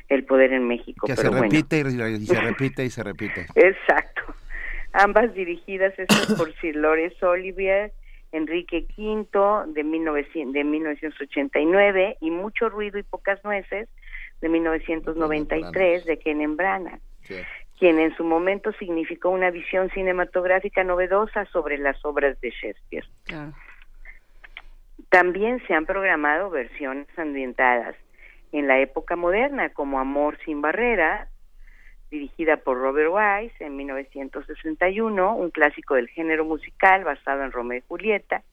el poder en México. Que se repite y, se repite y se repite. Exacto. Ambas dirigidas estas por Sir Lawrence Olivier, Enrique V de, 1900, de 1989 y Mucho ruido y pocas nueces de 1993 de Ken Branagh. quien en su momento significó una visión cinematográfica novedosa sobre las obras de Shakespeare. También se han programado versiones ambientadas en la época moderna, como Amor sin barrera, dirigida por Robert Wise en 1961, un clásico del género musical basado en Romeo y Julieta,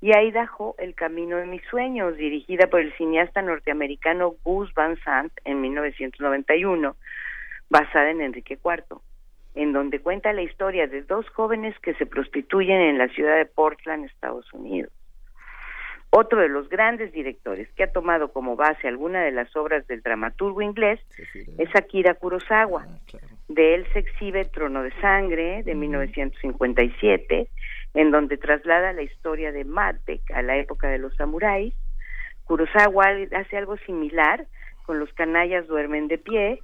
y Idaho, El camino de mis sueños, dirigida por el cineasta norteamericano Gus Van Sant en 1991, basada en Enrique IV, en donde cuenta la historia de dos jóvenes que se prostituyen en la ciudad de Portland, Estados Unidos. Otro de los grandes directores que ha tomado como base alguna de las obras del dramaturgo inglés es Akira Kurosawa. Ah, de él se exhibe Trono de Sangre de 1957, en donde traslada la historia de Matek a la época de los samuráis. Kurosawa hace algo similar con Los canallas duermen de pie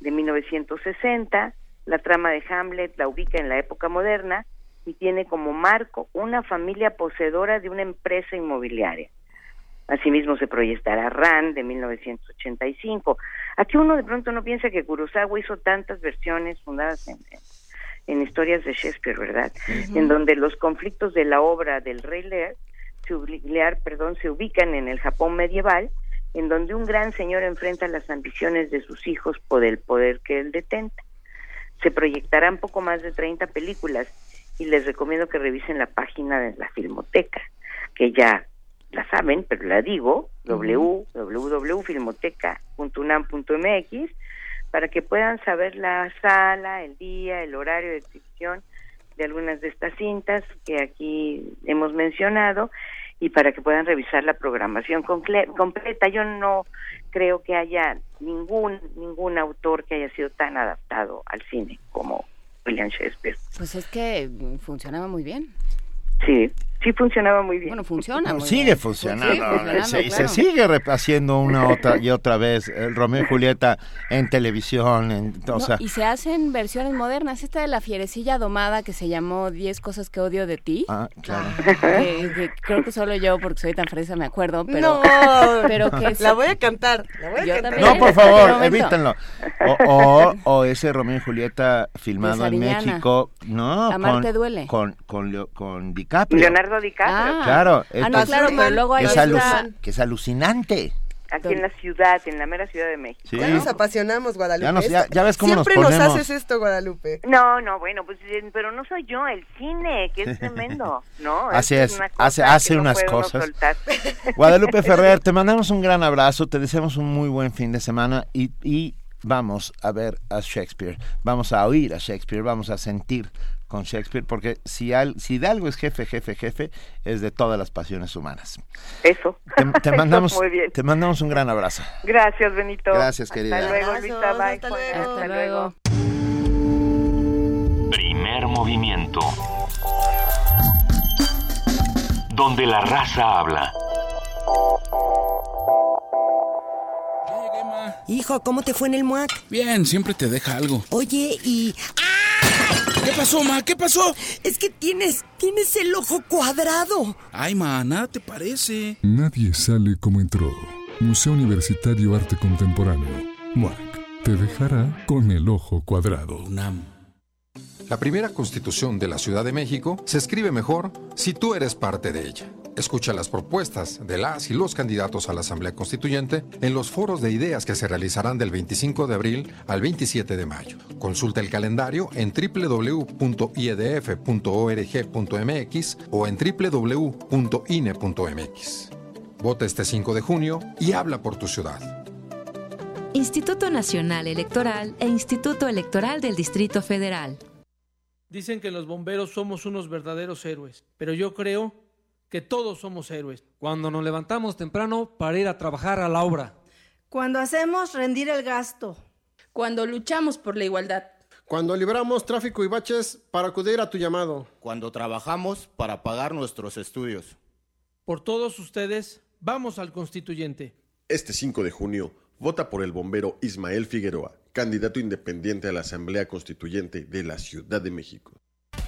de 1960. La trama de Hamlet la ubica en la época moderna y tiene como marco una familia poseedora de una empresa inmobiliaria. Asimismo se proyectará Ran de 1985. Aquí uno de pronto no piensa que Kurosawa hizo tantas versiones fundadas en, en historias de Shakespeare, ¿verdad? En donde los conflictos de la obra del Rey Lear, Lear perdón, se ubican en el Japón medieval, en donde un gran señor enfrenta las ambiciones de sus hijos por el poder que él detenta. Se proyectarán poco más de 30 películas y les recomiendo que revisen la página de la Filmoteca, que ya la saben, pero la digo, www.filmoteca.unam.mx, para que puedan saber la sala, el día, el horario de exhibición de algunas de estas cintas que aquí hemos mencionado y para que puedan revisar la programación completa. Yo no creo que haya ningún ningún autor que haya sido tan adaptado al cine como William Shakespeare. Pues es que funcionaba muy bien. Sí, sí funcionaba muy bien. Bueno, funciona muy sigue Funcionando. Sí, se, sigue haciendo una otra y otra vez el Romeo y Julieta en televisión. En, y se hacen versiones modernas. Esta de la fierecilla domada que se llamó 10 cosas que odio de ti. Ah, claro. creo que solo yo, porque soy tan fresa, me acuerdo. Pero, pero que La voy a cantar. no, por favor, evítenlo. O, o, ese Romeo y Julieta filmado en México. No, Amarte duele. Con, con, con DiCaprio. Leonardo DiCaprio. Ah, claro. Ah, no, claro, pero luego hay que, es que es alucinante. Aquí en la ciudad, en la mera Ciudad de México. Sí. Ya nos apasionamos, Guadalupe. Ya, ya, ves cómo Siempre nos, nos, haces esto, Guadalupe. No, no, bueno, pues, eh, pero no soy yo, el cine, que es tremendo, ¿no? Así es, hace, hace unas cosas. Guadalupe Ferrer, te mandamos un gran abrazo, te deseamos un muy buen fin de semana y, y vamos a ver a Shakespeare, vamos a oír a Shakespeare, vamos a sentir con Shakespeare, porque si, al, si de algo es jefe, jefe, jefe, es de todas las pasiones humanas. Eso. Te, mandamos, te mandamos un gran abrazo. Gracias, Benito. Gracias, querida. Hasta luego, Luisa. Bye. Hasta luego. Hasta luego. Primer movimiento. Donde la raza habla. Hijo, ¿cómo te fue en el MUAC? Bien, siempre te deja algo. Oye, y... ¿Qué pasó, ma? ¿Qué pasó? Es que tienes, tienes el ojo cuadrado. Ay, ma, nada te parece. Nadie sale como entró. Museo Universitario Arte Contemporáneo. MUAC. Te dejará con el ojo cuadrado. UNAM. La primera constitución de la Ciudad de México se escribe mejor si tú eres parte de ella. Escucha las propuestas de las y los candidatos a la Asamblea Constituyente en los foros de ideas que se realizarán del 25 de abril al 27 de mayo. Consulta el calendario en www.iedf.org.mx o en www.ine.mx. Vota este 5 de junio y habla por tu ciudad. Instituto Nacional Electoral e Instituto Electoral del Distrito Federal. Dicen que los bomberos somos unos verdaderos héroes, pero yo creo que todos somos héroes. Cuando nos levantamos temprano para ir a trabajar a la obra. Cuando hacemos rendir el gasto. Cuando luchamos por la igualdad. Cuando libramos tráfico y baches para acudir a tu llamado. Cuando trabajamos para pagar nuestros estudios. Por todos ustedes, vamos al constituyente. Este 5 de junio, vota por el bombero Ismael Figueroa candidato independiente a la Asamblea Constituyente de la Ciudad de México.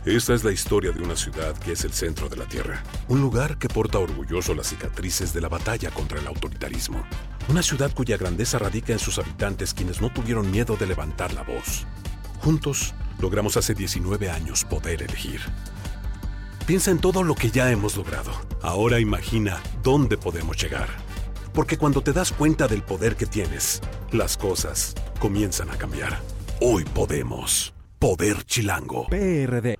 Esta es la historia de una ciudad que es el centro de la Tierra, un lugar que porta orgulloso las cicatrices de la batalla contra el autoritarismo, una ciudad cuya grandeza radica en sus habitantes quienes no tuvieron miedo de levantar la voz. Juntos, logramos hace 19 años poder elegir. Piensa en todo lo que ya hemos logrado. Ahora imagina dónde podemos llegar. Porque cuando te das cuenta del poder que tienes, las cosas comienzan a cambiar. Hoy podemos. Poder Chilango. PRD.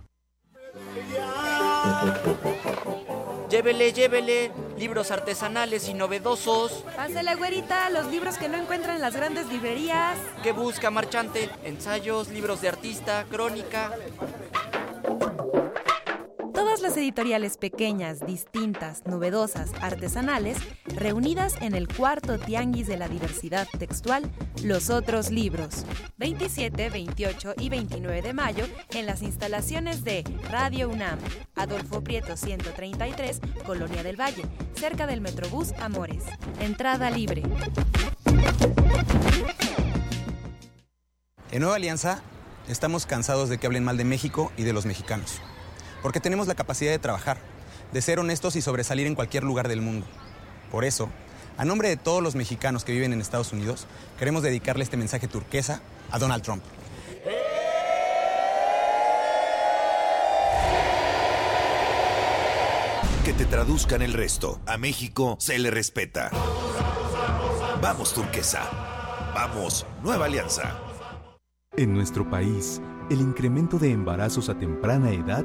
Llévele, llévele, libros artesanales y novedosos. Pásale, güerita, los libros que no encuentran en las grandes librerías. ¿Qué busca, marchante? Ensayos, libros de artista, crónica. Las editoriales pequeñas, distintas, novedosas, artesanales, reunidas en el cuarto Tianguis de la Diversidad Textual, Los Otros Libros. 27, 28 y 29 de mayo en las instalaciones de Radio UNAM, Adolfo Prieto 133, Colonia del Valle, cerca del Metrobús Amores. Entrada libre. En Nueva Alianza, estamos cansados de que hablen mal de México y de los mexicanos porque tenemos la capacidad de trabajar, de ser honestos y sobresalir en cualquier lugar del mundo. Por eso, a nombre de todos los mexicanos que viven en Estados Unidos, queremos dedicarle este mensaje turquesa a Donald Trump. Que te traduzcan el resto. A México se le respeta. Vamos, turquesa. Vamos, nueva alianza. En nuestro país, el incremento de embarazos a temprana edad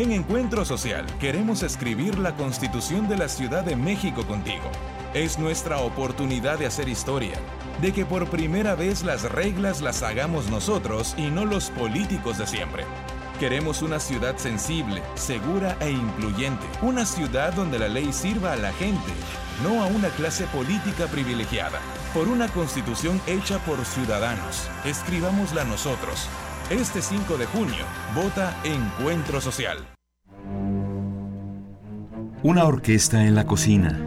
En Encuentro Social queremos escribir la Constitución de la Ciudad de México contigo. Es nuestra oportunidad de hacer historia, de que por primera vez las reglas las hagamos nosotros y no los políticos de siempre. Queremos una ciudad sensible, segura e incluyente. Una ciudad donde la ley sirva a la gente, no a una clase política privilegiada. Por una constitución hecha por ciudadanos. Escribámosla nosotros. Este 5 de junio, vota Encuentro Social. Una orquesta en la cocina.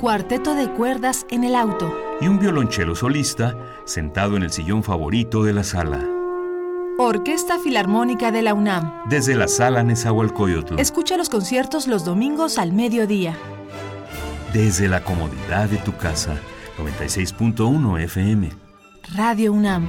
Cuarteto de cuerdas en el auto. Y un violonchelo solista sentado en el sillón favorito de la sala. Orquesta Filarmónica de la UNAM. Desde la sala Nezahualcóyotl. Escucha los conciertos los domingos al mediodía. Desde la comodidad de tu casa. 96.1 FM. Radio UNAM.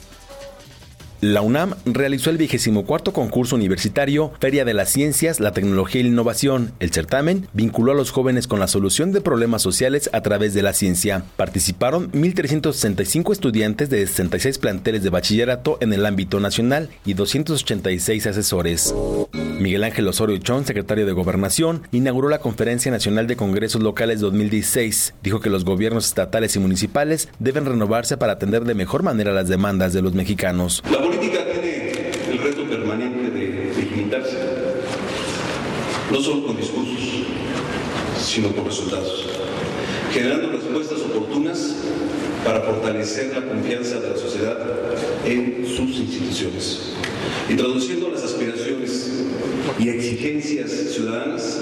La UNAM realizó el vigésimo cuarto concurso universitario Feria de las Ciencias, la Tecnología y la Innovación. El certamen vinculó a los jóvenes con la solución de problemas sociales a través de la ciencia. Participaron 1.365 estudiantes de 66 planteles de bachillerato en el ámbito nacional y 286 asesores. Miguel Ángel Osorio Chón, secretario de Gobernación, inauguró la Conferencia Nacional de Congresos Locales 2016. Dijo que los gobiernos estatales y municipales deben renovarse para atender de mejor manera las demandas de los mexicanos. Política tiene el reto permanente de dignarse, no solo con discursos, sino con resultados, generando respuestas oportunas para fortalecer la confianza de la sociedad en sus instituciones. Y traduciendo las aspiraciones y exigencias ciudadanas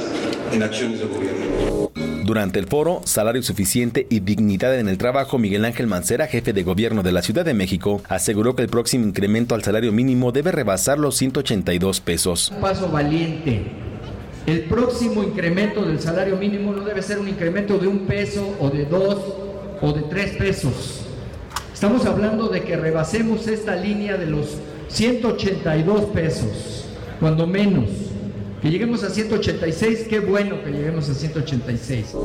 en acciones de gobierno. Durante el foro Salario Suficiente y Dignidad en el Trabajo, Miguel Ángel Mancera, jefe de gobierno de la Ciudad de México, aseguró que el próximo incremento al salario mínimo debe rebasar los 182 pesos. Un paso valiente. El próximo incremento del salario mínimo no debe ser un incremento de un peso o de dos o de tres pesos. Estamos hablando de que rebasemos esta línea de los 182 pesos, cuando menos. Que lleguemos a 186, qué bueno que lleguemos a 186.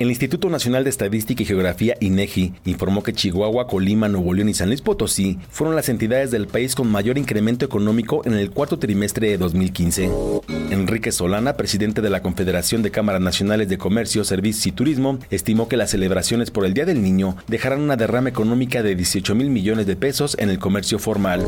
El Instituto Nacional de Estadística y Geografía, INEGI, informó que Chihuahua, Colima, Nuevo León y San Luis Potosí fueron las entidades del país con mayor incremento económico en el cuarto trimestre de 2015. Enrique Solana, presidente de la Confederación de Cámaras Nacionales de Comercio, Servicios y Turismo, estimó que las celebraciones por el Día del Niño dejarán una derrama económica de 18 mil millones de pesos en el comercio formal.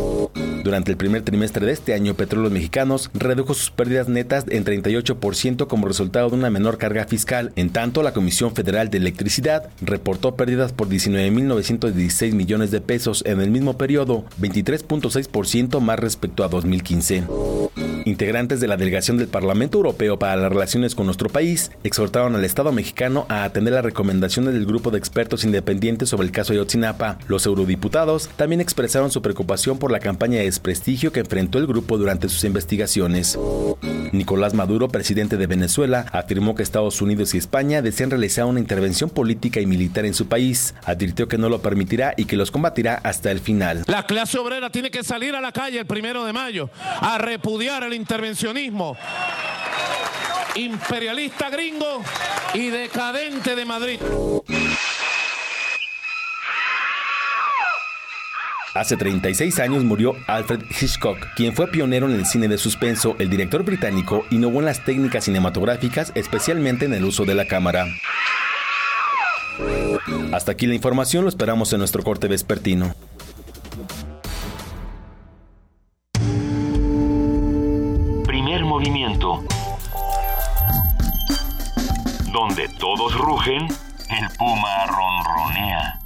Durante el primer trimestre de este año, Petróleos Mexicanos redujo sus pérdidas netas en 38% como resultado de una menor carga fiscal. En tanto, la Comisión Federal de Electricidad reportó pérdidas por 19.916 millones de pesos en el mismo periodo, 23.6% más respecto a 2015. Integrantes de la delegación del Parlamento Europeo para las relaciones con nuestro país exhortaron al Estado mexicano a atender las recomendaciones del grupo de expertos independientes sobre el caso de Otsinapa. Los eurodiputados también expresaron su preocupación por la campaña de desprestigio que enfrentó el grupo durante sus investigaciones. Nicolás Maduro, presidente de Venezuela, afirmó que Estados Unidos y España desean realizar una intervención política y militar en su país. Advirtió que no lo permitirá y que los combatirá hasta el final. La clase obrera tiene que salir a la calle el primero de mayo a repudiar el intervencionismo imperialista gringo y decadente de Madrid. Hace 36 años murió Alfred Hitchcock, quien fue pionero en el cine de suspenso. El director británico innovó en las técnicas cinematográficas, especialmente en el uso de la cámara. Hasta aquí la información, lo esperamos en nuestro corte vespertino. Primer movimiento. Donde todos rugen, el puma ronronea.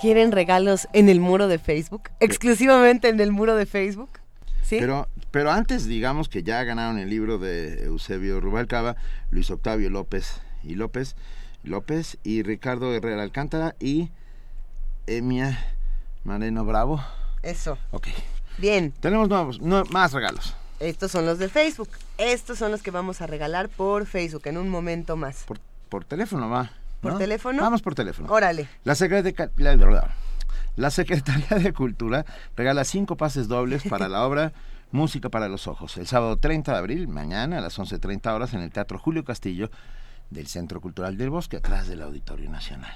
¿Quieren regalos en el muro de Facebook? Exclusivamente en el muro de Facebook. ¿Sí? Pero, pero antes, digamos que ya ganaron el libro de Eusebio Rubalcaba, Luis Octavio López y López, López y Ricardo Herrera Alcántara y Emia Mareno Bravo. Eso. Ok. Bien. Tenemos nuevos, no, más regalos. Estos son los de Facebook. Estos son los que vamos a regalar por Facebook en un momento más. Por, por teléfono va. ¿Por ¿no? teléfono? Vamos por teléfono. Órale. La, Secretaría la, la Secretaría de Cultura regala cinco pases dobles para la obra Música para los Ojos. El sábado 30 de abril, mañana a las 11.30 horas en el Teatro Julio Castillo del Centro Cultural del Bosque, atrás del Auditorio Nacional.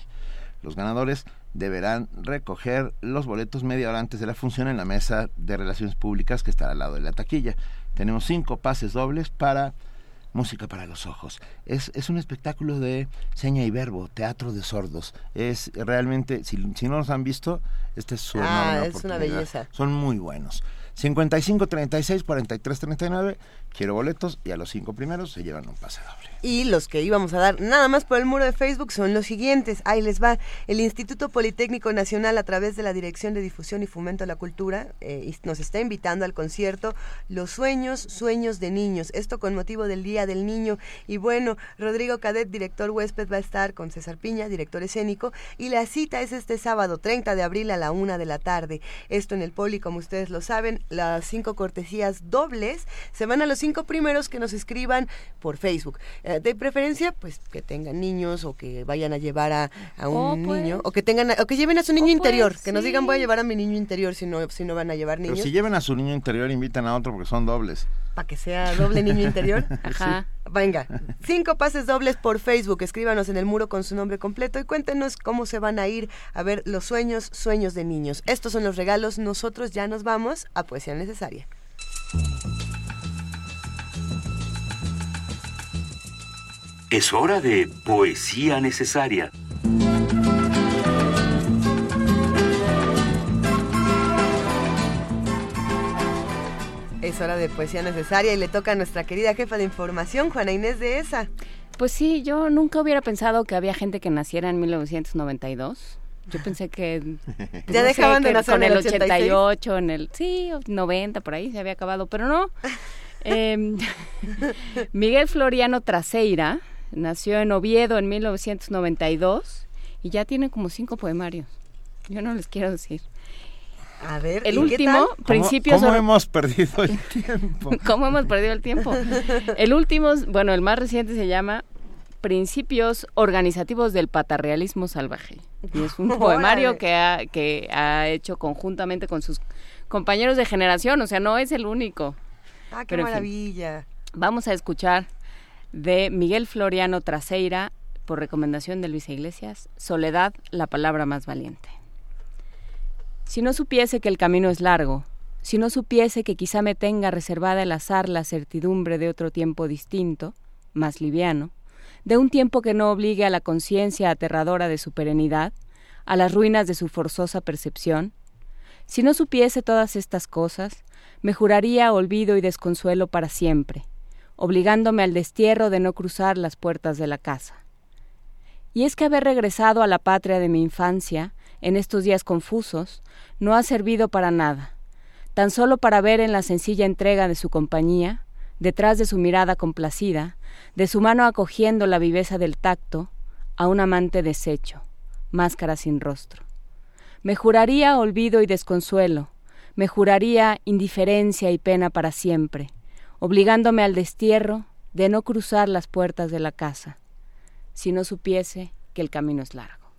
Los ganadores deberán recoger los boletos media hora antes de la función en la mesa de relaciones públicas que estará al lado de la taquilla. Tenemos cinco pases dobles para Música para los Ojos. Es, es un espectáculo de seña y verbo, teatro de sordos. Es realmente, si, si no los han visto, esta es su Ah, es una belleza. Son muy buenos. 55 36 43 39. Quiero boletos y a los cinco primeros se llevan un pase doble. Y los que íbamos a dar nada más por el muro de Facebook son los siguientes. Ahí les va. El Instituto Politécnico Nacional, a través de la Dirección de Difusión y Fomento a la Cultura, eh, nos está invitando al concierto Los Sueños, Sueños de Niños. Esto con motivo del Día del Niño. Y bueno, Rodrigo Cadet, director huésped, va a estar con César Piña, director escénico. Y la cita es este sábado, 30 de abril a la una de la tarde. Esto en el Poli, como ustedes lo saben, las cinco cortesías dobles se van a los cinco primeros que nos escriban por Facebook. Eh, de preferencia, pues que tengan niños o que vayan a llevar a, a un Oh, pues. niño o que tengan o que lleven a su niño interior, pues, que nos digan voy a llevar a mi niño interior si no si no van a llevar Pero niños si llevan a su niño interior, invitan a otro porque son dobles. para que sea doble niño interior. Ajá. Venga, cinco pases dobles por Facebook. Escríbanos en el muro con su nombre completo y cuéntenos cómo se van a ir a ver los sueños, sueños de niños. Estos son los regalos. Nosotros ya nos vamos a Poesía Necesaria. Es hora de poesía necesaria. Es hora de Poesía Necesaria y le toca a nuestra querida jefa de información, Juana Inés de ESA. Pues sí, yo nunca hubiera pensado que había gente que naciera en 1992. Yo pensé que... Ya dejaban de que nacer Con en el el 86. 88, en el... Sí, 90, por ahí se había acabado, pero no. Em, Miguel Floriano Traseira nació en Oviedo en 1992 y ya tiene como cinco poemarios. Yo no les quiero decir. A ver, El ¿y qué último, tal? Principios... ¿Cómo or- hemos perdido el tiempo? ¿Cómo hemos perdido el tiempo? El último, bueno, el más reciente se llama Principios Organizativos del Patarrealismo Salvaje. Y es un poemario que ha, que ha hecho conjuntamente con sus compañeros de generación, o sea, no es el único. Ah, qué Pero, en fin, maravilla. vamos a escuchar de Miguel Floriano Traseira, por recomendación de Luisa Iglesias, Soledad, la palabra más valiente. Si no supiese que el camino es largo, si no supiese que quizá me tenga reservada el azar la certidumbre de otro tiempo distinto, más liviano, de un tiempo que no obligue a la conciencia aterradora de su perenidad, a las ruinas de su forzosa percepción, si no supiese todas estas cosas, me juraría olvido y desconsuelo para siempre, obligándome al destierro de no cruzar las puertas de la casa. Y es que haber regresado a la patria de mi infancia, en estos días confusos, no ha servido para nada, tan solo para ver en la sencilla entrega de su compañía, detrás de su mirada complacida, de su mano acogiendo la viveza del tacto, a un amante deshecho, máscara sin rostro. Me juraría olvido y desconsuelo, me juraría indiferencia y pena para siempre, obligándome al destierro de no cruzar las puertas de la casa, si no supiese que el camino es largo.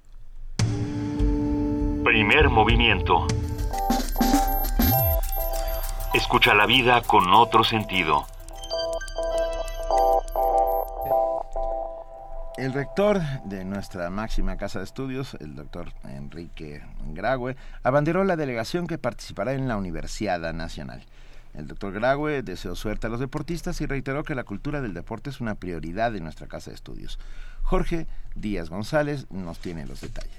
Primer movimiento. Escucha la vida con otro sentido. El rector de nuestra máxima casa de estudios, el doctor Enrique Graue, abanderó la delegación que participará en la Universidad Nacional. El doctor Graue deseó suerte a los deportistas y reiteró que la cultura del deporte es una prioridad en nuestra casa de estudios. Jorge Díaz González nos tiene los detalles.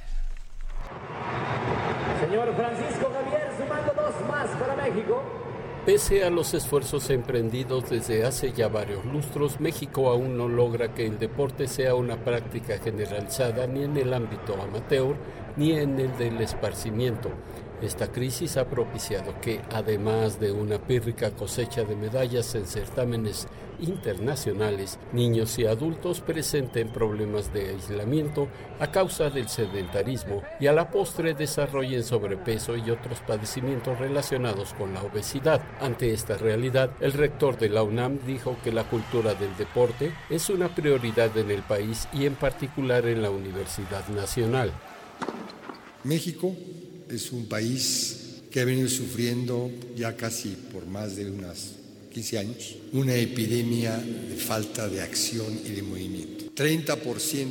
Señor Francisco Javier, sumando dos más para México. Pese a los esfuerzos emprendidos desde hace ya varios lustros, México aún no logra que el deporte sea una práctica generalizada ni en el ámbito amateur ni en el del esparcimiento. Esta crisis ha propiciado que, además de una pírrica cosecha de medallas en certámenes internacionales, niños y adultos presenten problemas de aislamiento a causa del sedentarismo y a la postre desarrollen sobrepeso y otros padecimientos relacionados con la obesidad. Ante esta realidad, el rector de la UNAM dijo que la cultura del deporte es una prioridad en el país y en particular en la Universidad Nacional. México es un país que ha venido sufriendo ya casi por más de unas 15 años una epidemia de falta de acción y de movimiento. 30%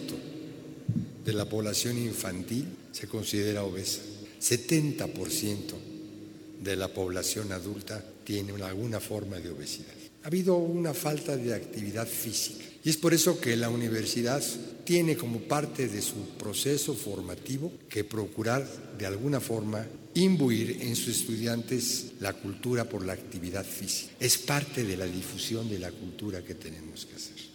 de la población infantil se considera obesa. 70% de la población adulta tiene alguna forma de obesidad. Ha habido una falta de actividad física y es por eso que la universidad tiene como parte de su proceso formativo que procurar de alguna forma imbuir en sus estudiantes la cultura por la actividad física. Es parte de la difusión de la cultura que tenemos que hacer.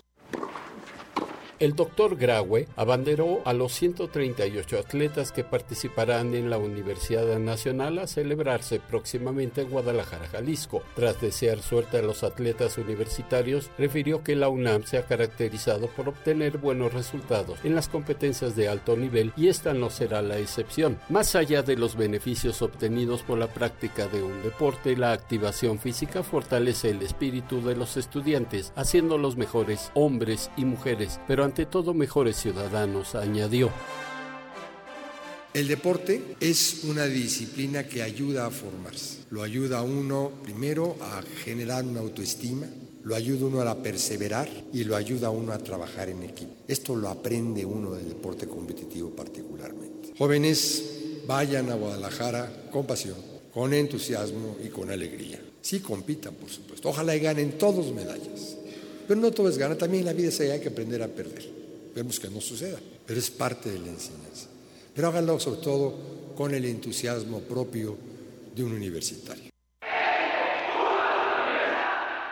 El doctor Graue abanderó a los 138 atletas que participarán en la Universidad Nacional a celebrarse próximamente en Guadalajara, Jalisco. Tras desear suerte a los atletas universitarios, refirió que la UNAM se ha caracterizado por obtener buenos resultados en las competencias de alto nivel y esta no será la excepción. Más allá de los beneficios obtenidos por la práctica de un deporte, la activación física fortalece el espíritu de los estudiantes, haciéndolos mejores hombres y mujeres, pero ante todo mejores ciudadanos, añadió. El deporte es una disciplina que ayuda a formarse. Lo ayuda a uno primero a generar una autoestima, lo ayuda uno a perseverar y lo ayuda uno a trabajar en equipo. Esto lo aprende uno del deporte competitivo particularmente. Jóvenes, vayan a Guadalajara con pasión, con entusiasmo y con alegría. Sí compitan, por supuesto. Ojalá y ganen todos medallas. Pero no todo es ganar, también en la vida se hay que aprender a perder. Vemos que no suceda, pero es parte de la enseñanza. Pero háganlo sobre todo con el entusiasmo propio de un universitario.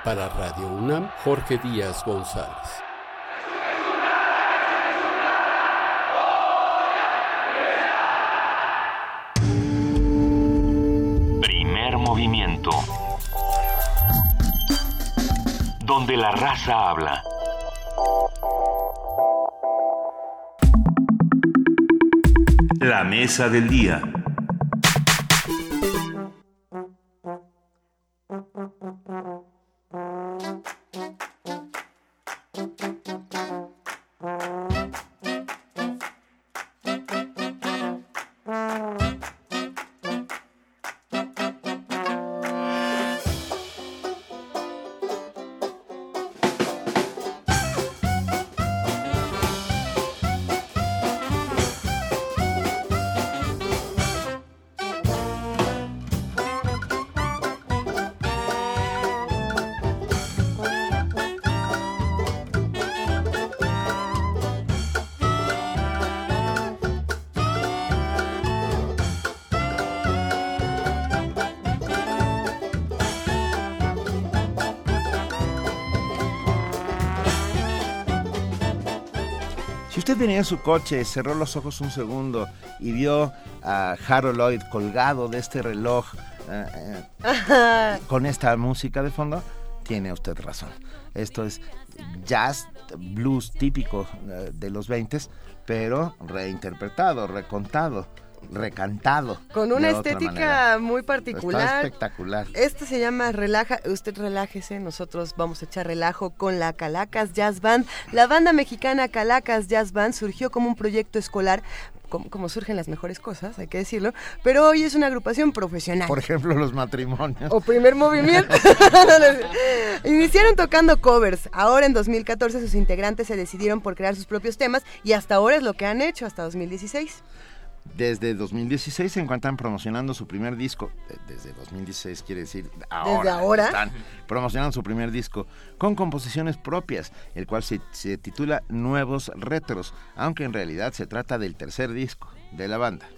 Para Radio UNAM, Jorge Díaz González. La raza habla. La mesa del día. En su coche, cerró los ojos un segundo y vio a Harold Lloyd colgado de este reloj eh, eh, con esta música de fondo, tiene usted razón. Esto es jazz, blues típico eh, de los 20, pero reinterpretado, recontado recantado. Con una estética muy particular. Está espectacular. Este se llama Relaja, usted relájese, nosotros vamos a echar relajo con la Calacas Jazz Band. La banda mexicana Calacas Jazz Band surgió como un proyecto escolar como, surgen las mejores cosas, hay que decirlo, pero hoy es una agrupación profesional. Por ejemplo, los matrimonios. O primer movimiento. Iniciaron tocando covers. Ahora en 2014 sus integrantes se decidieron por crear sus propios temas y hasta ahora es lo que han hecho, hasta 2016. Desde 2016 se encuentran promocionando su primer disco. Desde 2016 quiere decir ahora. ¿Desde ahora? Están promocionando su primer disco con composiciones propias, el cual se, se titula Nuevos Retros, aunque en realidad se trata del tercer disco de la banda.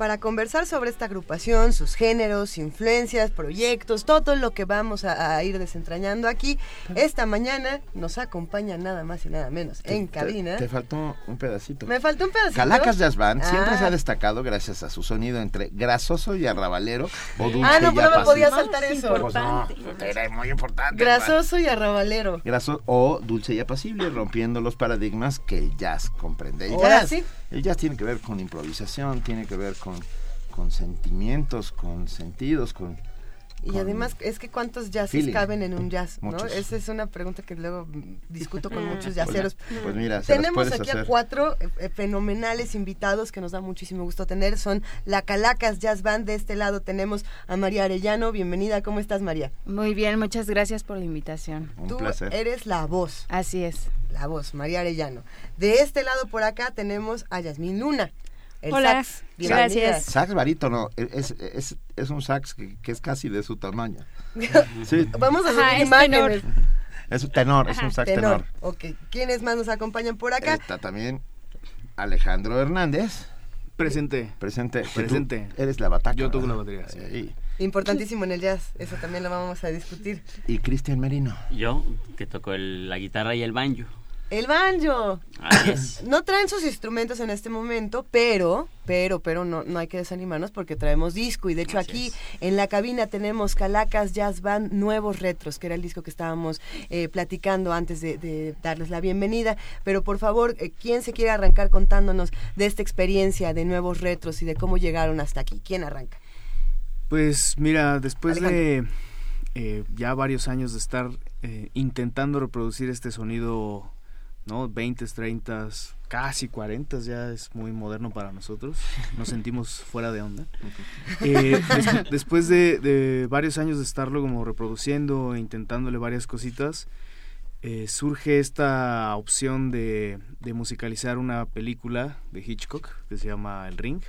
Para conversar sobre esta agrupación, sus géneros, influencias, proyectos, todo lo que vamos a, a ir desentrañando aquí. Esta mañana nos acompaña nada más y nada menos en cabina. Te, faltó un pedacito. Me faltó un pedacito. Calacas Jazz Band siempre Ah. se ha destacado gracias a su sonido entre grasoso y arrabalero o dulce Ah, no, y pero no me podía saltar eso. Pues no, era muy importante. Grasoso y arrabalero. Graso o dulce y apacible, rompiendo los paradigmas que el jazz comprende. El Ahora jazz, sí. El jazz tiene que ver con improvisación, tiene que ver con, con sentimientos, con sentidos, con... Y además, es que ¿cuántos jazzes feeling. caben en un jazz? ¿no? Muchos. Esa es una pregunta que luego mm, discuto con muchos Pues- jazzeros. pues mira, Tenemos aquí a cuatro eh, eh, fenomenales invitados que nos da muchísimo gusto tener. Son la Calacas Jazz Band. De este lado tenemos a María Arellano. Bienvenida. ¿Cómo estás, María? Muy bien, muchas gracias por la invitación. Tú eres la voz. Así es. La voz, María Arellano. De este lado por acá tenemos a Yasmín Luna. El Hola, sax. Bienvenida. Sax barítono, es, es, es un sax que, que es casi de su tamaño. Sí. Vamos a es imágenes. Es un tenor, es un sax tenor. Ok. ¿Quiénes más nos acompañan por acá? Está también Alejandro Hernández. Presente. Presente. Presente. Eres la bataca. Yo toco la batería, sí. Sí. Importantísimo en el jazz. Eso también lo vamos a discutir. Y Cristian Merino. Yo, que toco el- la guitarra y el banjo. El banjo. No traen sus instrumentos en este momento, pero, pero, pero no, no hay que desanimarnos porque traemos disco. Y de hecho Así aquí en la cabina tenemos Calacas Jazz Band Nuevos Retros, que era el disco que estábamos eh, platicando antes de, de darles la bienvenida. Pero por favor, eh, ¿quién se quiere arrancar contándonos de esta experiencia de Nuevos Retros y de cómo llegaron hasta aquí? ¿Quién arranca? Pues mira, después de eh, ya varios años de estar eh, intentando reproducir este sonido, ¿no? 20, 30, casi 40, ya es muy moderno para nosotros. Nos sentimos fuera de onda. Eh, des- después de, de varios años de estarlo como reproduciendo e intentándole varias cositas, eh, surge esta opción de, de musicalizar una película de Hitchcock que se llama El Ring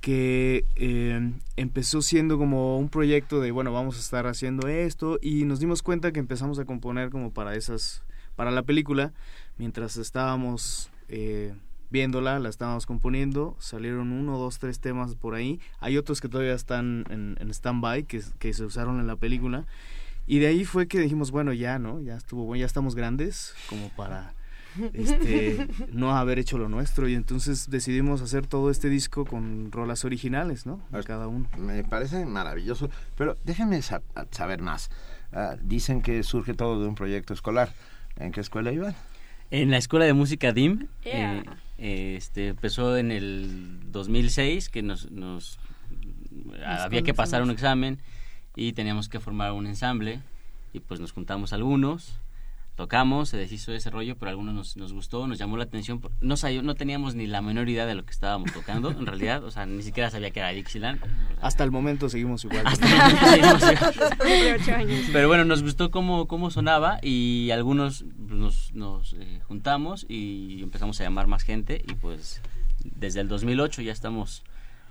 que eh, empezó siendo como un proyecto de bueno vamos a estar haciendo esto y nos dimos cuenta que empezamos a componer como para esas para la película mientras estábamos eh, viéndola la estábamos componiendo salieron uno dos tres temas por ahí hay otros que todavía están en, en stand-by que, que se usaron en la película y de ahí fue que dijimos bueno ya no ya estuvo bueno ya estamos grandes como para este, no haber hecho lo nuestro y entonces decidimos hacer todo este disco con rolas originales, ¿no? De cada uno. Me parece maravilloso, pero déjenme sa- saber más. Ah, dicen que surge todo de un proyecto escolar. ¿En qué escuela iban? En la Escuela de Música DIM, Yeah. eh, eh, este, empezó en el 2006, que nos, nos había que pasar un examen y teníamos que formar un ensamble y pues nos juntamos algunos, tocamos, se deshizo ese rollo, pero a algunos nos, nos gustó, nos llamó la atención, no, no teníamos ni la menor idea de lo que estábamos tocando, en realidad, o sea, ni siquiera sabía que era Dixieland. Hasta el momento seguimos igual. Hasta el momento seguimos igual. De ocho años. Pero bueno, nos gustó cómo, cómo sonaba y algunos nos, nos eh, juntamos y empezamos a llamar más gente y pues desde el 2008 ya estamos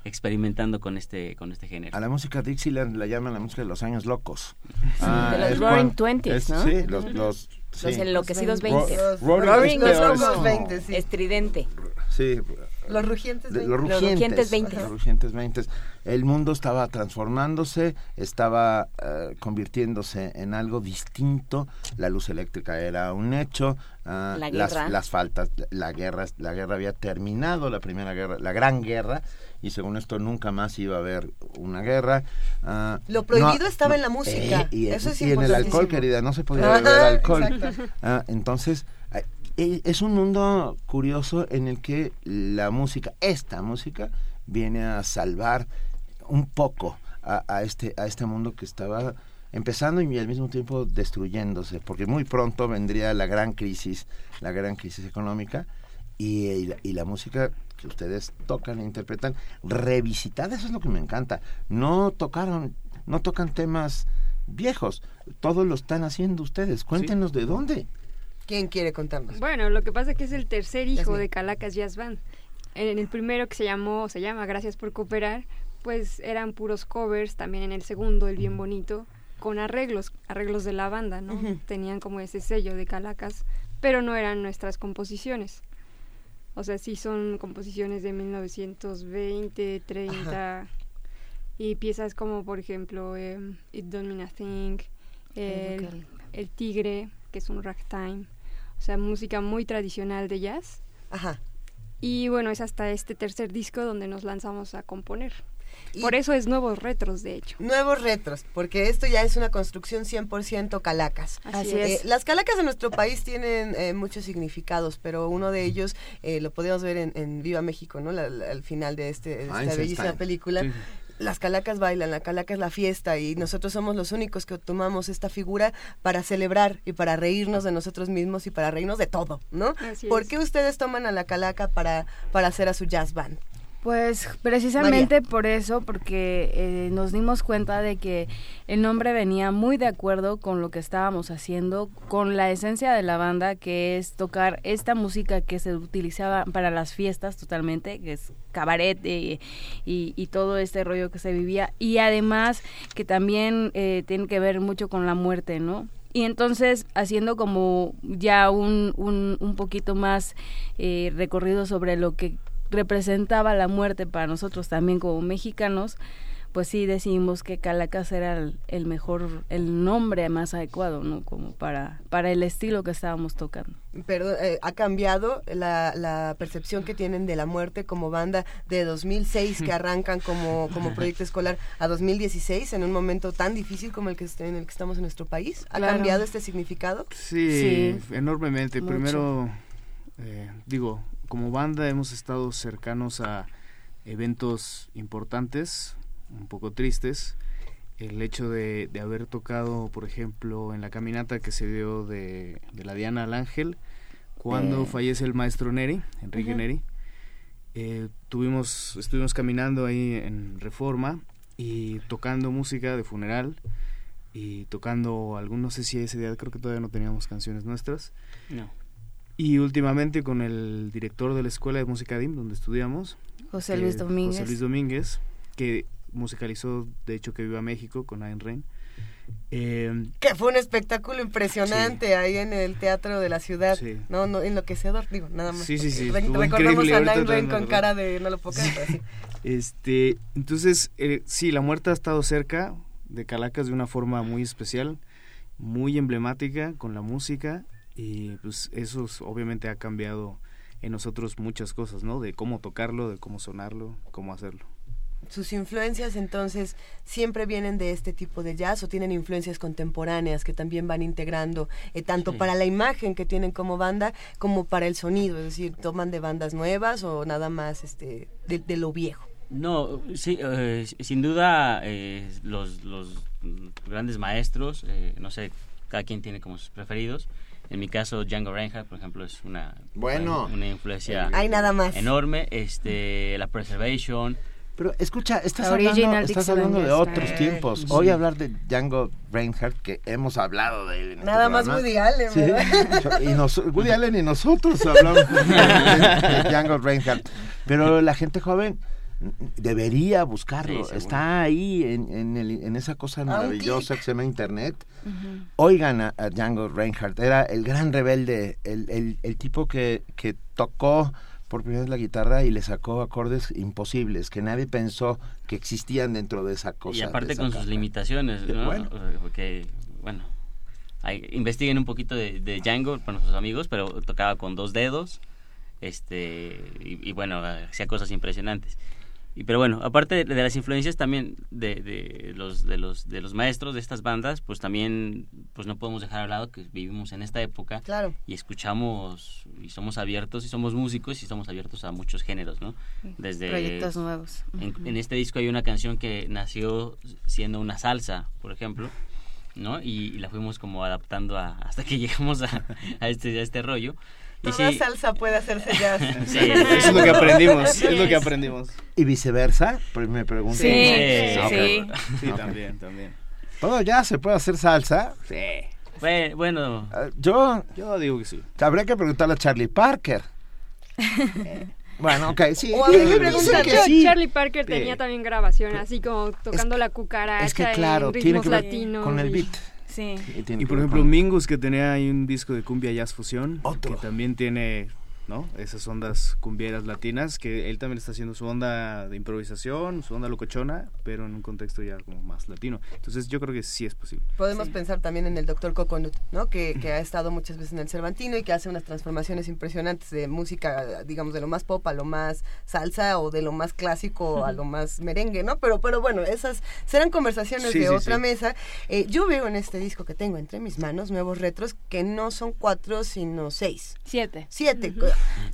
experimentando con este con este género. A la música Dixieland la llaman la música de los años locos. de los Roaring Twenties, es- ¿no? Sí, los... los Los sí. enloquecidos Ro- 20. Roaring Roaring es peor, los es como- 20, sí. Estridente. Sí, Los rugientes de- 20. los Los rugientes, rugientes 20. los rugientes 20. El mundo estaba transformándose, estaba eh, convirtiéndose en algo distinto. La luz eléctrica era un hecho. Ah, La las, guerra. las faltas, la guerra, la guerra había terminado, la primera guerra, la gran guerra, y según esto nunca más iba a haber una guerra. ah, Lo prohibido no- estaba en la música. eh, y, Eso es y en el alcohol, querida, no se podía beber alcohol. Ah, entonces, ah, eh, es un mundo curioso en el que la música, esta música, viene a salvar un poco a, a este, a este mundo que estaba empezando y al mismo tiempo destruyéndose, porque muy pronto vendría la gran crisis, la gran crisis económica, y, y la, y la música que ustedes tocan e interpretan, revisitada, eso es lo que me encanta. No tocaron, no tocan temas viejos, todos lo están haciendo ustedes. Cuéntenos de dónde. ¿Quién quiere contarnos? Bueno, lo que pasa es que es el tercer hijo de Calacas Jazz Band. en el primero que se llamó, se llama Gracias por Cooperar, pues eran puros covers, también en el segundo, El Bien Bonito, con arreglos, arreglos de la banda, ¿no? Tenían como ese sello de Calacas, pero no eran nuestras composiciones. O sea, sí son composiciones de 1920, 30 y piezas como, por ejemplo, em, It Don't Mean a Thing, el, el Tigre, que es un ragtime. O sea, música muy tradicional de jazz. Ajá. Y bueno, es hasta este tercer disco donde nos lanzamos a componer. Por eso es Nuevos Retros, de hecho. Nuevos retros, porque esto ya es una construcción 100% calacas. Así Eh, es. las calacas en nuestro país tienen eh, muchos significados, pero uno de ellos eh, lo podemos ver en, en Viva México, ¿no? La- la- al final de, este, de esta Einstein. bellísima película. Sí. Las calacas bailan, la calaca es la fiesta y nosotros somos los únicos que tomamos esta figura para celebrar y para reírnos de nosotros mismos y para reírnos de todo, ¿no? Así ¿Por es. qué ustedes toman a la calaca para, para hacer a su jazz band? Pues precisamente por eso, porque eh, nos dimos cuenta de que el nombre venía muy de acuerdo con lo que estábamos haciendo, con la esencia de la banda, que es tocar esta música que se utilizaba para las fiestas totalmente, que es cabaret eh, y, y todo este rollo que se vivía, y además que también eh, tiene que ver mucho con la muerte, ¿no? Y entonces, haciendo como ya un, un, un poquito más eh, recorrido sobre lo que representaba la muerte para nosotros también como mexicanos, pues sí decidimos que Calacas era el, el mejor, el nombre más adecuado, ¿no? Como para, para el estilo que estábamos tocando. Perdón, eh, ha cambiado la, la percepción que tienen de la muerte como banda de 2006 que arrancan como, como proyecto escolar a 2016 en un momento tan difícil como el que est- en el que estamos en nuestro país. ¿Ha Claro. cambiado este significado? Sí, enormemente. Mucho. Primero, eh, digo, como banda hemos estado cercanos a eventos importantes, un poco tristes. El hecho de, de haber tocado, por ejemplo, en la caminata que se dio de, de la Diana al Ángel, cuando Eh. fallece el maestro Neri, Enrique. Neri, eh, tuvimos, estuvimos caminando ahí en Reforma y tocando música de funeral y tocando algún, no sé si ese día creo que todavía no teníamos canciones nuestras. No. Y últimamente con el director de la Escuela de Música DIM, donde estudiamos. José que- Luis Domínguez. José Luis Domínguez, que musicalizó, de hecho, que viva México con Ayn Rand. Eh, Que fue un espectáculo impresionante ahí en el Teatro de la Ciudad. Sí. No, no, enloquecedor, digo, nada más. Sí, sí, sí, Re- estuvo recordamos a Nine Rain con cara de no lo puedo creer, sí. Este, entonces, eh, sí, la muerte ha estado cerca de Calacas de una forma muy especial, muy emblemática con la música y pues eso es- obviamente ha cambiado en nosotros muchas cosas, ¿no? De cómo tocarlo, de cómo sonarlo, cómo hacerlo. Sus influencias entonces siempre vienen de este tipo de jazz o tienen influencias contemporáneas que también van integrando eh, tanto Sí. para la imagen que tienen como banda como para el sonido, es decir, toman de bandas nuevas o nada más este de, de lo viejo. No, sí, eh, sin duda eh, los, los grandes maestros, eh, no sé, cada quien tiene como sus preferidos. En mi caso, Django Reinhardt, por ejemplo, es una, Bueno. una influencia Hay nada más. enorme. Este, la Preservation. Pero escucha, estás hablando, estás hablando de otros tiempos. Sí. Hoy hablar de Django Reinhardt, que hemos hablado de él. en este Nada más programa. Woody Allen, Sí. ¿verdad? Y nos- Woody Allen y nosotros hablamos de, de Django Reinhardt. Pero la gente joven debería buscarlo. Sí. Está ahí en, en, el- en esa cosa maravillosa que se llama Internet. Oigan a, a Django Reinhardt, era el gran rebelde, el, el, el tipo que, que tocó por primera vez la guitarra y le sacó acordes imposibles, que nadie pensó que existían dentro de esa cosa. y de aparte con sus limitaciones, bueno. Porque, bueno, hay- investiguen un poquito de, de Django para nuestros amigos, pero tocaba con dos dedos, este, y, y bueno, hacía cosas impresionantes. Y, pero bueno, aparte de, de las influencias también de, de los de los de los maestros de estas bandas, pues también pues no podemos dejar al lado que vivimos en esta época Claro. y escuchamos y somos abiertos y somos músicos y somos abiertos a muchos géneros, ¿no? Desde Proyectos nuevos. en este disco hay una canción que nació siendo una salsa, por ejemplo, ¿no? Y, y la fuimos como adaptando a- hasta que llegamos a, a este a este rollo. Y Toda sí, salsa puede hacerse jazz. Sí, Eso es lo que aprendimos, es lo que aprendimos. ¿Y viceversa? Pues me pregunto. Sí, Sí, Ok. sí. Sí, Ok. también, también. ¿Todo ya se puede hacer salsa? Sí. Bue- bueno, Ah, Yo Yo digo que sí. habría que preguntarle a Charlie Parker. Bueno, ok, sí. O habría que preguntar, Charlie Parker tenía también grabación, así como tocando la cucaracha es que, claro, en ritmos tiene que ver latinos. con el beat. Sí. Y, por ejemplo, Mingus, que tenía ahí un disco de cumbia jazz fusión, que también tiene ¿no? Esas ondas cumbieras latinas, que él también está haciendo su onda de improvisación, su onda locochona, pero en un contexto ya como más latino. Entonces yo creo que sí es posible. Podemos pensar también en el doctor Coconut, ¿no? Que, que, ha estado muchas veces en el Cervantino y que hace unas transformaciones impresionantes de música, digamos, de lo más pop a lo más salsa o de lo más clásico a lo más merengue, ¿no? Pero, pero bueno, esas serán conversaciones de otra mesa. Eh, yo veo en este disco que tengo entre mis manos nuevos retros que no son cuatro, sino seis. Siete. Siete.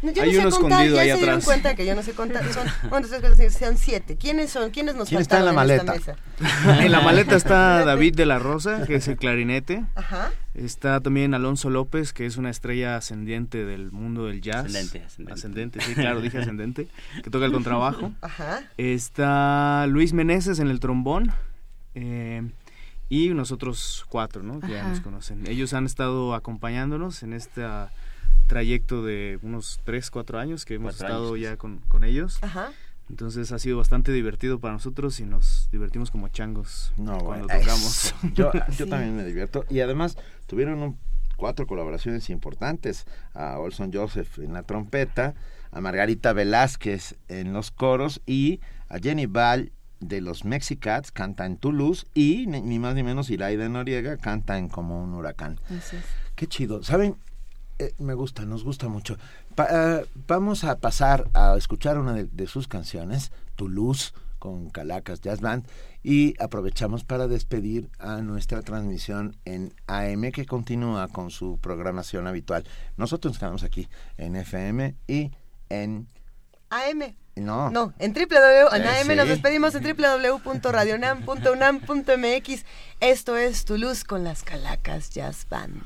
No, yo Hay no uno contar, escondido ya ahí se dieron atrás. cuenta que yo no sé contar. Son, bueno, entonces, son siete. ¿Quiénes son? ¿Quiénes nos ¿Quién está en faltaron la esta maleta? mesa? en la maleta está David de la Rosa, que es el clarinete. Ajá. Está también Alonso López, que es una estrella ascendiente del mundo del jazz. Ascendente, ascendente. Ascendente, sí, claro, dije ascendente. Que toca el contrabajo. Ajá. Está Luis Meneses en el trombón. eh, y nosotros cuatro, ¿no? Que ya Ajá. nos conocen. Ellos han estado acompañándonos en este trayecto de unos 3, 4 años que hemos estado años, ya con, con ellos. Ajá. Entonces ha sido bastante divertido para nosotros y nos divertimos como changos No, cuando bueno, tocamos. eso. Yo, yo Sí. también me divierto. Y además tuvieron un- cuatro colaboraciones importantes. A Olson Joseph en la trompeta, a Margarita Velázquez en los coros y a Jenny Ball de los Mexicats canta en Toulouse y ni, ni más ni menos Iraida Noriega canta en Como un huracán. Así es. Qué chido. ¿Saben? Eh, me gusta, nos gusta mucho. Pa- eh, vamos a pasar a escuchar una de, de sus canciones, Toulouse, con Calacas Jazz Band, y aprovechamos para despedir a nuestra transmisión en AM que continúa con su programación habitual. Nosotros nos quedamos aquí en FM y en... AM. No. No, en www, en Eh, AM sí. nos despedimos en www.radionam.unam.mx. Esto es Toulouse con las Calacas Jazz Band.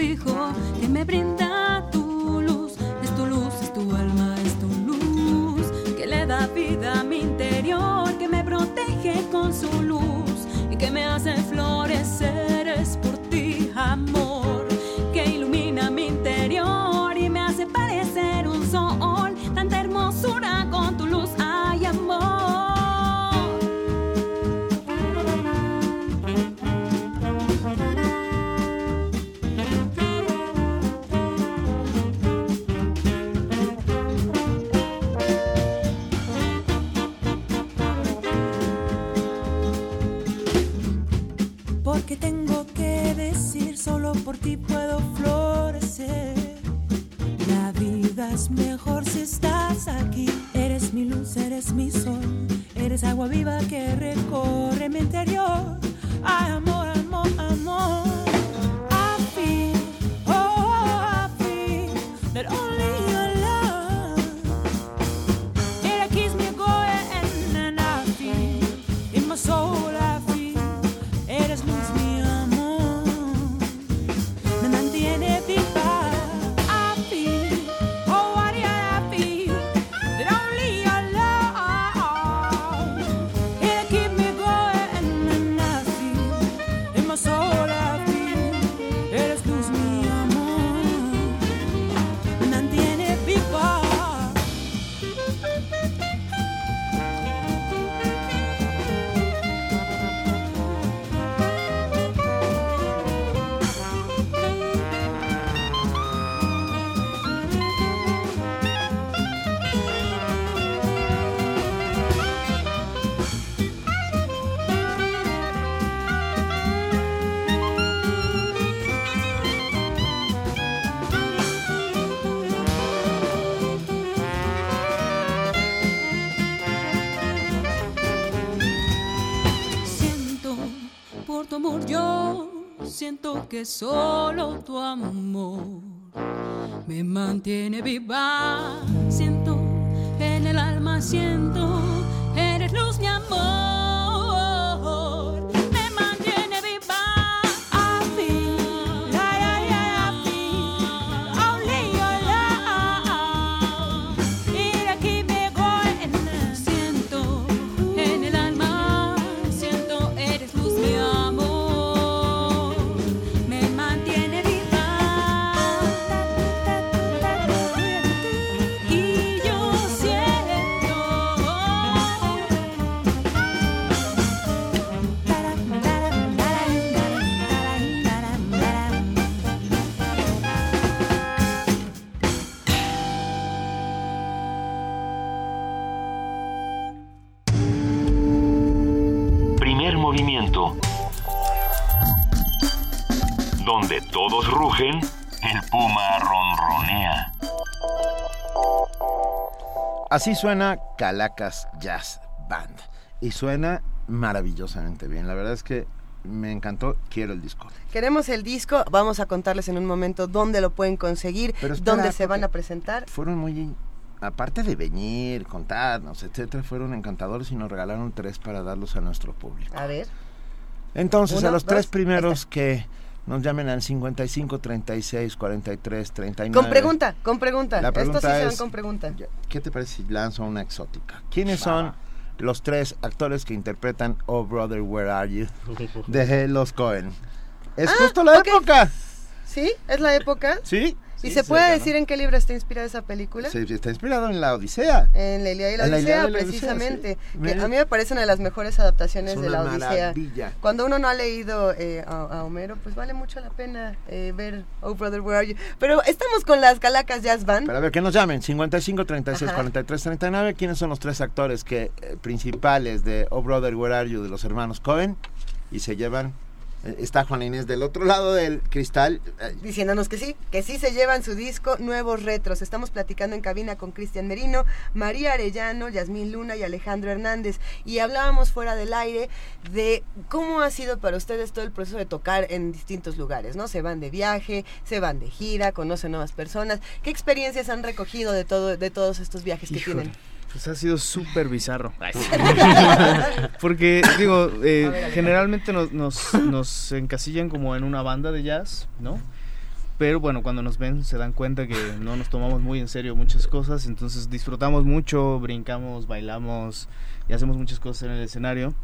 Cobijo que me brinda que solo tu amor me mantiene viva. Siento en el alma, siento, Así suena Calacas Jazz Band. Y suena maravillosamente bien. La verdad es que me encantó, quiero el disco. Queremos el disco, vamos a contarles en un momento dónde lo pueden conseguir, dónde se van a presentar. Fueron muy aparte de venir, contarnos, etcétera, fueron encantadores y nos regalaron tres para darlos a nuestro público. A ver. Entonces, a los tres primeros que nos llamen al 55 36 43 39. Con pregunta, con pregunta. La pregunta Estos sí es, se con pregunta. ¿Qué te parece si lanzo una exótica? ¿Quiénes son los tres actores que interpretan Oh Brother, Where Are You? de los Cohen. Es Ah, justo la ok. época. ¿Sí? ¿Es la época? ¿Sí? ¿Y se puede cerca, ¿no? decir en qué libro está inspirada esa película? Se- está inspirado en la Odisea. En la Ilíada y la Odisea, precisamente. sí. Que a mí me parece una de las mejores adaptaciones Es de la Odisea. maravilla. Cuando uno no ha leído eh, a, a Homero, pues vale mucho la pena eh, ver Oh Brother, Where Are You. Pero estamos con las Calacas Jazz Band. Pero a ver, que nos llamen, 55 36 Ajá. 43 39. ¿Quiénes son los tres actores que eh, principales de Oh Brother, Where Are You de los hermanos Cohen? Y se llevan. Está Juana Inés del otro lado del cristal. diciéndonos que sí, que sí se llevan su disco Nuevos Retros. Estamos platicando en cabina con Cristian Merino, María Arellano, Yasmín Luna y Alejandro Hernández. Y hablábamos fuera del aire de cómo ha sido para ustedes todo el proceso de tocar en distintos lugares, ¿no? Se van de viaje, se van de gira, conocen nuevas personas. ¿Qué experiencias han recogido de todo, de todos estos viajes que Híjole, tienen? Pues ha sido súper bizarro. Porque, digo, eh, generalmente nos, nos, nos encasillan como en una banda de jazz, ¿no? Pero bueno, cuando nos ven se dan cuenta que no nos tomamos muy en serio muchas cosas, entonces disfrutamos mucho, brincamos, bailamos y hacemos muchas cosas en el escenario.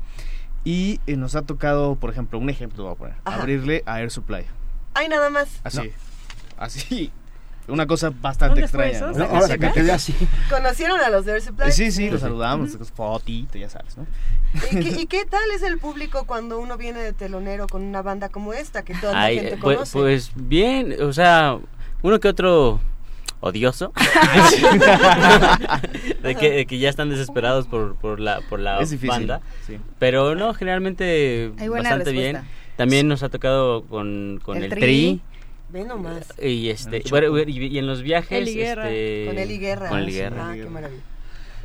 Y eh, nos ha tocado, por ejemplo, un ejemplo voy a poner, Ajá. abrirle a Air Supply. Hay nada más. Así, así. Una cosa bastante ¿Dónde fue extraña. eso? ¿no? No, ahora me quedé así. ¿Conocieron a los de Supply? Sí, sí, los saludamos, fotito, ya sabes, ¿no? ¿Y qué, y qué tal es el público cuando uno viene de telonero con una banda como esta, que toda la gente eh, pues, conoce? pues bien, o sea, uno que otro odioso de, que, de que ya están desesperados por, por la por la Es difícil, banda sí. pero no generalmente Hay buena bastante respuesta. bien también nos ha tocado con, con El el, tri. tri, Ve nomás. y este bueno, y, y en los viajes este, Con Eli Guerra. con Eli Ah, Guerra. qué maravilla.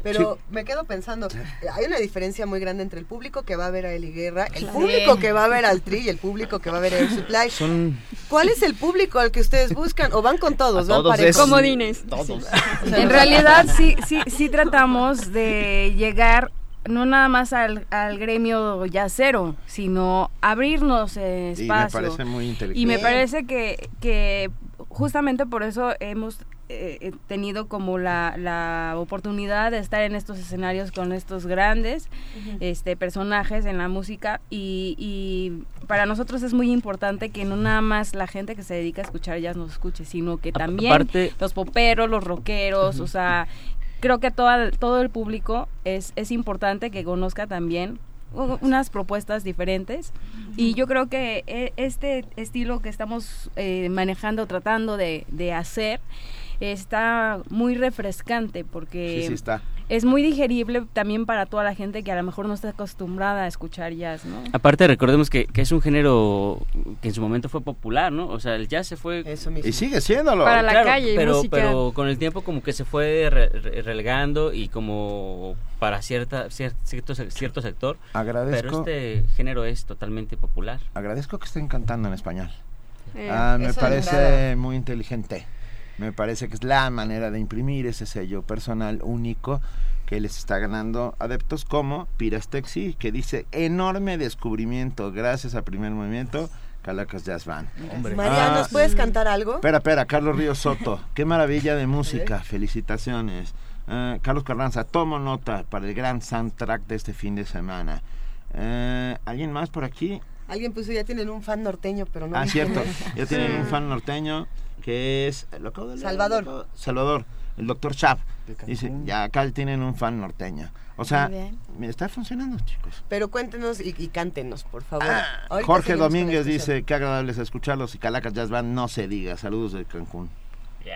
Pero me quedo pensando, hay una diferencia muy grande entre el público que va a ver a Eli Guerra, el público que va a ver al Tri y el público que va a ver a Air Supply. Son ¿Cuál es el público al que ustedes buscan? ¿O van con todos? A ¿Van todos parejos? es- Comodines. Todos. O sea, En realidad sí, sí, sí tratamos de llegar no nada más al, al gremio yacero, sino abrirnos eh, Y me espacio. parece muy inteligente. Y me parece que, que justamente por eso hemos eh, eh, tenido como la, la oportunidad de estar en estos escenarios con estos grandes este personajes en la música y, y para nosotros es muy importante que no nada más la gente que se dedica a escuchar jazz nos escuche, sino que también aparte- los poperos, los rockeros, o sea, creo que toda, todo el público es, es importante que conozca también unas propuestas diferentes y yo creo que e- este estilo que estamos eh, manejando, tratando de, de hacer, está muy refrescante porque Sí, sí está. Es muy digerible también para toda la gente que a lo mejor no está acostumbrada a escuchar jazz, ¿no? Aparte recordemos que, que es un género que en su momento fue popular, ¿no? O sea, el jazz se fue... Y sigue siéndolo. Para la calle y pero, música. pero con el tiempo como que se fue re- re- relegando y como para cierta cier- cierto, cierto sector. Agradezco- Pero este género es totalmente popular. Agradezco que estén cantando en español. Eh, Ah, me parece muy inteligente. Me parece que es la manera de imprimir ese sello personal único que les está ganando adeptos como Pirastexi, que dice enorme descubrimiento gracias a primer movimiento, Calacas Jazz Band. María, Ah, ¿nos puedes cantar algo? Espera, espera, Carlos Ríos Soto. Qué maravilla de música. Felicitaciones. Ah, Carlos Carranza, tomo nota para el gran soundtrack de este fin de semana. Eh, ¿Alguien más por aquí? Alguien puso, ya tienen un fan norteño, pero no. Ah, cierto. Ya tienen un fan norteño que es... ¿lo acabo de leer? Salvador. Salvador, el doctor Chap. Dice, ya acá tienen un fan norteño. O sea, Muy bien. me está funcionando, chicos. Pero cuéntenos y, y cántenos, por favor. Ahorita Jorge Domínguez dice, qué agradable es escucharlos y Calacas Jazz Band no se diga. Saludos de Cancún.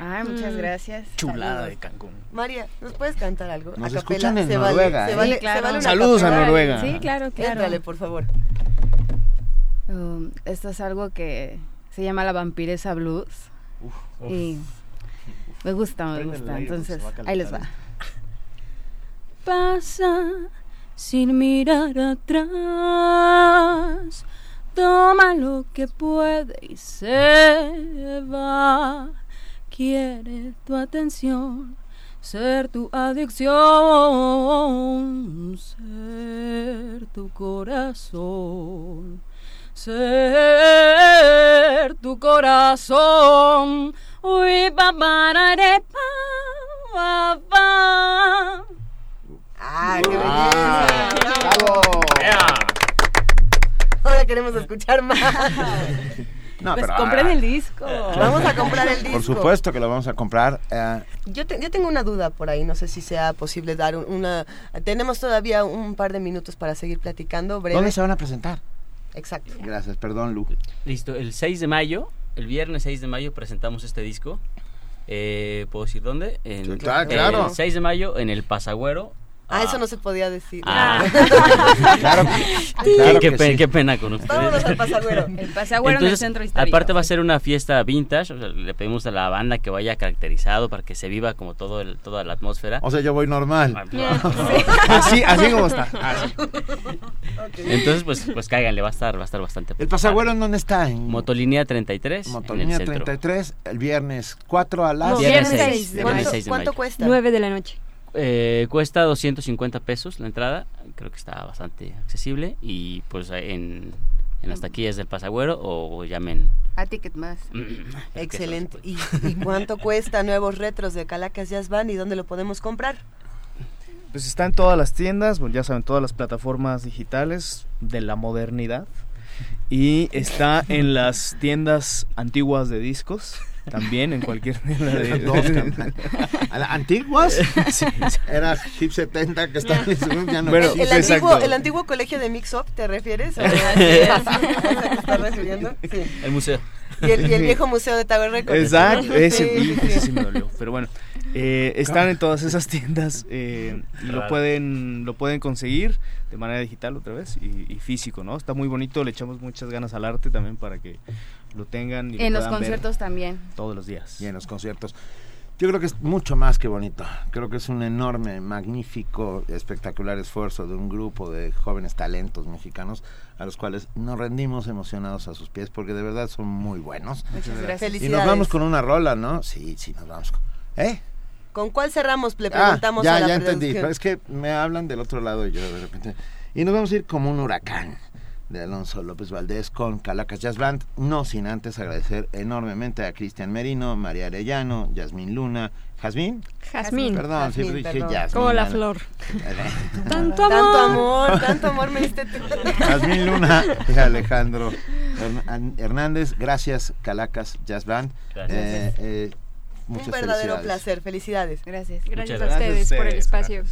Ay, muchas Mm. gracias. Chulada Saludos. de Cancún. María, ¿nos puedes cantar algo? Nos A escuchan en se vale, Noruega, se ¿eh? vale- Sí, claro. se vale una Saludos a. Noruega. Sí, claro, claro. Éntrale, por favor. Um, esto es algo que se llama la vampiresa blues. Y me gusta, me Prende gusta. Entonces, ahí les va. pasa sin mirar atrás. Toma lo que puede y se va. Quiere tu atención, ser tu adicción, ser tu corazón, ser tu corazón. Uy, pa, para, re, pa, pa, pa. ¡Ah, qué belleza! ¡Bravo! Ahora queremos escuchar más. No, Pues pero, compren ah, el disco. Vamos a comprar el disco. Por supuesto que lo vamos a comprar. eh, Yo, te- yo tengo una duda por ahí, no sé si sea posible dar un- una... Tenemos todavía un par de minutos para seguir platicando. Breve. ¿Dónde se van a presentar? Exacto. Gracias, perdón, Lu. Listo, el 6 de mayo, el viernes 6 de mayo presentamos este disco. Eh, ¿Puedo decir dónde? En, Sí, claro, claro. El 6 de mayo en el Pasagüero. Ah, eso no se podía decir. Ah. claro, qué, claro qué que pe- sí. qué pena con ustedes. Vámonos al pasagüero. El pasagüero en el Entonces, centro histórico. Aparte va a ser una fiesta vintage, o sea, le pedimos a la banda que vaya caracterizado para que se viva como todo el, toda la atmósfera. O sea, yo voy normal. Así, así como está. Así. Entonces, pues, pues cáiganle, va a estar, va a estar bastante. ¿El pasagüero en dónde está? En Motolínea 33. Motolínea en el centro. 33, el viernes 4 a las... No, Viernes viernes seis. seis de ¿Cuánto, cuesta? 9 de la noche. Eh, cuesta 250 pesos la entrada, creo que está bastante accesible y pues en, en las taquillas del Pasagüero o llamen. A Ticket Más. Excelente. ¿Y, y cuánto cuesta nuevos retros de Calacas Jazz Band y dónde lo podemos comprar? Pues está en todas las tiendas, bueno, ya saben, todas las plataformas digitales de la modernidad. Y está en las tiendas antiguas de discos, también en cualquier de... ¿A la- ¿Antiguas? Sí, Era Hip 70 que está en ya no Bueno, ¿El, antiguo, ¿El antiguo colegio de Mix Up te refieres? El museo. Y el, y el viejo museo de Tower Records. Exacto, ¿no? ese, Sí, ese sí me dolió. Pero bueno, eh, están en todas esas tiendas eh, y lo pueden, lo pueden conseguir de manera digital otra vez y, y físico, ¿no? Está muy bonito, le echamos muchas ganas al arte también para que lo tengan y lo En los ver conciertos también. todos los días. Y en los conciertos. Yo creo que es mucho más que bonito. Creo que es un enorme, magnífico, espectacular esfuerzo de un grupo de jóvenes talentos mexicanos a los cuales nos rendimos emocionados a sus pies porque de verdad son muy buenos. Muchas gracias. Y nos vamos con una rola, ¿no? Sí, sí, nos vamos con... ¿Eh? ¿Con cuál cerramos? Le Ah, preguntamos ya, a la ya entendí. producción. Pero es que me hablan del otro lado y yo de repente... Y nos vamos a ir como un huracán de Alonso López Valdés con Calacas Jazz Band, no sin antes agradecer enormemente a Cristian Merino, María Arellano, Yasmín Luna, Jazmín. Jazmín. Perdón, Jazmín, siempre dije perdón. Yasmín. Como la Ana. flor. Tanto amor, tanto amor me diste tú. Jazmín Luna y Alejandro Hern- Hernández, gracias Calacas Jazz Band. Gracias. Eh, eh, muchas Un verdadero felicidades. placer, felicidades. Gracias. Gracias a gracias. ustedes por el espacio.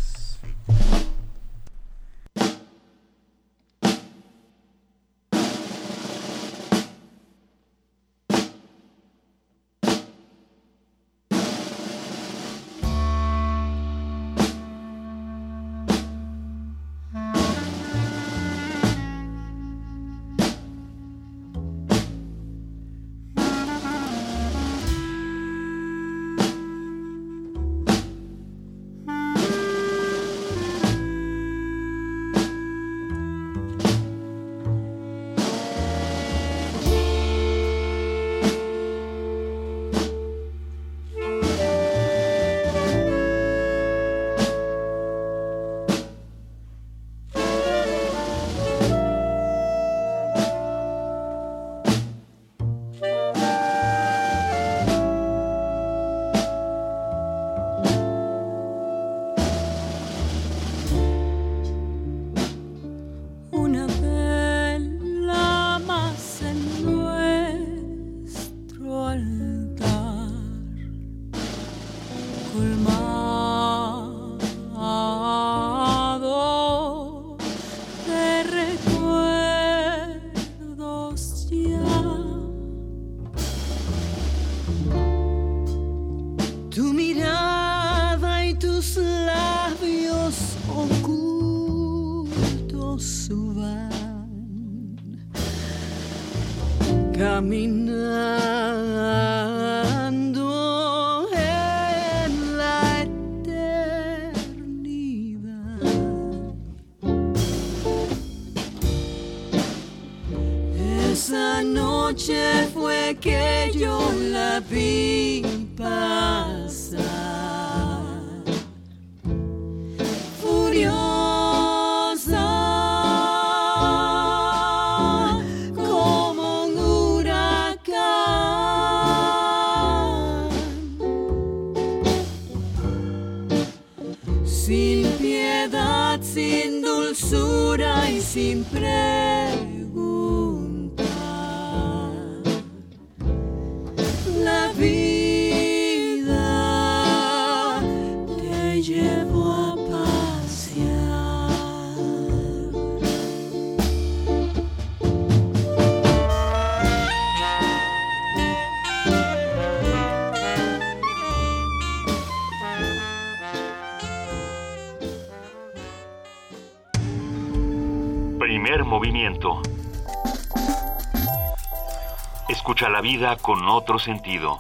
Vida con otro sentido.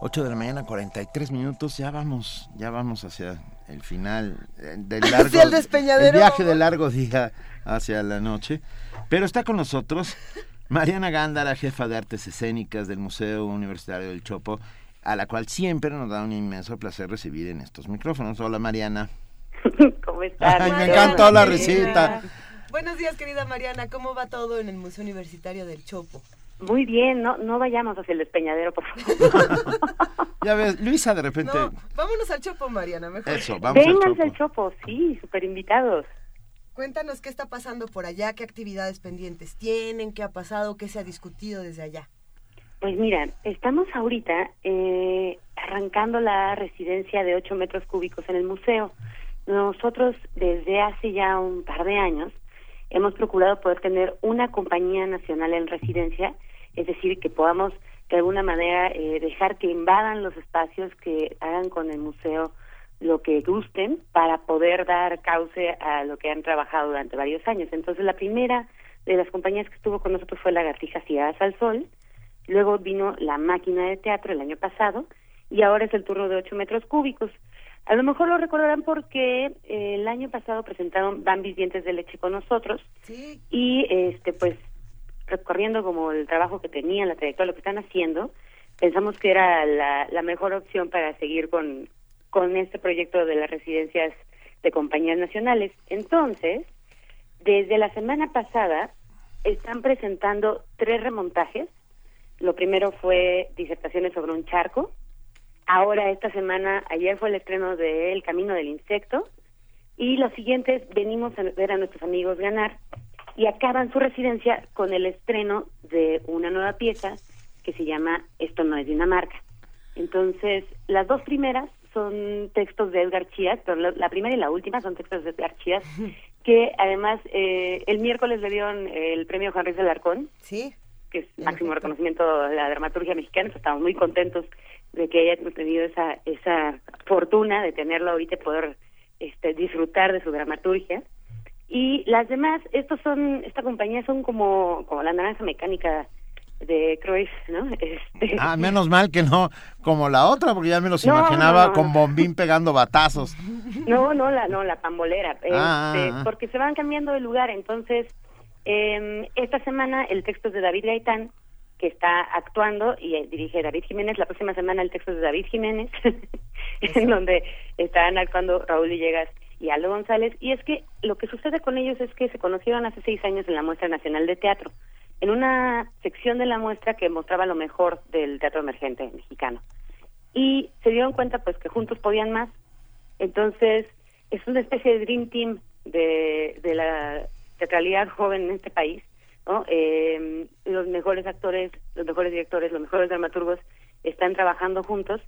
8 de la mañana, 43 minutos, ya vamos, ya vamos hacia el final eh, del largo, Hacia el despeñadero. el viaje de largo día hacia la noche. Pero está con nosotros Mariana Gándara, jefa de artes escénicas del Museo Universitario del Chopo, a la cual siempre nos da un inmenso placer recibir en estos micrófonos. Hola Mariana. ¿Cómo estás? Ay, me encantó la risita. Buenos días, querida Mariana. ¿Cómo va todo en el Museo Universitario del Chopo? Muy bien, no, no vayamos hacia el despeñadero, por favor. Ya ves, Luisa de repente... No, vámonos al Chopo, Mariana, mejor. Eso, vamos al Vénganse Chopo. al Chopo, sí, súper invitados. Cuéntanos qué está pasando por allá, qué actividades pendientes tienen, qué ha pasado, qué se ha discutido desde allá. Pues mira, estamos ahorita eh, arrancando la residencia de 8 metros cúbicos en el museo. Nosotros desde hace ya un par de años hemos procurado poder tener una compañía nacional en residencia, es decir, que podamos de alguna manera eh, dejar que invadan los espacios, que hagan con el museo lo que gusten para poder dar cauce a lo que han trabajado durante varios años. Entonces, la primera de las compañías que estuvo con nosotros fue Lagartijas Guiadas al Sol, luego vino La Máquina de Teatro el año pasado, y ahora es el turno de 8 metros cúbicos. A lo mejor lo recordarán porque eh, el año pasado presentaron Bambis Dientes de Leche con nosotros, Sí. y este pues recorriendo como el trabajo que tenían, la trayectoria, lo que están haciendo, pensamos que era la, la mejor opción para seguir con, con este proyecto de las residencias de compañías nacionales. Entonces, desde la semana pasada están presentando tres remontajes. Lo primero fue disertaciones sobre un charco. Ahora, esta semana, ayer fue el estreno de El Camino del Insecto. Y los siguientes venimos a ver a nuestros amigos ganar y acaban su residencia con el estreno de una nueva pieza que se llama Esto no es Dinamarca. Entonces, las dos primeras son textos de Edgar Chías, pero la, la primera y la última son textos de Edgar Chías, que además eh, el miércoles le dieron el premio Juan Ruiz Alarcón, sí. que es máximo reconocimiento de la dramaturgia mexicana, estamos muy contentos de que haya tenido esa, esa fortuna de tenerlo ahorita y poder este, disfrutar de su dramaturgia. Y las demás, estos son, esta compañía son como, como la naranja mecánica de Cruyff, ¿no? Este, Ah, menos mal que no como la otra, porque ya me los No, imaginaba no, no, con bombín pegando batazos. No, no, la, no, la pambolera, este, Ah, ah, ah. porque se van cambiando de lugar. Entonces, eh, esta semana el texto es de David Gaitán, que está actuando y eh, dirige David Jiménez. La próxima semana el texto es de David Jiménez, en donde estarán actuando Raúl Villegas y Aldo González. Y es que lo que sucede con ellos es que se conocieron hace seis años en la Muestra Nacional de Teatro, en una sección de la muestra que mostraba lo mejor del teatro emergente mexicano. Y se dieron cuenta pues que juntos podían más. Entonces, es una especie de Dream Team de, de la teatralidad joven en este país, ¿no? Eh, los mejores actores, los mejores directores, los mejores dramaturgos están trabajando juntos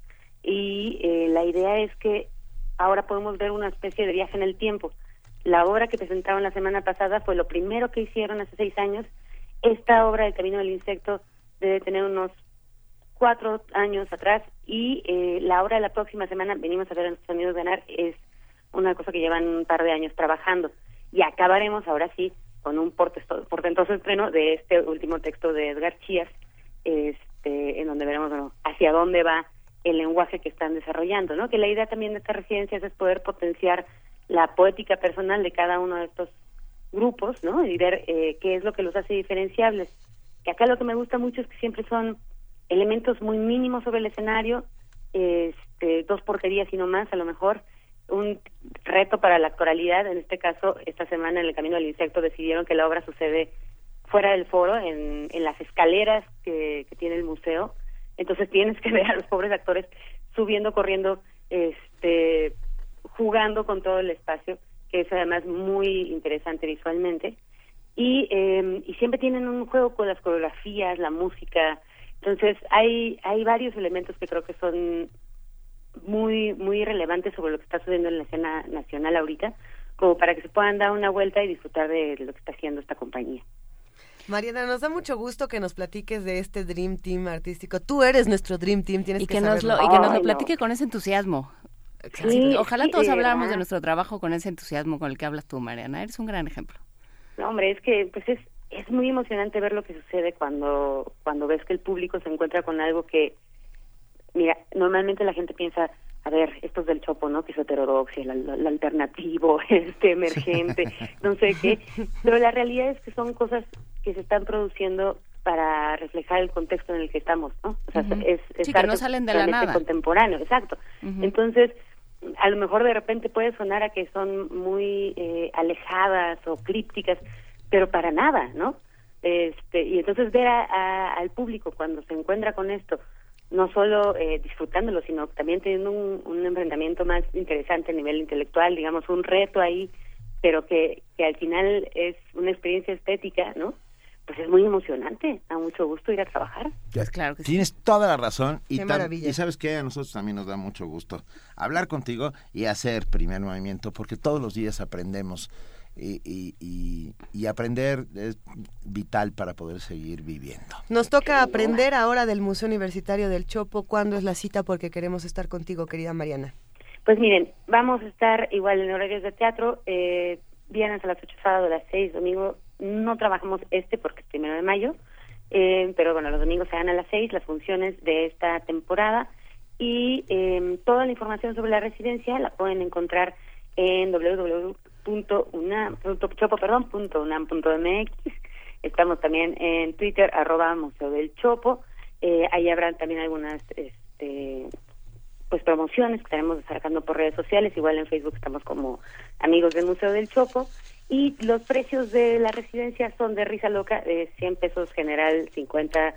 y eh, la idea es que ahora podemos ver una especie de viaje en el tiempo. La obra que presentaron la semana pasada fue lo primero que hicieron hace seis años. Esta obra, El Camino del Insecto, debe tener unos cuatro años atrás y eh, la hora de la próxima semana venimos a ver a nuestros amigos ganar es una cosa que llevan un par de años trabajando y acabaremos ahora sí con un portentoso estreno de este último texto de Edgar Chías, este, en donde veremos bueno, hacia dónde va el lenguaje que están desarrollando, ¿no? Que la idea también de estas residencias es poder potenciar la poética personal de cada uno de estos grupos, ¿no? Y ver eh, qué es lo que los hace diferenciables. Que acá lo que me gusta mucho es que siempre son elementos muy mínimos sobre el escenario, este, dos porterías y no más, a lo mejor, un reto para la actoralidad. En este caso, esta semana en el Camino del Insecto decidieron que la obra sucede fuera del foro, en, en las escaleras que, que tiene el museo. Entonces tienes que ver a los pobres actores subiendo, corriendo, este, jugando con todo el espacio, que es además muy interesante visualmente. Y, eh, y siempre tienen un juego con las coreografías, la música. Entonces hay, hay varios elementos que creo que son muy muy relevantes sobre lo que está sucediendo en la escena nacional ahorita, como para que se puedan dar una vuelta y disfrutar de lo que está haciendo esta compañía. Mariana, nos da mucho gusto que nos platiques de este Dream Team artístico. Tú eres nuestro Dream Team, tienes y que, nos lo, Y que nos lo platique con ese entusiasmo. Ojalá todos habláramos de nuestro trabajo con ese entusiasmo con el que hablas tú, Mariana. Eres un gran ejemplo. No, hombre, es que pues es, es muy emocionante ver lo que sucede cuando, cuando ves que el público se encuentra con algo que Mira, normalmente la gente piensa, a ver, esto es del Chopo, ¿no? Que es heterodoxia, el, alternativo, este emergente, no sé qué. Pero la realidad es que son cosas que se están produciendo para reflejar el contexto en el que estamos, ¿no? O sea, es, sí, que no salen de la nada. contemporáneo, exacto. Entonces, a lo mejor de repente puede sonar a que son muy eh, alejadas o crípticas, pero para nada, ¿no? Este, y entonces ver a, al público cuando se encuentra con esto, no solo eh, disfrutándolo, sino también teniendo un, un, enfrentamiento más interesante a nivel intelectual, digamos, un reto ahí, pero que, que al final es una experiencia estética, ¿no? Pues es muy emocionante, da mucho gusto ir a trabajar. claro Tienes toda la razón y, y sabes que a nosotros también nos da mucho gusto hablar contigo y hacer primer movimiento porque todos los días aprendemos y, y, aprender es vital para poder seguir viviendo. Nos toca aprender ahora del Museo Universitario del Chopo. ¿Cuándo es la cita? Porque queremos estar contigo, querida Mariana. Pues miren, vamos a estar igual en horarios de teatro, eh, viernes a las 8, sábado a las 6, domingo no trabajamos este porque es primero de mayo, eh, pero bueno, los domingos se dan a las 6 las funciones de esta temporada y eh, toda la información sobre la residencia la pueden encontrar en www punto unam, punto, chopo, perdón, punto unam punto mx. Estamos también en Twitter, arroba Museo del Chopo. Eh, ahí habrán también algunas este, pues promociones que estaremos sacando por redes sociales. Igual en Facebook estamos como amigos del Museo del Chopo. Y los precios de la residencia son de risa loca, de 100 pesos general, 50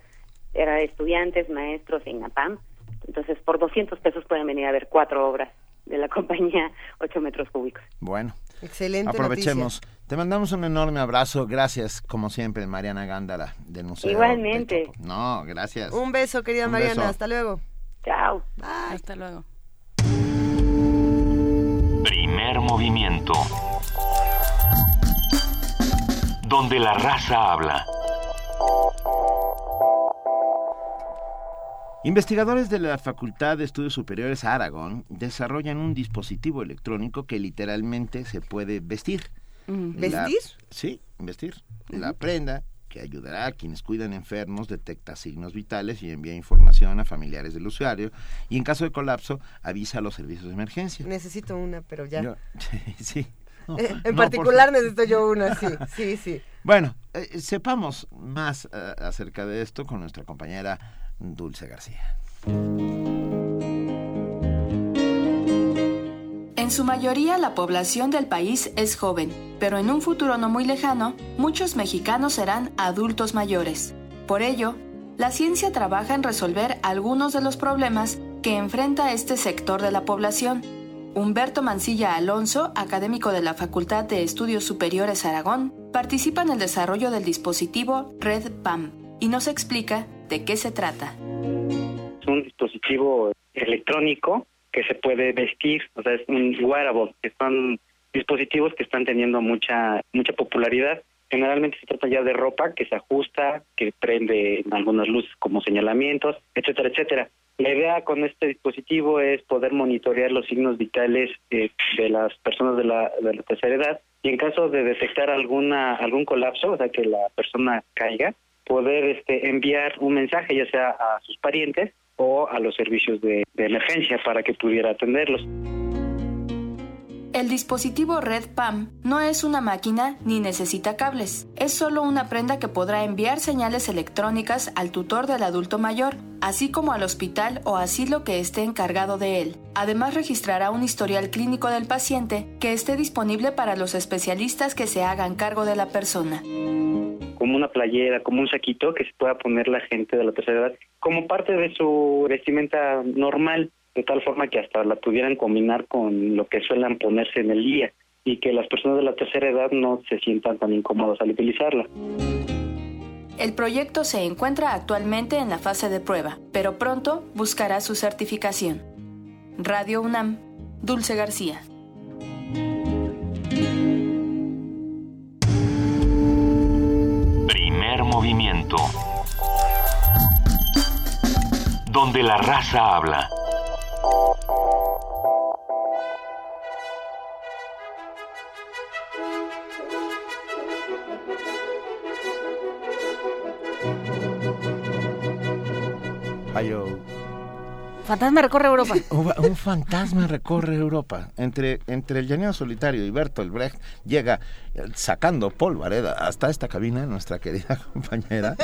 era de estudiantes, maestros e INAPAM. Entonces, por 200 pesos pueden venir a ver cuatro obras de la compañía 8 metros cúbicos. Bueno, Excelente. Aprovechemos. Te mandamos un enorme abrazo. Gracias, como siempre, Mariana Gándara, del Museo. Igualmente. no, gracias. Un beso, querida Mariana. Hasta luego. Chao. Hasta luego. Primer movimiento. Donde la raza habla. Investigadores de la Facultad de Estudios Superiores Aragón desarrollan un dispositivo electrónico que literalmente se puede vestir. ¿Vestir? sí, vestir. La prenda que ayudará a quienes cuidan enfermos, detecta signos vitales y envía información a familiares del usuario y en caso de colapso avisa a los servicios de emergencia. Necesito una, pero ya. sí. Eh, en particular necesito yo una, sí, sí, sí. Bueno, eh, sepamos más eh, acerca de esto con nuestra compañera Dulce García. En su mayoría la población del país es joven, pero en un futuro no muy lejano, muchos mexicanos serán adultos mayores. Por ello, la ciencia trabaja en resolver algunos de los problemas que enfrenta este sector de la población. Humberto Mancilla Alonso, académico de la Facultad de Estudios Superiores Aragón, participa en el desarrollo del dispositivo Red PAM y nos explica ¿De qué se trata? Es un dispositivo electrónico que se puede vestir, o sea, es un wearable, que son dispositivos que están teniendo mucha mucha popularidad. Generalmente se trata ya de ropa que se ajusta, que prende en algunas luces como señalamientos, etcétera, etcétera. La idea con este dispositivo es poder monitorear los signos vitales eh, de las personas de la, de la tercera edad y en caso de detectar alguna algún colapso, o sea que la persona caiga, poder este, enviar un mensaje ya sea a sus parientes o a los servicios de, de emergencia para que pudiera atenderlos. El dispositivo Red PAM no es una máquina ni necesita cables. Es solo una prenda que podrá enviar señales electrónicas al tutor del adulto mayor, así como al hospital o asilo que esté encargado de él. Además registrará un historial clínico del paciente que esté disponible para los especialistas que se hagan cargo de la persona. Como una playera, como un saquito que se pueda poner la gente de la tercera edad como parte de su vestimenta normal de tal forma que hasta la pudieran combinar con lo que suelen ponerse en el día y que las personas de la tercera edad no se sientan tan incómodas al utilizarla. El proyecto se encuentra actualmente en la fase de prueba, pero pronto buscará su certificación. Radio UNAM, Dulce García. Primer movimiento. Donde la raza habla. Fantasma recorre Europa. Un, fantasma recorre Europa. Entre, entre el llanero solitario y Bertolt Brecht llega eh, sacando polvareda hasta esta cabina nuestra querida compañera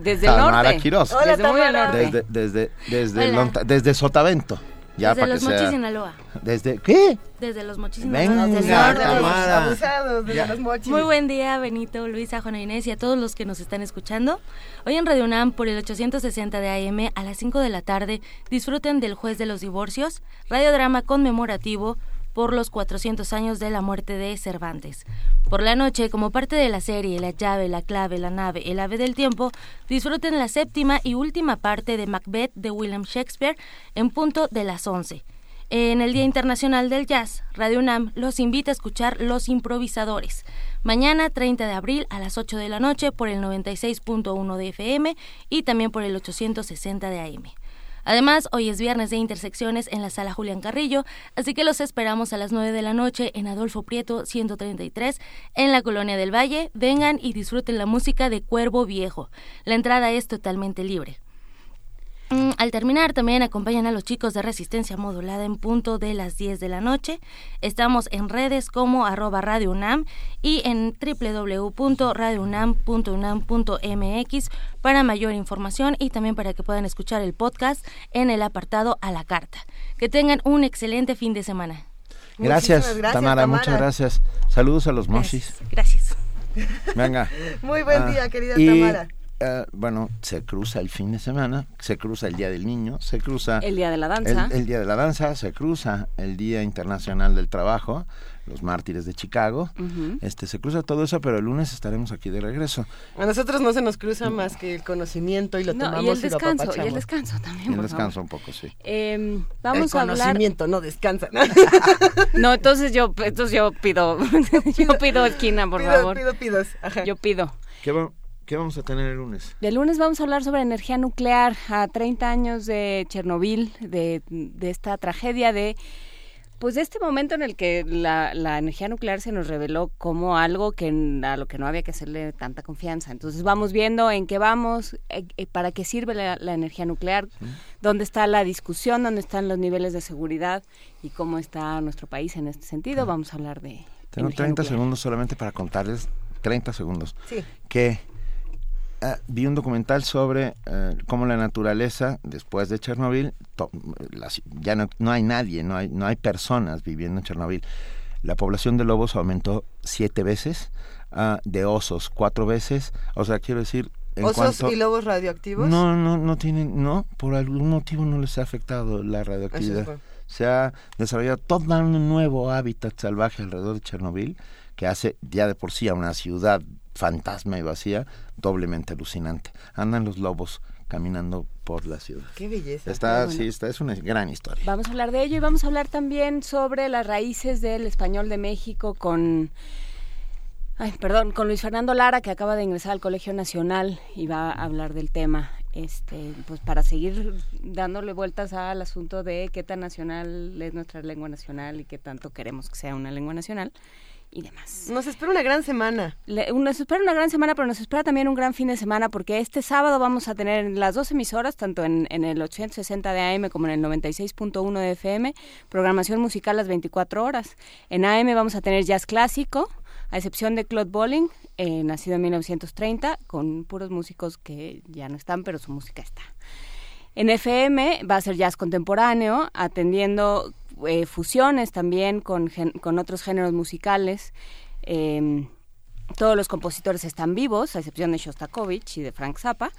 desde el norte. Quiroz. Hola, desde muy al norte. Desde, desde, desde, desde Sotavento. Ya desde para los que Mochis, sea... Sinaloa. ¿Desde qué? Desde los Mochis, Venga, Sinaloa. Desde el norte. Tamara. Abusados de Ya. los mochis. Muy buen día, Benito, Luisa, Juana Inés y a todos los que nos están escuchando. Hoy en Radio UNAM por el 860 de AM a las 5 de la tarde disfruten del Juez de los Divorcios, radiodrama conmemorativo por los 400 años de la muerte de Cervantes. Por la noche, como parte de la serie La llave, la clave, la nave, el ave del tiempo, disfruten la séptima y última parte de Macbeth de William Shakespeare en punto de las 11. En el Día Internacional del Jazz, Radio UNAM los invita a escuchar Los Improvisadores. Mañana, 30 de abril, a las 8 de la noche, por el 96.1 de FM y también por el 860 de AM. Además, hoy es viernes de intersecciones en la sala Julián Carrillo, así que los esperamos a las 9 de la noche en Adolfo Prieto 133 en la Colonia del Valle. Vengan y disfruten la música de Cuervo Viejo. La entrada es totalmente libre. Mm, Al terminar, también acompañan a los chicos de Resistencia Modulada en punto de las 10 de la noche. Estamos en redes como arroba Radio UNAM y en www.radiounam.unam.mx para mayor información y también para que puedan escuchar el podcast en el apartado a la carta. Que tengan un excelente fin de semana. Gracias, Tamara, Tamara. muchas gracias. Saludos a los mochis. Gracias. Venga. Muy buen Ah, día, querida y, Tamara. Eh, bueno, se cruza el fin de semana, se cruza el Día del Niño, se cruza... El Día de la Danza. El, el Día de la Danza, se cruza el Día Internacional del Trabajo, los mártires de Chicago. Este Se cruza todo eso, pero el lunes estaremos aquí de regreso. A nosotros no se nos cruza más que el conocimiento y lo No, tomamos y el descanso, y el descanso también. Y el por descanso favor. un poco, sí. Eh, vamos el a hablar. conocimiento no descansa. No, entonces yo, entonces yo pido, yo pido esquina, por Pido- favor. pido pidos, ajá. Yo pido. ¿Qué, va- qué vamos a tener el lunes? El lunes vamos a hablar sobre energía nuclear a 30 años de Chernobyl, de, de esta tragedia de pues de este momento en el que la, la energía nuclear se nos reveló como algo que a lo que no había que hacerle tanta confianza. Entonces vamos viendo en qué vamos, eh, eh, para qué sirve la, la energía nuclear, dónde está la discusión, dónde están los niveles de seguridad y cómo está nuestro país en este sentido. Vamos a hablar de Tengo energía 30 nuclear. segundos solamente para contarles, 30 segundos, Sí. que ah, vi un documental sobre eh, cómo la naturaleza, después de Chernobyl, to- las- ya no, no hay nadie, no hay, no hay personas viviendo en Chernobyl. La población de lobos aumentó siete veces, ah, de osos cuatro veces, o sea, quiero decir... En ¿Osos cuanto, y lobos radioactivos? No, no, no tienen, no, por algún motivo no les ha afectado la radioactividad. Se ha desarrollado todo un nuevo hábitat salvaje alrededor de Chernobyl que hace ya de por sí a una ciudad fantasma y vacía doblemente alucinante. Andan los lobos caminando por la ciudad. Qué belleza. Está, bueno. sí, está, es una gran historia. Vamos a hablar de ello y vamos a hablar también sobre las raíces del español de México con Ay, perdón, con Luis Fernando Lara, que acaba de ingresar al Colegio Nacional y va a hablar del tema. Este, pues para seguir dándole vueltas al asunto de qué tan nacional es nuestra lengua nacional y qué tanto queremos que sea una lengua nacional y demás. Nos espera una gran semana. nos espera una gran semana, pero nos espera también un gran fin de semana porque este sábado vamos a tener las dos emisoras, tanto en, en el 860 de AM como en el 96.1 de FM, programación musical las 24 horas. En AM vamos a tener jazz clásico, a excepción de Claude Bolling, eh, nacido en 1930, con puros músicos que ya no están, pero su música está. En FM va a ser jazz contemporáneo, atendiendo eh, fusiones también con, con, otros géneros musicales. Em, todos los compositores están vivos, a excepción de Shostakovich y de Frank Zappa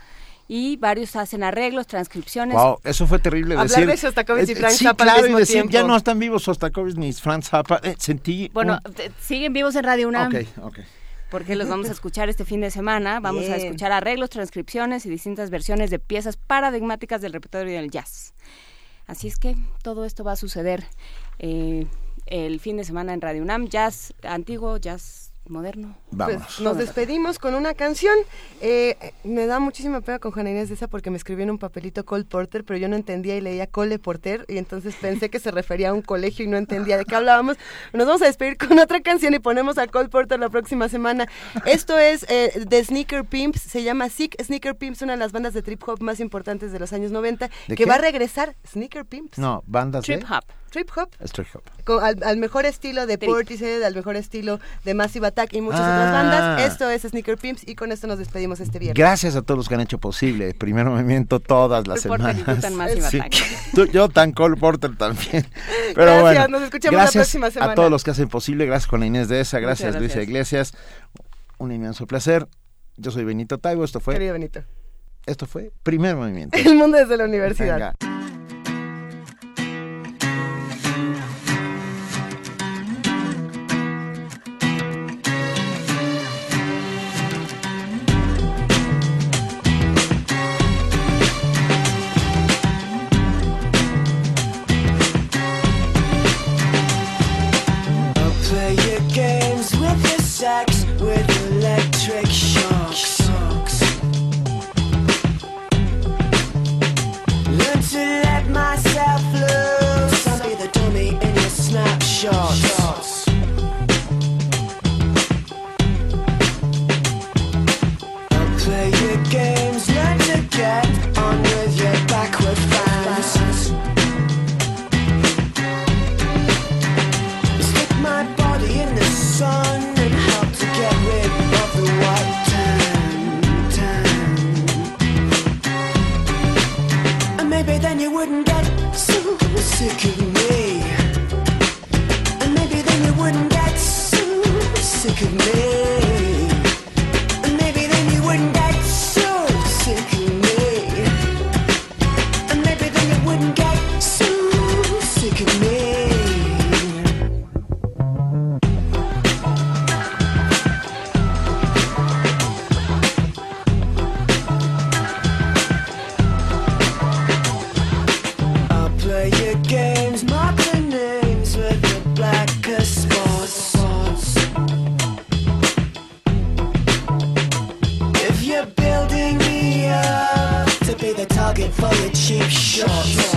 y varios hacen arreglos, transcripciones. Wow, eso fue terrible Hablar decir. de Shostakovich y Frank sí, Zappa claro, al mismo y decir, tiempo. ya no están vivos Shostakovich ni Frank Zappa. Eh, sentí Bueno, un- siguen vivos en Radio UNAM. Ok, ok. Porque los vamos a escuchar este fin de semana. Vamos a escuchar arreglos, transcripciones y distintas versiones de piezas paradigmáticas del repertorio del jazz. Así es que todo esto va a suceder eh, el fin de semana en Radio UNAM. Jazz antiguo, jazz moderno. Pues nos despedimos con una canción. Eh, me da muchísima pena con Juana Inés de esa porque me escribió en un papelito Cole Porter, pero yo no entendía y leía Cole Porter y entonces pensé que se refería a un colegio y no entendía de qué hablábamos. Nos vamos a despedir con otra canción y ponemos a Cole Porter la próxima semana. Esto es eh, The Sneaker Pimps, se llama Sick Sneaker Pimps, una de las bandas de trip hop más importantes de los años 90, ¿De que qué? va a regresar Sneaker Pimps. No, bandas de... Trip hop. Hop. Con- al, al mejor estilo de Portishead, al mejor estilo de Massive Attack y muchas otras Ah. bandas. Esto es Sneaker Pimps y con esto nos despedimos este viernes. Gracias a todos los que han hecho posible. Primer movimiento todas las y tú semanas. tan Massive Sí. Attack. Tú- yo tan Cole Porter también. Pero Gracias, bueno, nos escuchamos la gracias próxima semana. a todos los que hacen posible. Gracias con la Inés de esa. Gracias, Muchas Luisa gracias. Iglesias. Un inmenso placer. Yo soy Benito Taibo. Esto fue. Querido Benito. Esto fue Primer Movimiento. El mundo desde la universidad. Venga. Sick of me. for a cheap shot.